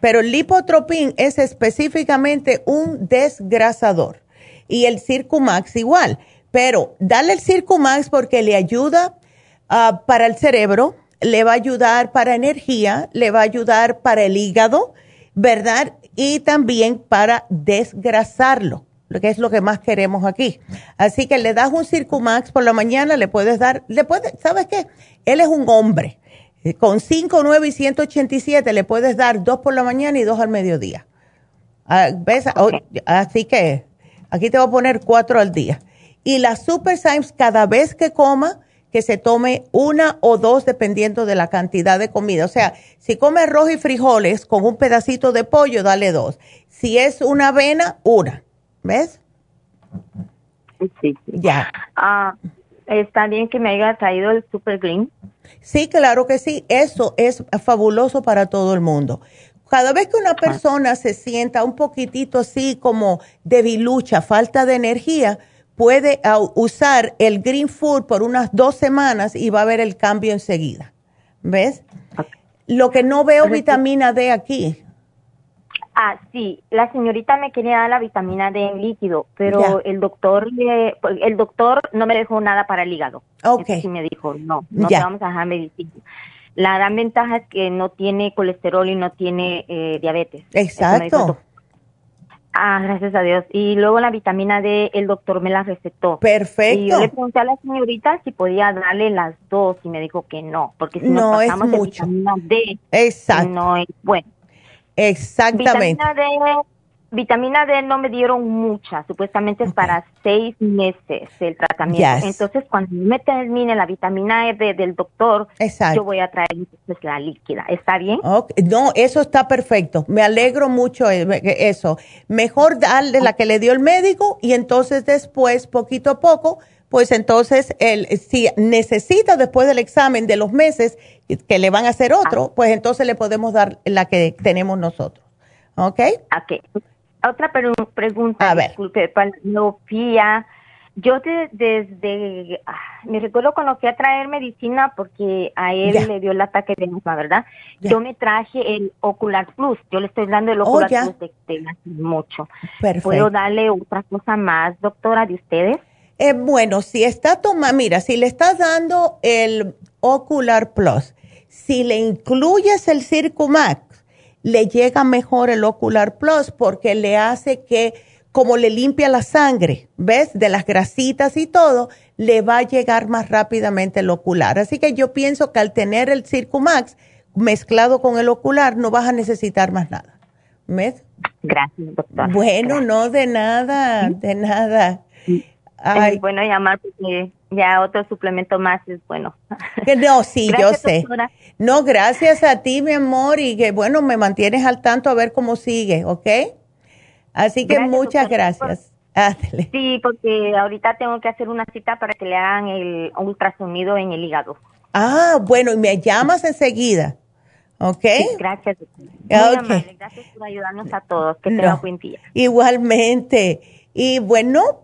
Pero el lipotropín es específicamente un desgrasador y el Circumax igual, pero dale el Circumax porque le ayuda ah, para el cerebro, le va a ayudar para energía, le va a ayudar para el hígado, ¿verdad? Y también para desgrasarlo que es lo que más queremos aquí. Así que le das un Circumax por la mañana, le puedes dar, le puedes, ¿sabes qué? Él es un hombre. Con 5, 9 y 187 le puedes dar dos por la mañana y dos al mediodía. Ah, ¿Ves? Así que aquí te voy a poner cuatro al día. Y las Super Symes, cada vez que coma, que se tome una o dos dependiendo de la cantidad de comida. O sea, si come arroz y frijoles con un pedacito de pollo, dale dos. Si es una avena, una. ¿Ves? Sí, Ya. Ah, ¿Está bien que me haya traído el Super Green? Sí, claro que sí. Eso es fabuloso para todo el mundo. Cada vez que una persona se sienta un poquitito así como debilucha, falta de energía, puede ah, usar el Green Food por unas dos semanas y va a ver el cambio enseguida. ¿Ves? Lo que no veo vitamina D aquí. Ah, sí, la señorita me quería dar la vitamina D en líquido, pero el doctor el doctor no me dejó nada para el hígado. Ok. sí me dijo, no, no te vamos a dejar medicina. La gran ventaja es que no tiene colesterol y no tiene eh, diabetes. Exacto. Ah, gracias a Dios. Y luego la vitamina D, el doctor me la recetó. Perfecto. Y yo le pregunté a la señorita si podía darle las dos y me dijo que no, porque si no nos pasamos vitamina D, Exacto. no es bueno. Exactamente. Vitamina D, vitamina D no me dieron mucha, supuestamente es para seis meses el tratamiento. Entonces, cuando me termine la vitamina E del doctor, yo voy a traer la líquida. ¿Está bien? No, eso está perfecto. Me alegro mucho eh, eso. Mejor darle la que le dio el médico y entonces después, poquito a poco, pues entonces, el, si necesita después del examen de los meses que le van a hacer otro, ah. pues entonces le podemos dar la que tenemos nosotros. ¿Ok? Ok. Otra pregunta, a ver. disculpe, panopía. Yo desde, ah, me recuerdo cuando fui a traer medicina porque a él le dio el ataque de asma, ¿verdad? Yo me traje el Ocular Plus, yo le estoy dando el oh, Ocular Plus de, de mucho. Perfecto. ¿Puedo darle otra cosa más, doctora, de ustedes? Eh, bueno, si está tomando, mira, si le estás dando el Ocular Plus, si le incluyes el Circumax, le llega mejor el Ocular Plus porque le hace que, como le limpia la sangre, ¿ves? De las grasitas y todo, le va a llegar más rápidamente el ocular. Así que yo pienso que al tener el Circumax mezclado con el ocular, no vas a necesitar más nada. ¿Ves? Gracias, doctora. Bueno, no de nada, de nada. Es bueno llamar porque ya otro suplemento más es bueno. No, (laughs) sí, yo sé. No, gracias a ti, mi amor, y que bueno, me mantienes al tanto a ver cómo sigue, ¿ok? Así que muchas gracias. (laughs) Sí, porque ahorita tengo que hacer una cita para que le hagan el ultrasonido en el hígado. Ah, bueno, y me llamas enseguida. ¿Ok? gracias. Gracias por ayudarnos a todos. Que no. buen día. Igualmente. Y bueno,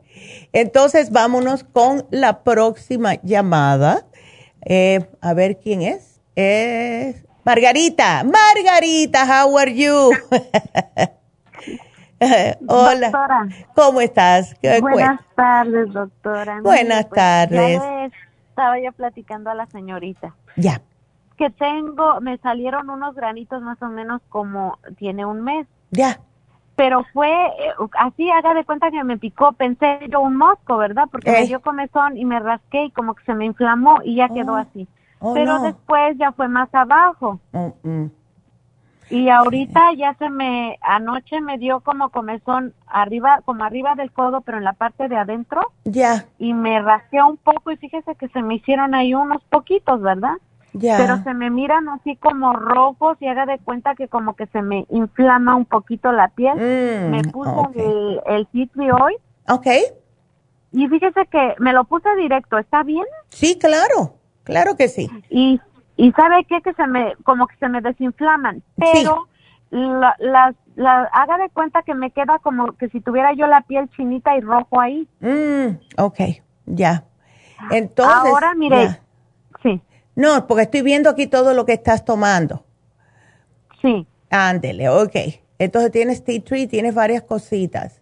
entonces, vámonos con la próxima llamada. Eh, a ver quién es. Es Margarita. Margarita, how are you? (laughs) Hola. Doctora. ¿Cómo estás? Buenas tardes, doctora. Buenas pues, tardes. estaba ya platicando a la señorita. Ya. Que tengo, me salieron unos granitos más o menos como tiene un mes. Ya pero fue eh, así, haga de cuenta que me picó, pensé yo un mosco, ¿verdad? Porque me dio comezón y me rasqué y como que se me inflamó y ya quedó oh. así. Oh, pero después ya fue más abajo. Mm, mm. Y ahorita ya se me, anoche me dio como comezón arriba, como arriba del codo, pero en la parte de adentro. Ya. Y me rasqué un poco y fíjese que se me hicieron ahí unos poquitos, ¿verdad? Pero se me miran así como rojos y haga de cuenta que como que se me inflama un poquito la piel. Mm, me puse el, el hoy. Ok. Y fíjese que me lo puse directo, ¿está bien? Sí, claro, claro que sí. Y, y ¿sabe qué? Que se me, como que se me desinflaman, pero la, la, haga de cuenta que me queda como que si tuviera yo la piel chinita y rojo ahí. Mm, ok, ya. Entonces. Ahora, mire, sí. No, porque estoy viendo aquí todo lo que estás tomando. Sí. Ándele, ok. Entonces tienes tea tree, tienes varias cositas.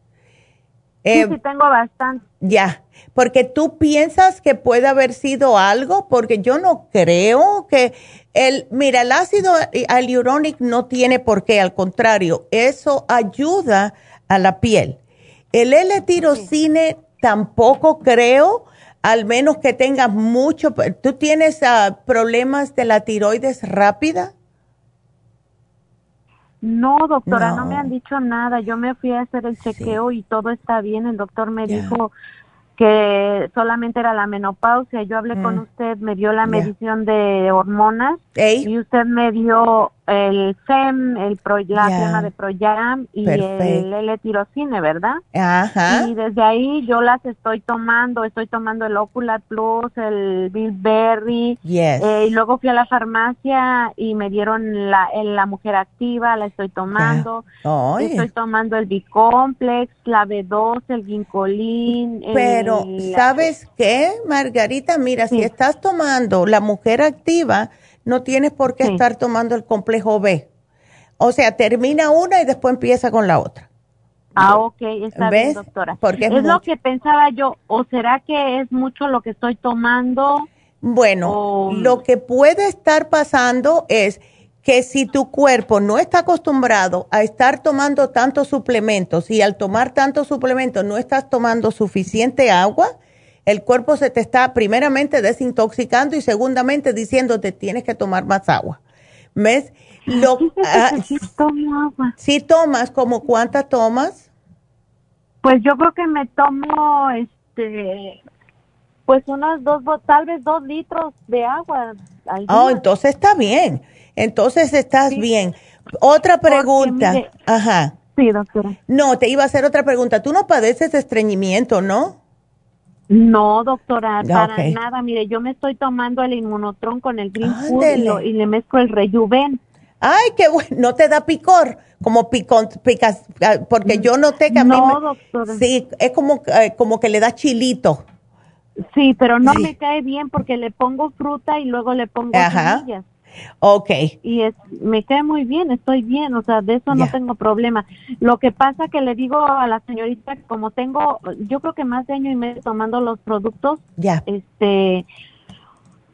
eh, sí, tengo bastante. Ya, porque tú piensas que puede haber sido algo, porque yo no creo que el, mira, el ácido hialurónico no tiene por qué, al contrario, eso ayuda a la piel. El L-tirocine tampoco creo, al menos que tengas mucho, ¿tú tienes ah, problemas de la tiroides rápida? No, doctora, no. me han dicho nada. Yo me fui a hacer el chequeo y todo está bien. El doctor me dijo que solamente era la menopausia. Yo hablé con mm. usted, me dio la medición de hormonas y usted me dio el FEM, el pro, la de Proyam y el L-tirocine, ¿verdad? Ajá. Y desde ahí yo las estoy tomando, estoy tomando el Ocular Plus, el Bilberry, eh, y luego fui a la farmacia y me dieron la, la mujer activa, la estoy tomando, estoy tomando el Bicomplex, la B2, el Ginkolin. Pero, ¿sabes qué, Margarita? Mira, si estás tomando la mujer activa, no tienes por qué estar tomando el complejo B. O sea, termina una y después empieza con la otra. Ah, ok, está bien, doctora. Porque es, lo que pensaba yo, o será que es mucho lo que estoy tomando. Bueno, lo que puede estar pasando es que si tu cuerpo no está acostumbrado a estar tomando tantos suplementos y al tomar tantos suplementos no estás tomando suficiente agua, el cuerpo se te está primeramente desintoxicando y segundamente diciéndote tienes que tomar más agua. ¿Ves? Lo, ah, sí, tomo agua. ¿Sí tomas? ¿Como cuántas tomas? Pues yo creo que me tomo, este, pues unas dos, tal vez dos litros de agua al día. Oh, entonces está bien. Entonces estás bien. Otra pregunta. Ajá. Sí, doctora. No, te iba a hacer otra pregunta. Tú no padeces de estreñimiento, ¿no? No, doctora, para nada. Mire, yo me estoy tomando el inmunotron con el Green Food y, le mezclo el Rejuven. Ay, qué bueno. No te da picor, como picón, picas, ah, porque yo noté que a mí. No, doctora. Sí, es como, eh, como que le da chilito. Sí, pero no me cae bien porque le pongo fruta y luego le pongo semillas. Ok. Y es, me cae muy bien, estoy bien, o sea, de eso no tengo problema. Lo que pasa que le digo a la señorita, como tengo, yo creo que más de año y medio tomando los productos, ya. este,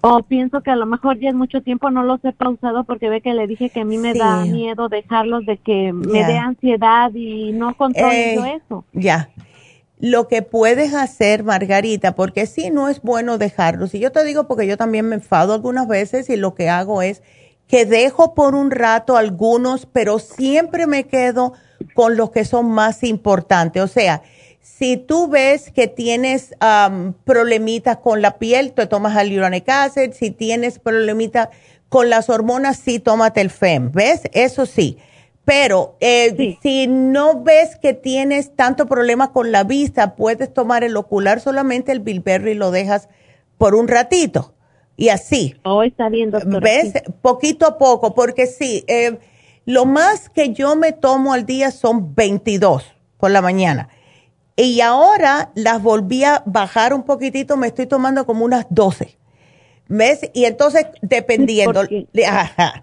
o pienso que a lo mejor ya es mucho tiempo, no los he pausado porque ve que le dije que a mí me da miedo dejarlos de que me dé ansiedad y no controlo eh, eso. Ya lo que puedes hacer, Margarita, porque sí, no es bueno dejarlos. Y yo te digo porque yo también me enfado algunas veces y lo que hago es que dejo por un rato algunos, pero siempre me quedo con los que son más importantes. O sea, si tú ves que tienes problemitas con la piel, te tomas hyaluronic acid. Si tienes problemitas con las hormonas, sí, tómate el FEM. ¿Ves? Eso sí. Pero eh, si no ves que tienes tanto problema con la vista, puedes tomar el ocular solamente, el bilberry lo dejas por un ratito. Y así. Oh, está bien. ¿Ves? Poquito a poco, porque sí, eh, lo más que yo me tomo al día son 22 por la mañana. Y ahora las volví a bajar un poquitito, me estoy tomando como unas 12. ¿Ves? Y entonces, dependiendo,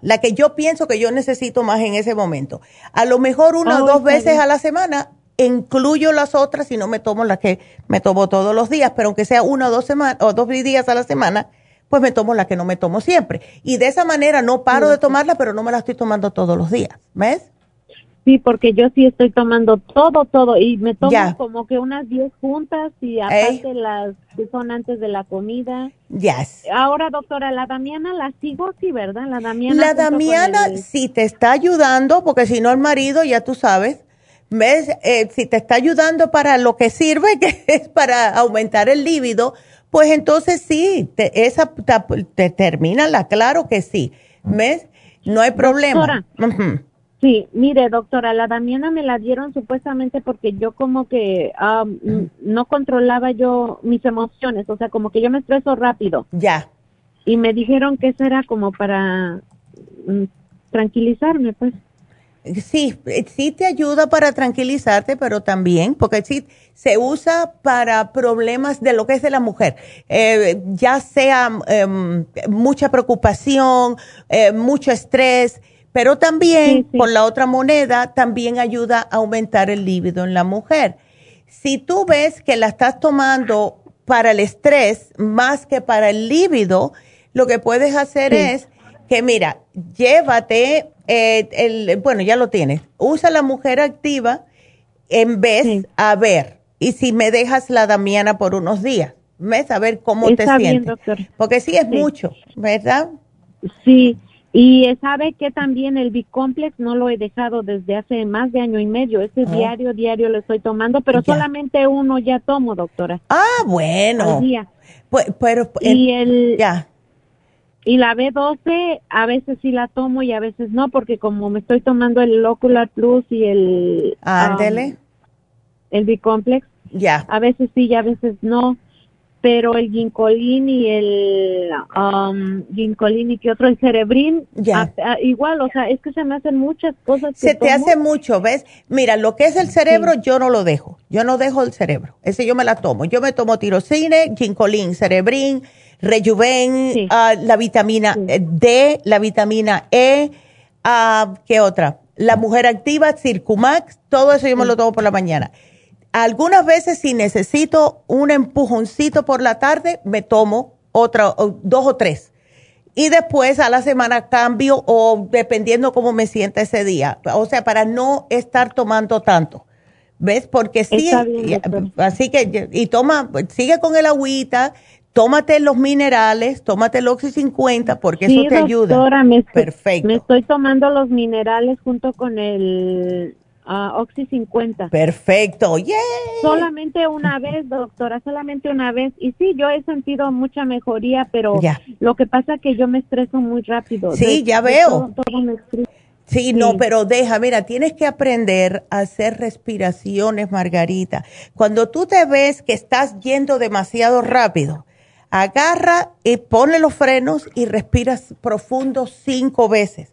la que yo pienso que yo necesito más en ese momento. A lo mejor una o dos veces a la semana, incluyo las otras y no me tomo las que me tomo todos los días, pero aunque sea una o dos, semanas o dos días a la semana, pues me tomo la que no me tomo siempre. Y de esa manera no paro de tomarla, pero no me la estoy tomando todos los días. ¿Ves? Sí, porque yo sí estoy tomando todo, todo y me tomo como que unas 10 juntas y aparte las que son antes de la comida. Yes. Ahora, doctora, la Damiana la sigo, sí, ¿verdad? La Damiana. La Damiana sí te está ayudando, porque si no el marido, ya tú sabes, ¿ves? Eh, si te está ayudando para lo que sirve, (laughs) que es para aumentar el líbido, pues entonces sí, te, esa te, termina la, claro que sí, ¿ves? No hay problema. Doctora, Sí, mire, doctora, la Damiana me la dieron supuestamente porque yo como que no controlaba yo mis emociones, o sea, como que yo me estreso rápido. Ya. Y me dijeron que eso era como para mm, tranquilizarme, pues. Sí, sí te ayuda para tranquilizarte, pero también, porque sí se usa para problemas de lo que es de la mujer, eh, ya sea em, mucha preocupación, eh, mucho estrés pero también, por la otra moneda, también ayuda a aumentar el líbido en la mujer. Si tú ves que la estás tomando para el estrés más que para el líbido, lo que puedes hacer es que, mira, llévate, eh, el, bueno, ya lo tienes, usa la mujer activa en vez, a ver, y si me dejas la damiana por unos días, ves a ver cómo te sientes. Porque sí es mucho, ¿verdad? Sí. Y sabe que también el Bicomplex no lo he dejado desde hace más de año y medio. Ese oh. diario, diario lo estoy tomando, pero solamente uno ya tomo, doctora. Ah, bueno. Pues, pero, y el, ya. Y la B12 a veces sí la tomo y a veces no, porque como me estoy tomando el Ocular Plus y el... Ándele. Um, el Bicomplex. Ya. A veces sí y a veces no pero el ginkolín y el um, ginkolín y que otro, el cerebrín, ya. igual, o sea, es que se me hacen muchas cosas. se te hace mucho, ¿ves? Mira, lo que es el cerebro, yo no lo dejo, yo no dejo el cerebro, ese yo me la tomo, yo me tomo tirocine, ginkolín, cerebrín, rejuven, ah, la vitamina D, la vitamina E, uh, ¿qué otra? La mujer activa, Circumax, todo eso yo me lo tomo por la mañana algunas veces si necesito un empujoncito por la tarde, me tomo otra, dos o tres. Y después a la semana cambio o dependiendo cómo me sienta ese día. O sea, para no estar tomando tanto. ¿Ves? Porque sí, así que, y toma, sigue con el agüita, tómate los minerales, tómate el Oxy 50 porque eso te ayuda. Me Perfecto. Me estoy tomando los minerales junto con el uh, Oxy 50. Perfecto. Solamente una (laughs) vez, doctora, solamente una vez. Y sí, yo he sentido mucha mejoría, pero lo que pasa es que yo me estreso muy rápido. Sí, ya veo. Sí, no, pero deja, mira, tienes que aprender a hacer respiraciones, Margarita. Cuando tú te ves que estás yendo demasiado rápido, agarra y pone los frenos y respiras profundo cinco veces.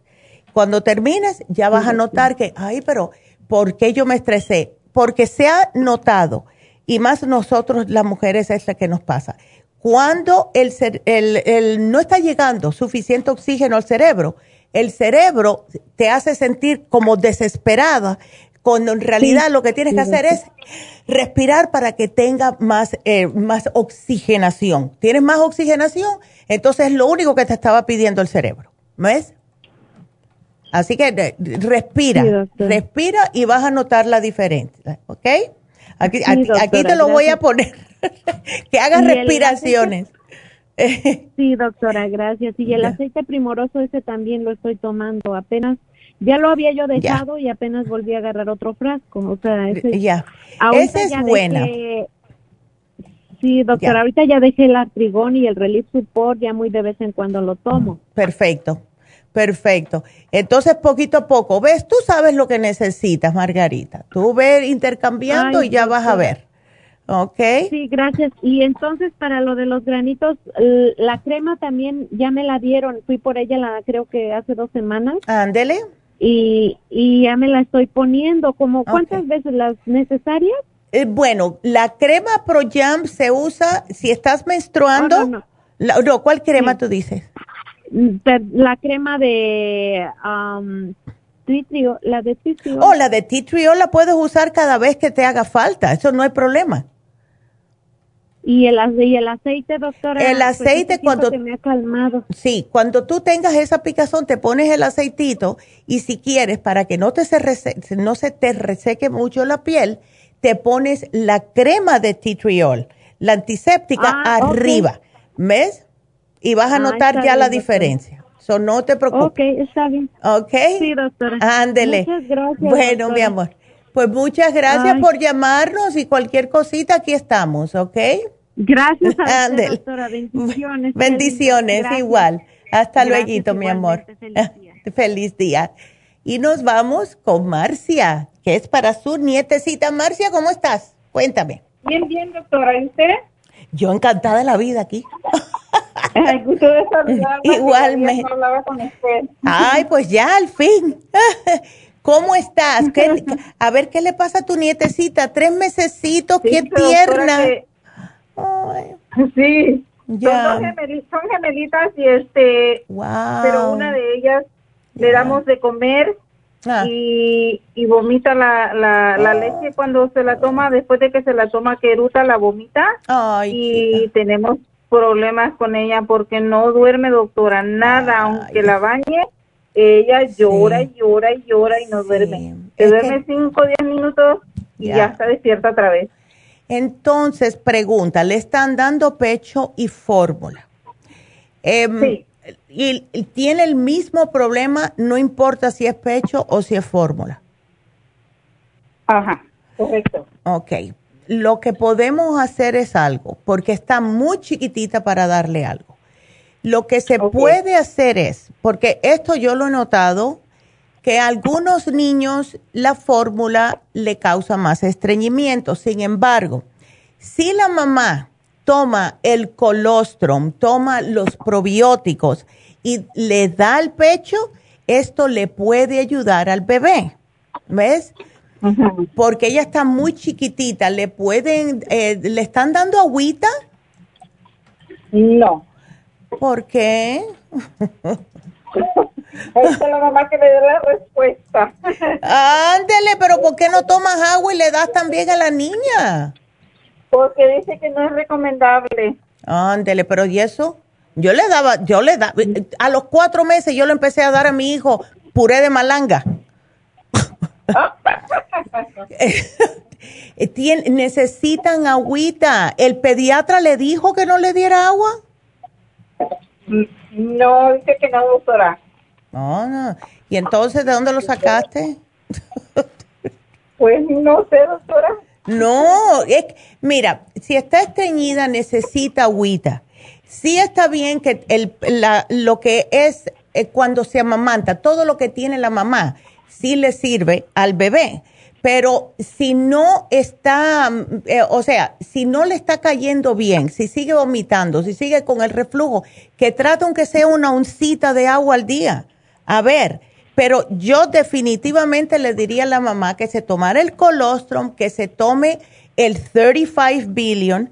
Cuando termines, ya vas a notar que, ay, pero ¿por qué yo me estresé? Porque se ha notado, y más nosotros las mujeres es la que nos pasa, cuando el, el, no está llegando suficiente oxígeno al cerebro, el cerebro te hace sentir como desesperada, cuando en realidad lo que tienes que hacer es respirar para que tenga más, eh, más oxigenación. ¿Tienes más oxigenación? Entonces es lo único que te estaba pidiendo el cerebro. ¿Ves? Así que respira, respira y vas a notar la diferencia, ¿ok? Aquí, aquí, te lo voy a poner, (laughs) que hagas respiraciones. (laughs) Sí, doctora, gracias. Y el aceite primoroso ese también lo estoy tomando. Apenas, ya lo había yo dejado y apenas volví a agarrar otro frasco. O sea, ese, ya. Ese es bueno. Sí, doctora, ahorita ya dejé el artrigón y el relief support, ya muy de vez en cuando lo tomo. Perfecto, perfecto. Entonces, poquito a poco, ves, tú sabes lo que necesitas, Margarita. Tú ves intercambiando y ya vas a ver. Ok. Sí, gracias. Y entonces para lo de los granitos, la crema también ya me la dieron. Fui por ella la creo que hace dos semanas. Ándele. Y, y ya me la estoy poniendo. como ¿Cuántas veces las necesarias? Eh, bueno, la crema Pro Jam se usa si estás menstruando. Oh, no, no. ¿cuál crema tú dices? La crema de um, la de Titriol. Oh, la de Titriol la puedes usar cada vez que te haga falta. Eso no hay problema. Y el, y el aceite, doctora. El pues, aceite cuando... me ha calmado. Sí, cuando tú tengas esa picazón, te pones el aceitito y si quieres, para que no, te se, no se te reseque mucho la piel, te pones la crema de tea la antiséptica, ah, arriba. ¿Ves? Y vas a ah, notar ya la diferencia. So, no te preocupes. Ok, está bien. Ok. Sí, doctora. Ándele. Muchas gracias. Bueno, mi amor. Pues muchas gracias por llamarnos y cualquier cosita aquí estamos, ¿ok? Gracias a usted, doctora. Bendiciones. Bendiciones, igual. Hasta luego, mi amor. Feliz día. (laughs) feliz día. Y nos vamos con Marcia, que es para su nietecita. Marcia, ¿cómo estás? Cuéntame. Bien, bien, doctora. ¿Y usted? Yo encantada de la vida aquí. (laughs) Ay, gusto de Igualmente. Ay, pues ya, al fin. (laughs) ¿Cómo estás? (laughs) a ver, ¿qué le pasa a tu nietecita? Tres mesecitos, qué tierna. (laughs) Sí, Son, gemelitas y este, pero una de ellas le damos de comer ah. y, vomita la, la, leche cuando se la toma, después de que se la toma queruta la vomita y tenemos problemas con ella porque no duerme doctora, nada, aunque la bañe ella llora y llora y llora y no duerme. Se duerme 5 o 10 minutos y ya. está despierta otra vez. Entonces, pregunta, le están dando pecho y fórmula. Em, sí. y, tiene el mismo problema, no importa si es pecho o si es fórmula. Ajá, correcto. Ok, lo que podemos hacer es algo, porque está muy chiquitita para darle algo. Lo que se puede hacer es, porque esto yo lo he notado, que a algunos niños la fórmula le causa más estreñimiento. Sin embargo, si la mamá toma el colostrum, toma los probióticos y le da al pecho, esto le puede ayudar al bebé. ¿Ves? Porque ella está muy chiquitita. ¿Le pueden, eh, le están dando agüita? No. ¿Por qué? (laughs) Es la mamá que le dé la respuesta. (laughs) Ándele, pero ¿por qué no tomas agua y le das también a la niña? Porque dice que no es recomendable. Ándele, pero ¿y eso? Yo le daba, yo le daba, a los cuatro meses yo le empecé a dar a mi hijo puré de malanga. Eh, necesitan agüita. ¿El pediatra le dijo que no le diera agua? No, dice que no, doctora. No, no. ¿Y entonces de dónde lo sacaste? Pues no sé, doctora. No, es, mira, si está estreñida necesita agüita. Sí está bien que el, la, lo que es eh, cuando se amamanta, todo lo que tiene la mamá, sí le sirve al bebé. Pero si no está, eh, o sea, si no le está cayendo bien, si sigue vomitando, si sigue con el reflujo, que trate aunque sea una oncita de agua al día. A ver, pero yo definitivamente le diría a la mamá que se tomara el colostrum, que se tome el 35 billion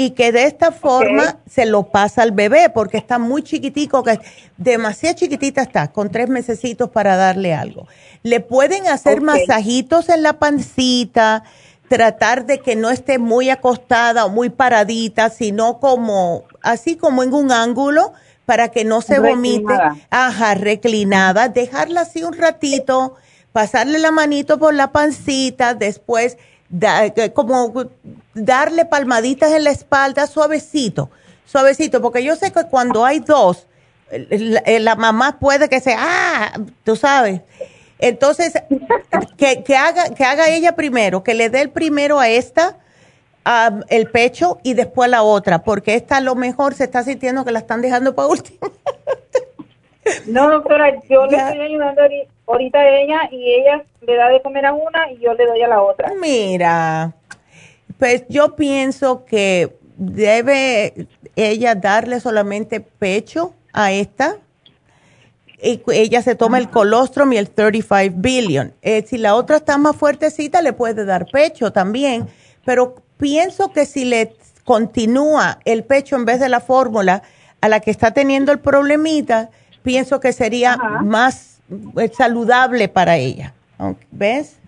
y que de esta forma se lo pasa al bebé porque está muy chiquitico, que demasiado chiquitita está, con tres mesecitos para darle algo. Le pueden hacer masajitos en la pancita, tratar de que no esté muy acostada o muy paradita, sino como así como en un ángulo para que no se vomite. Ajá, reclinada, dejarla así un ratito, pasarle la manito por la pancita, después como darle palmaditas en la espalda suavecito, suavecito, porque yo sé que cuando hay dos, la, mamá puede que sea, ah, tú sabes. Entonces, que, que, haga, que haga ella primero, que le dé el primero a esta, el pecho y después la otra, porque esta a lo mejor se está sintiendo que la están dejando para (laughs) último. no, doctora, yo le estoy ayudando ahorita a ella y ella le da de comer a una y yo le doy a la otra. Mira, pues yo pienso que debe ella darle solamente pecho a esta. Y ella se toma el colostrum y el 35 billion. Eh, si la otra está más fuertecita, le puede dar pecho también. Pero pienso que si le continúa el pecho en vez de la fórmula a la que está teniendo el problemita, pienso que sería más saludable para ella. ¿Ves?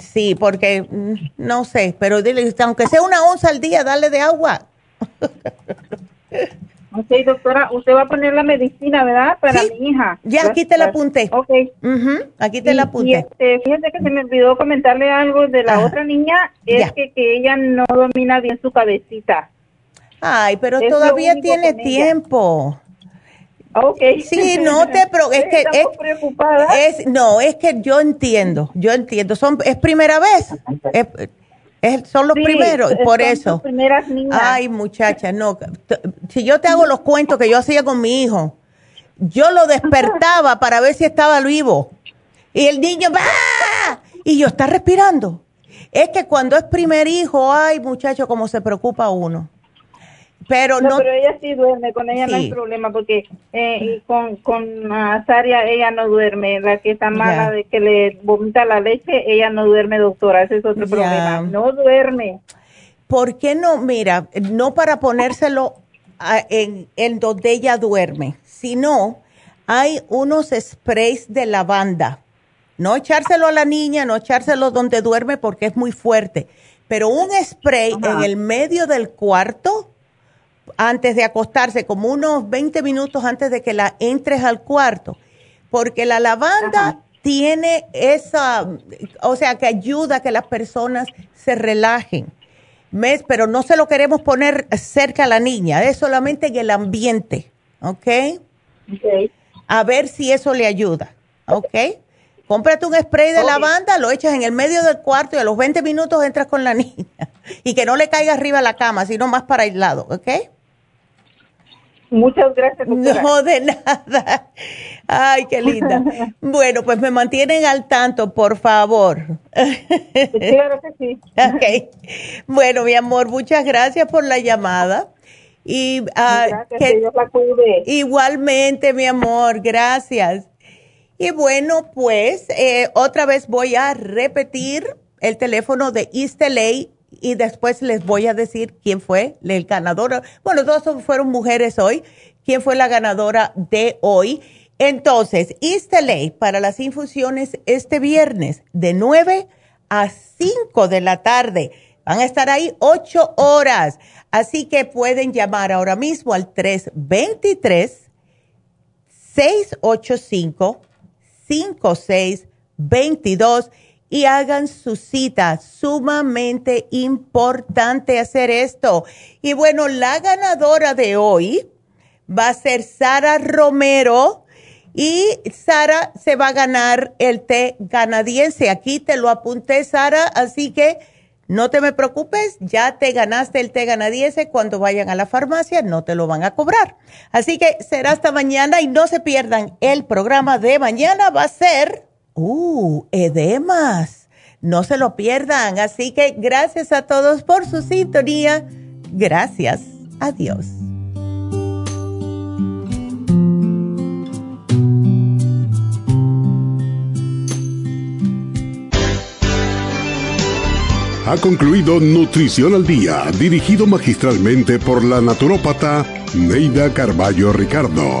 sí, porque mm, no sé, pero dile, aunque sea una onza al día, dale de agua. (laughs) Ok, doctora, usted va a poner la medicina, ¿verdad? Para mi hija. Ya, aquí te la apunté. Ok. aquí te la apunté. Este, fíjese que se me olvidó comentarle algo de la otra niña, es que, que, ella no domina bien su cabecita. Ay, pero todavía tiene tiempo. Okay. Sí, no te pero es que es, no, es que yo entiendo, yo entiendo, son es primera vez. Es, son los primeros, por eso. Primeras niñas. Ay, muchacha, no. Si yo te hago los cuentos que yo hacía con mi hijo, yo lo despertaba para ver si estaba vivo. Y el niño va y yo está respirando. Es que cuando es primer hijo, ay, muchacho, cómo se preocupa uno. Pero no, pero ella sí duerme, con ella no hay problema, porque eh, con, con Azaria ella no duerme, la que está mala de que le vomita la leche, ella no duerme, doctora, ese es otro problema, no duerme. ¿Por qué no? Mira, no para ponérselo en, en donde ella duerme, sino hay unos sprays de lavanda. No echárselo a la niña, no echárselo donde duerme porque es muy fuerte, pero un spray en el medio del cuarto antes de acostarse, como unos 20 minutos antes de que la entres al cuarto, porque la lavanda tiene esa, o sea, que ayuda a que las personas se relajen. ¿Ves? Pero no se lo queremos poner cerca a la niña, es solamente en el ambiente, ¿ok? Ok. A ver si eso le ayuda, ¿ok? Cómprate un spray de lavanda, lo echas en el medio del cuarto y a los 20 minutos entras con la (laughs) niña. Y que no le caiga arriba a la cama, sino más para aislado, ¿ok? Muchas gracias. Doctora. No, de (laughs) nada. Ay, qué linda. (laughs) bueno, pues me mantienen al tanto, por favor. claro que sí. (laughs) ok. Bueno, mi amor, muchas gracias por la llamada. Y uh, que, la cuide. Igualmente, mi amor, gracias. Y bueno, pues eh, otra vez voy a repetir el teléfono de East LA y después les voy a decir quién fue el ganador. Bueno, todos fueron mujeres hoy. ¿Quién fue la ganadora de hoy? Entonces, East para las infusiones este viernes de 9 a 5 de la tarde. Van a estar ahí 8 horas. Así que pueden llamar ahora mismo al 323 685 5622 y hagan su cita. Sumamente importante hacer esto. Y bueno, la ganadora de hoy va a ser Sara Romero. Y Sara se va a ganar el té canadiense. Aquí te lo apunté, Sara, así que no te me preocupes, ya te ganaste el té canadiense. Cuando vayan a la farmacia no te lo van a cobrar. Así que será hasta mañana y no se pierdan el programa de mañana. Va a ser Uh, edemas. No se lo pierdan. Así que gracias a todos por su sintonía. Gracias. Adiós. Ha concluido Nutrición al Día, dirigido magistralmente por la naturópata Neida Carballo Ricardo.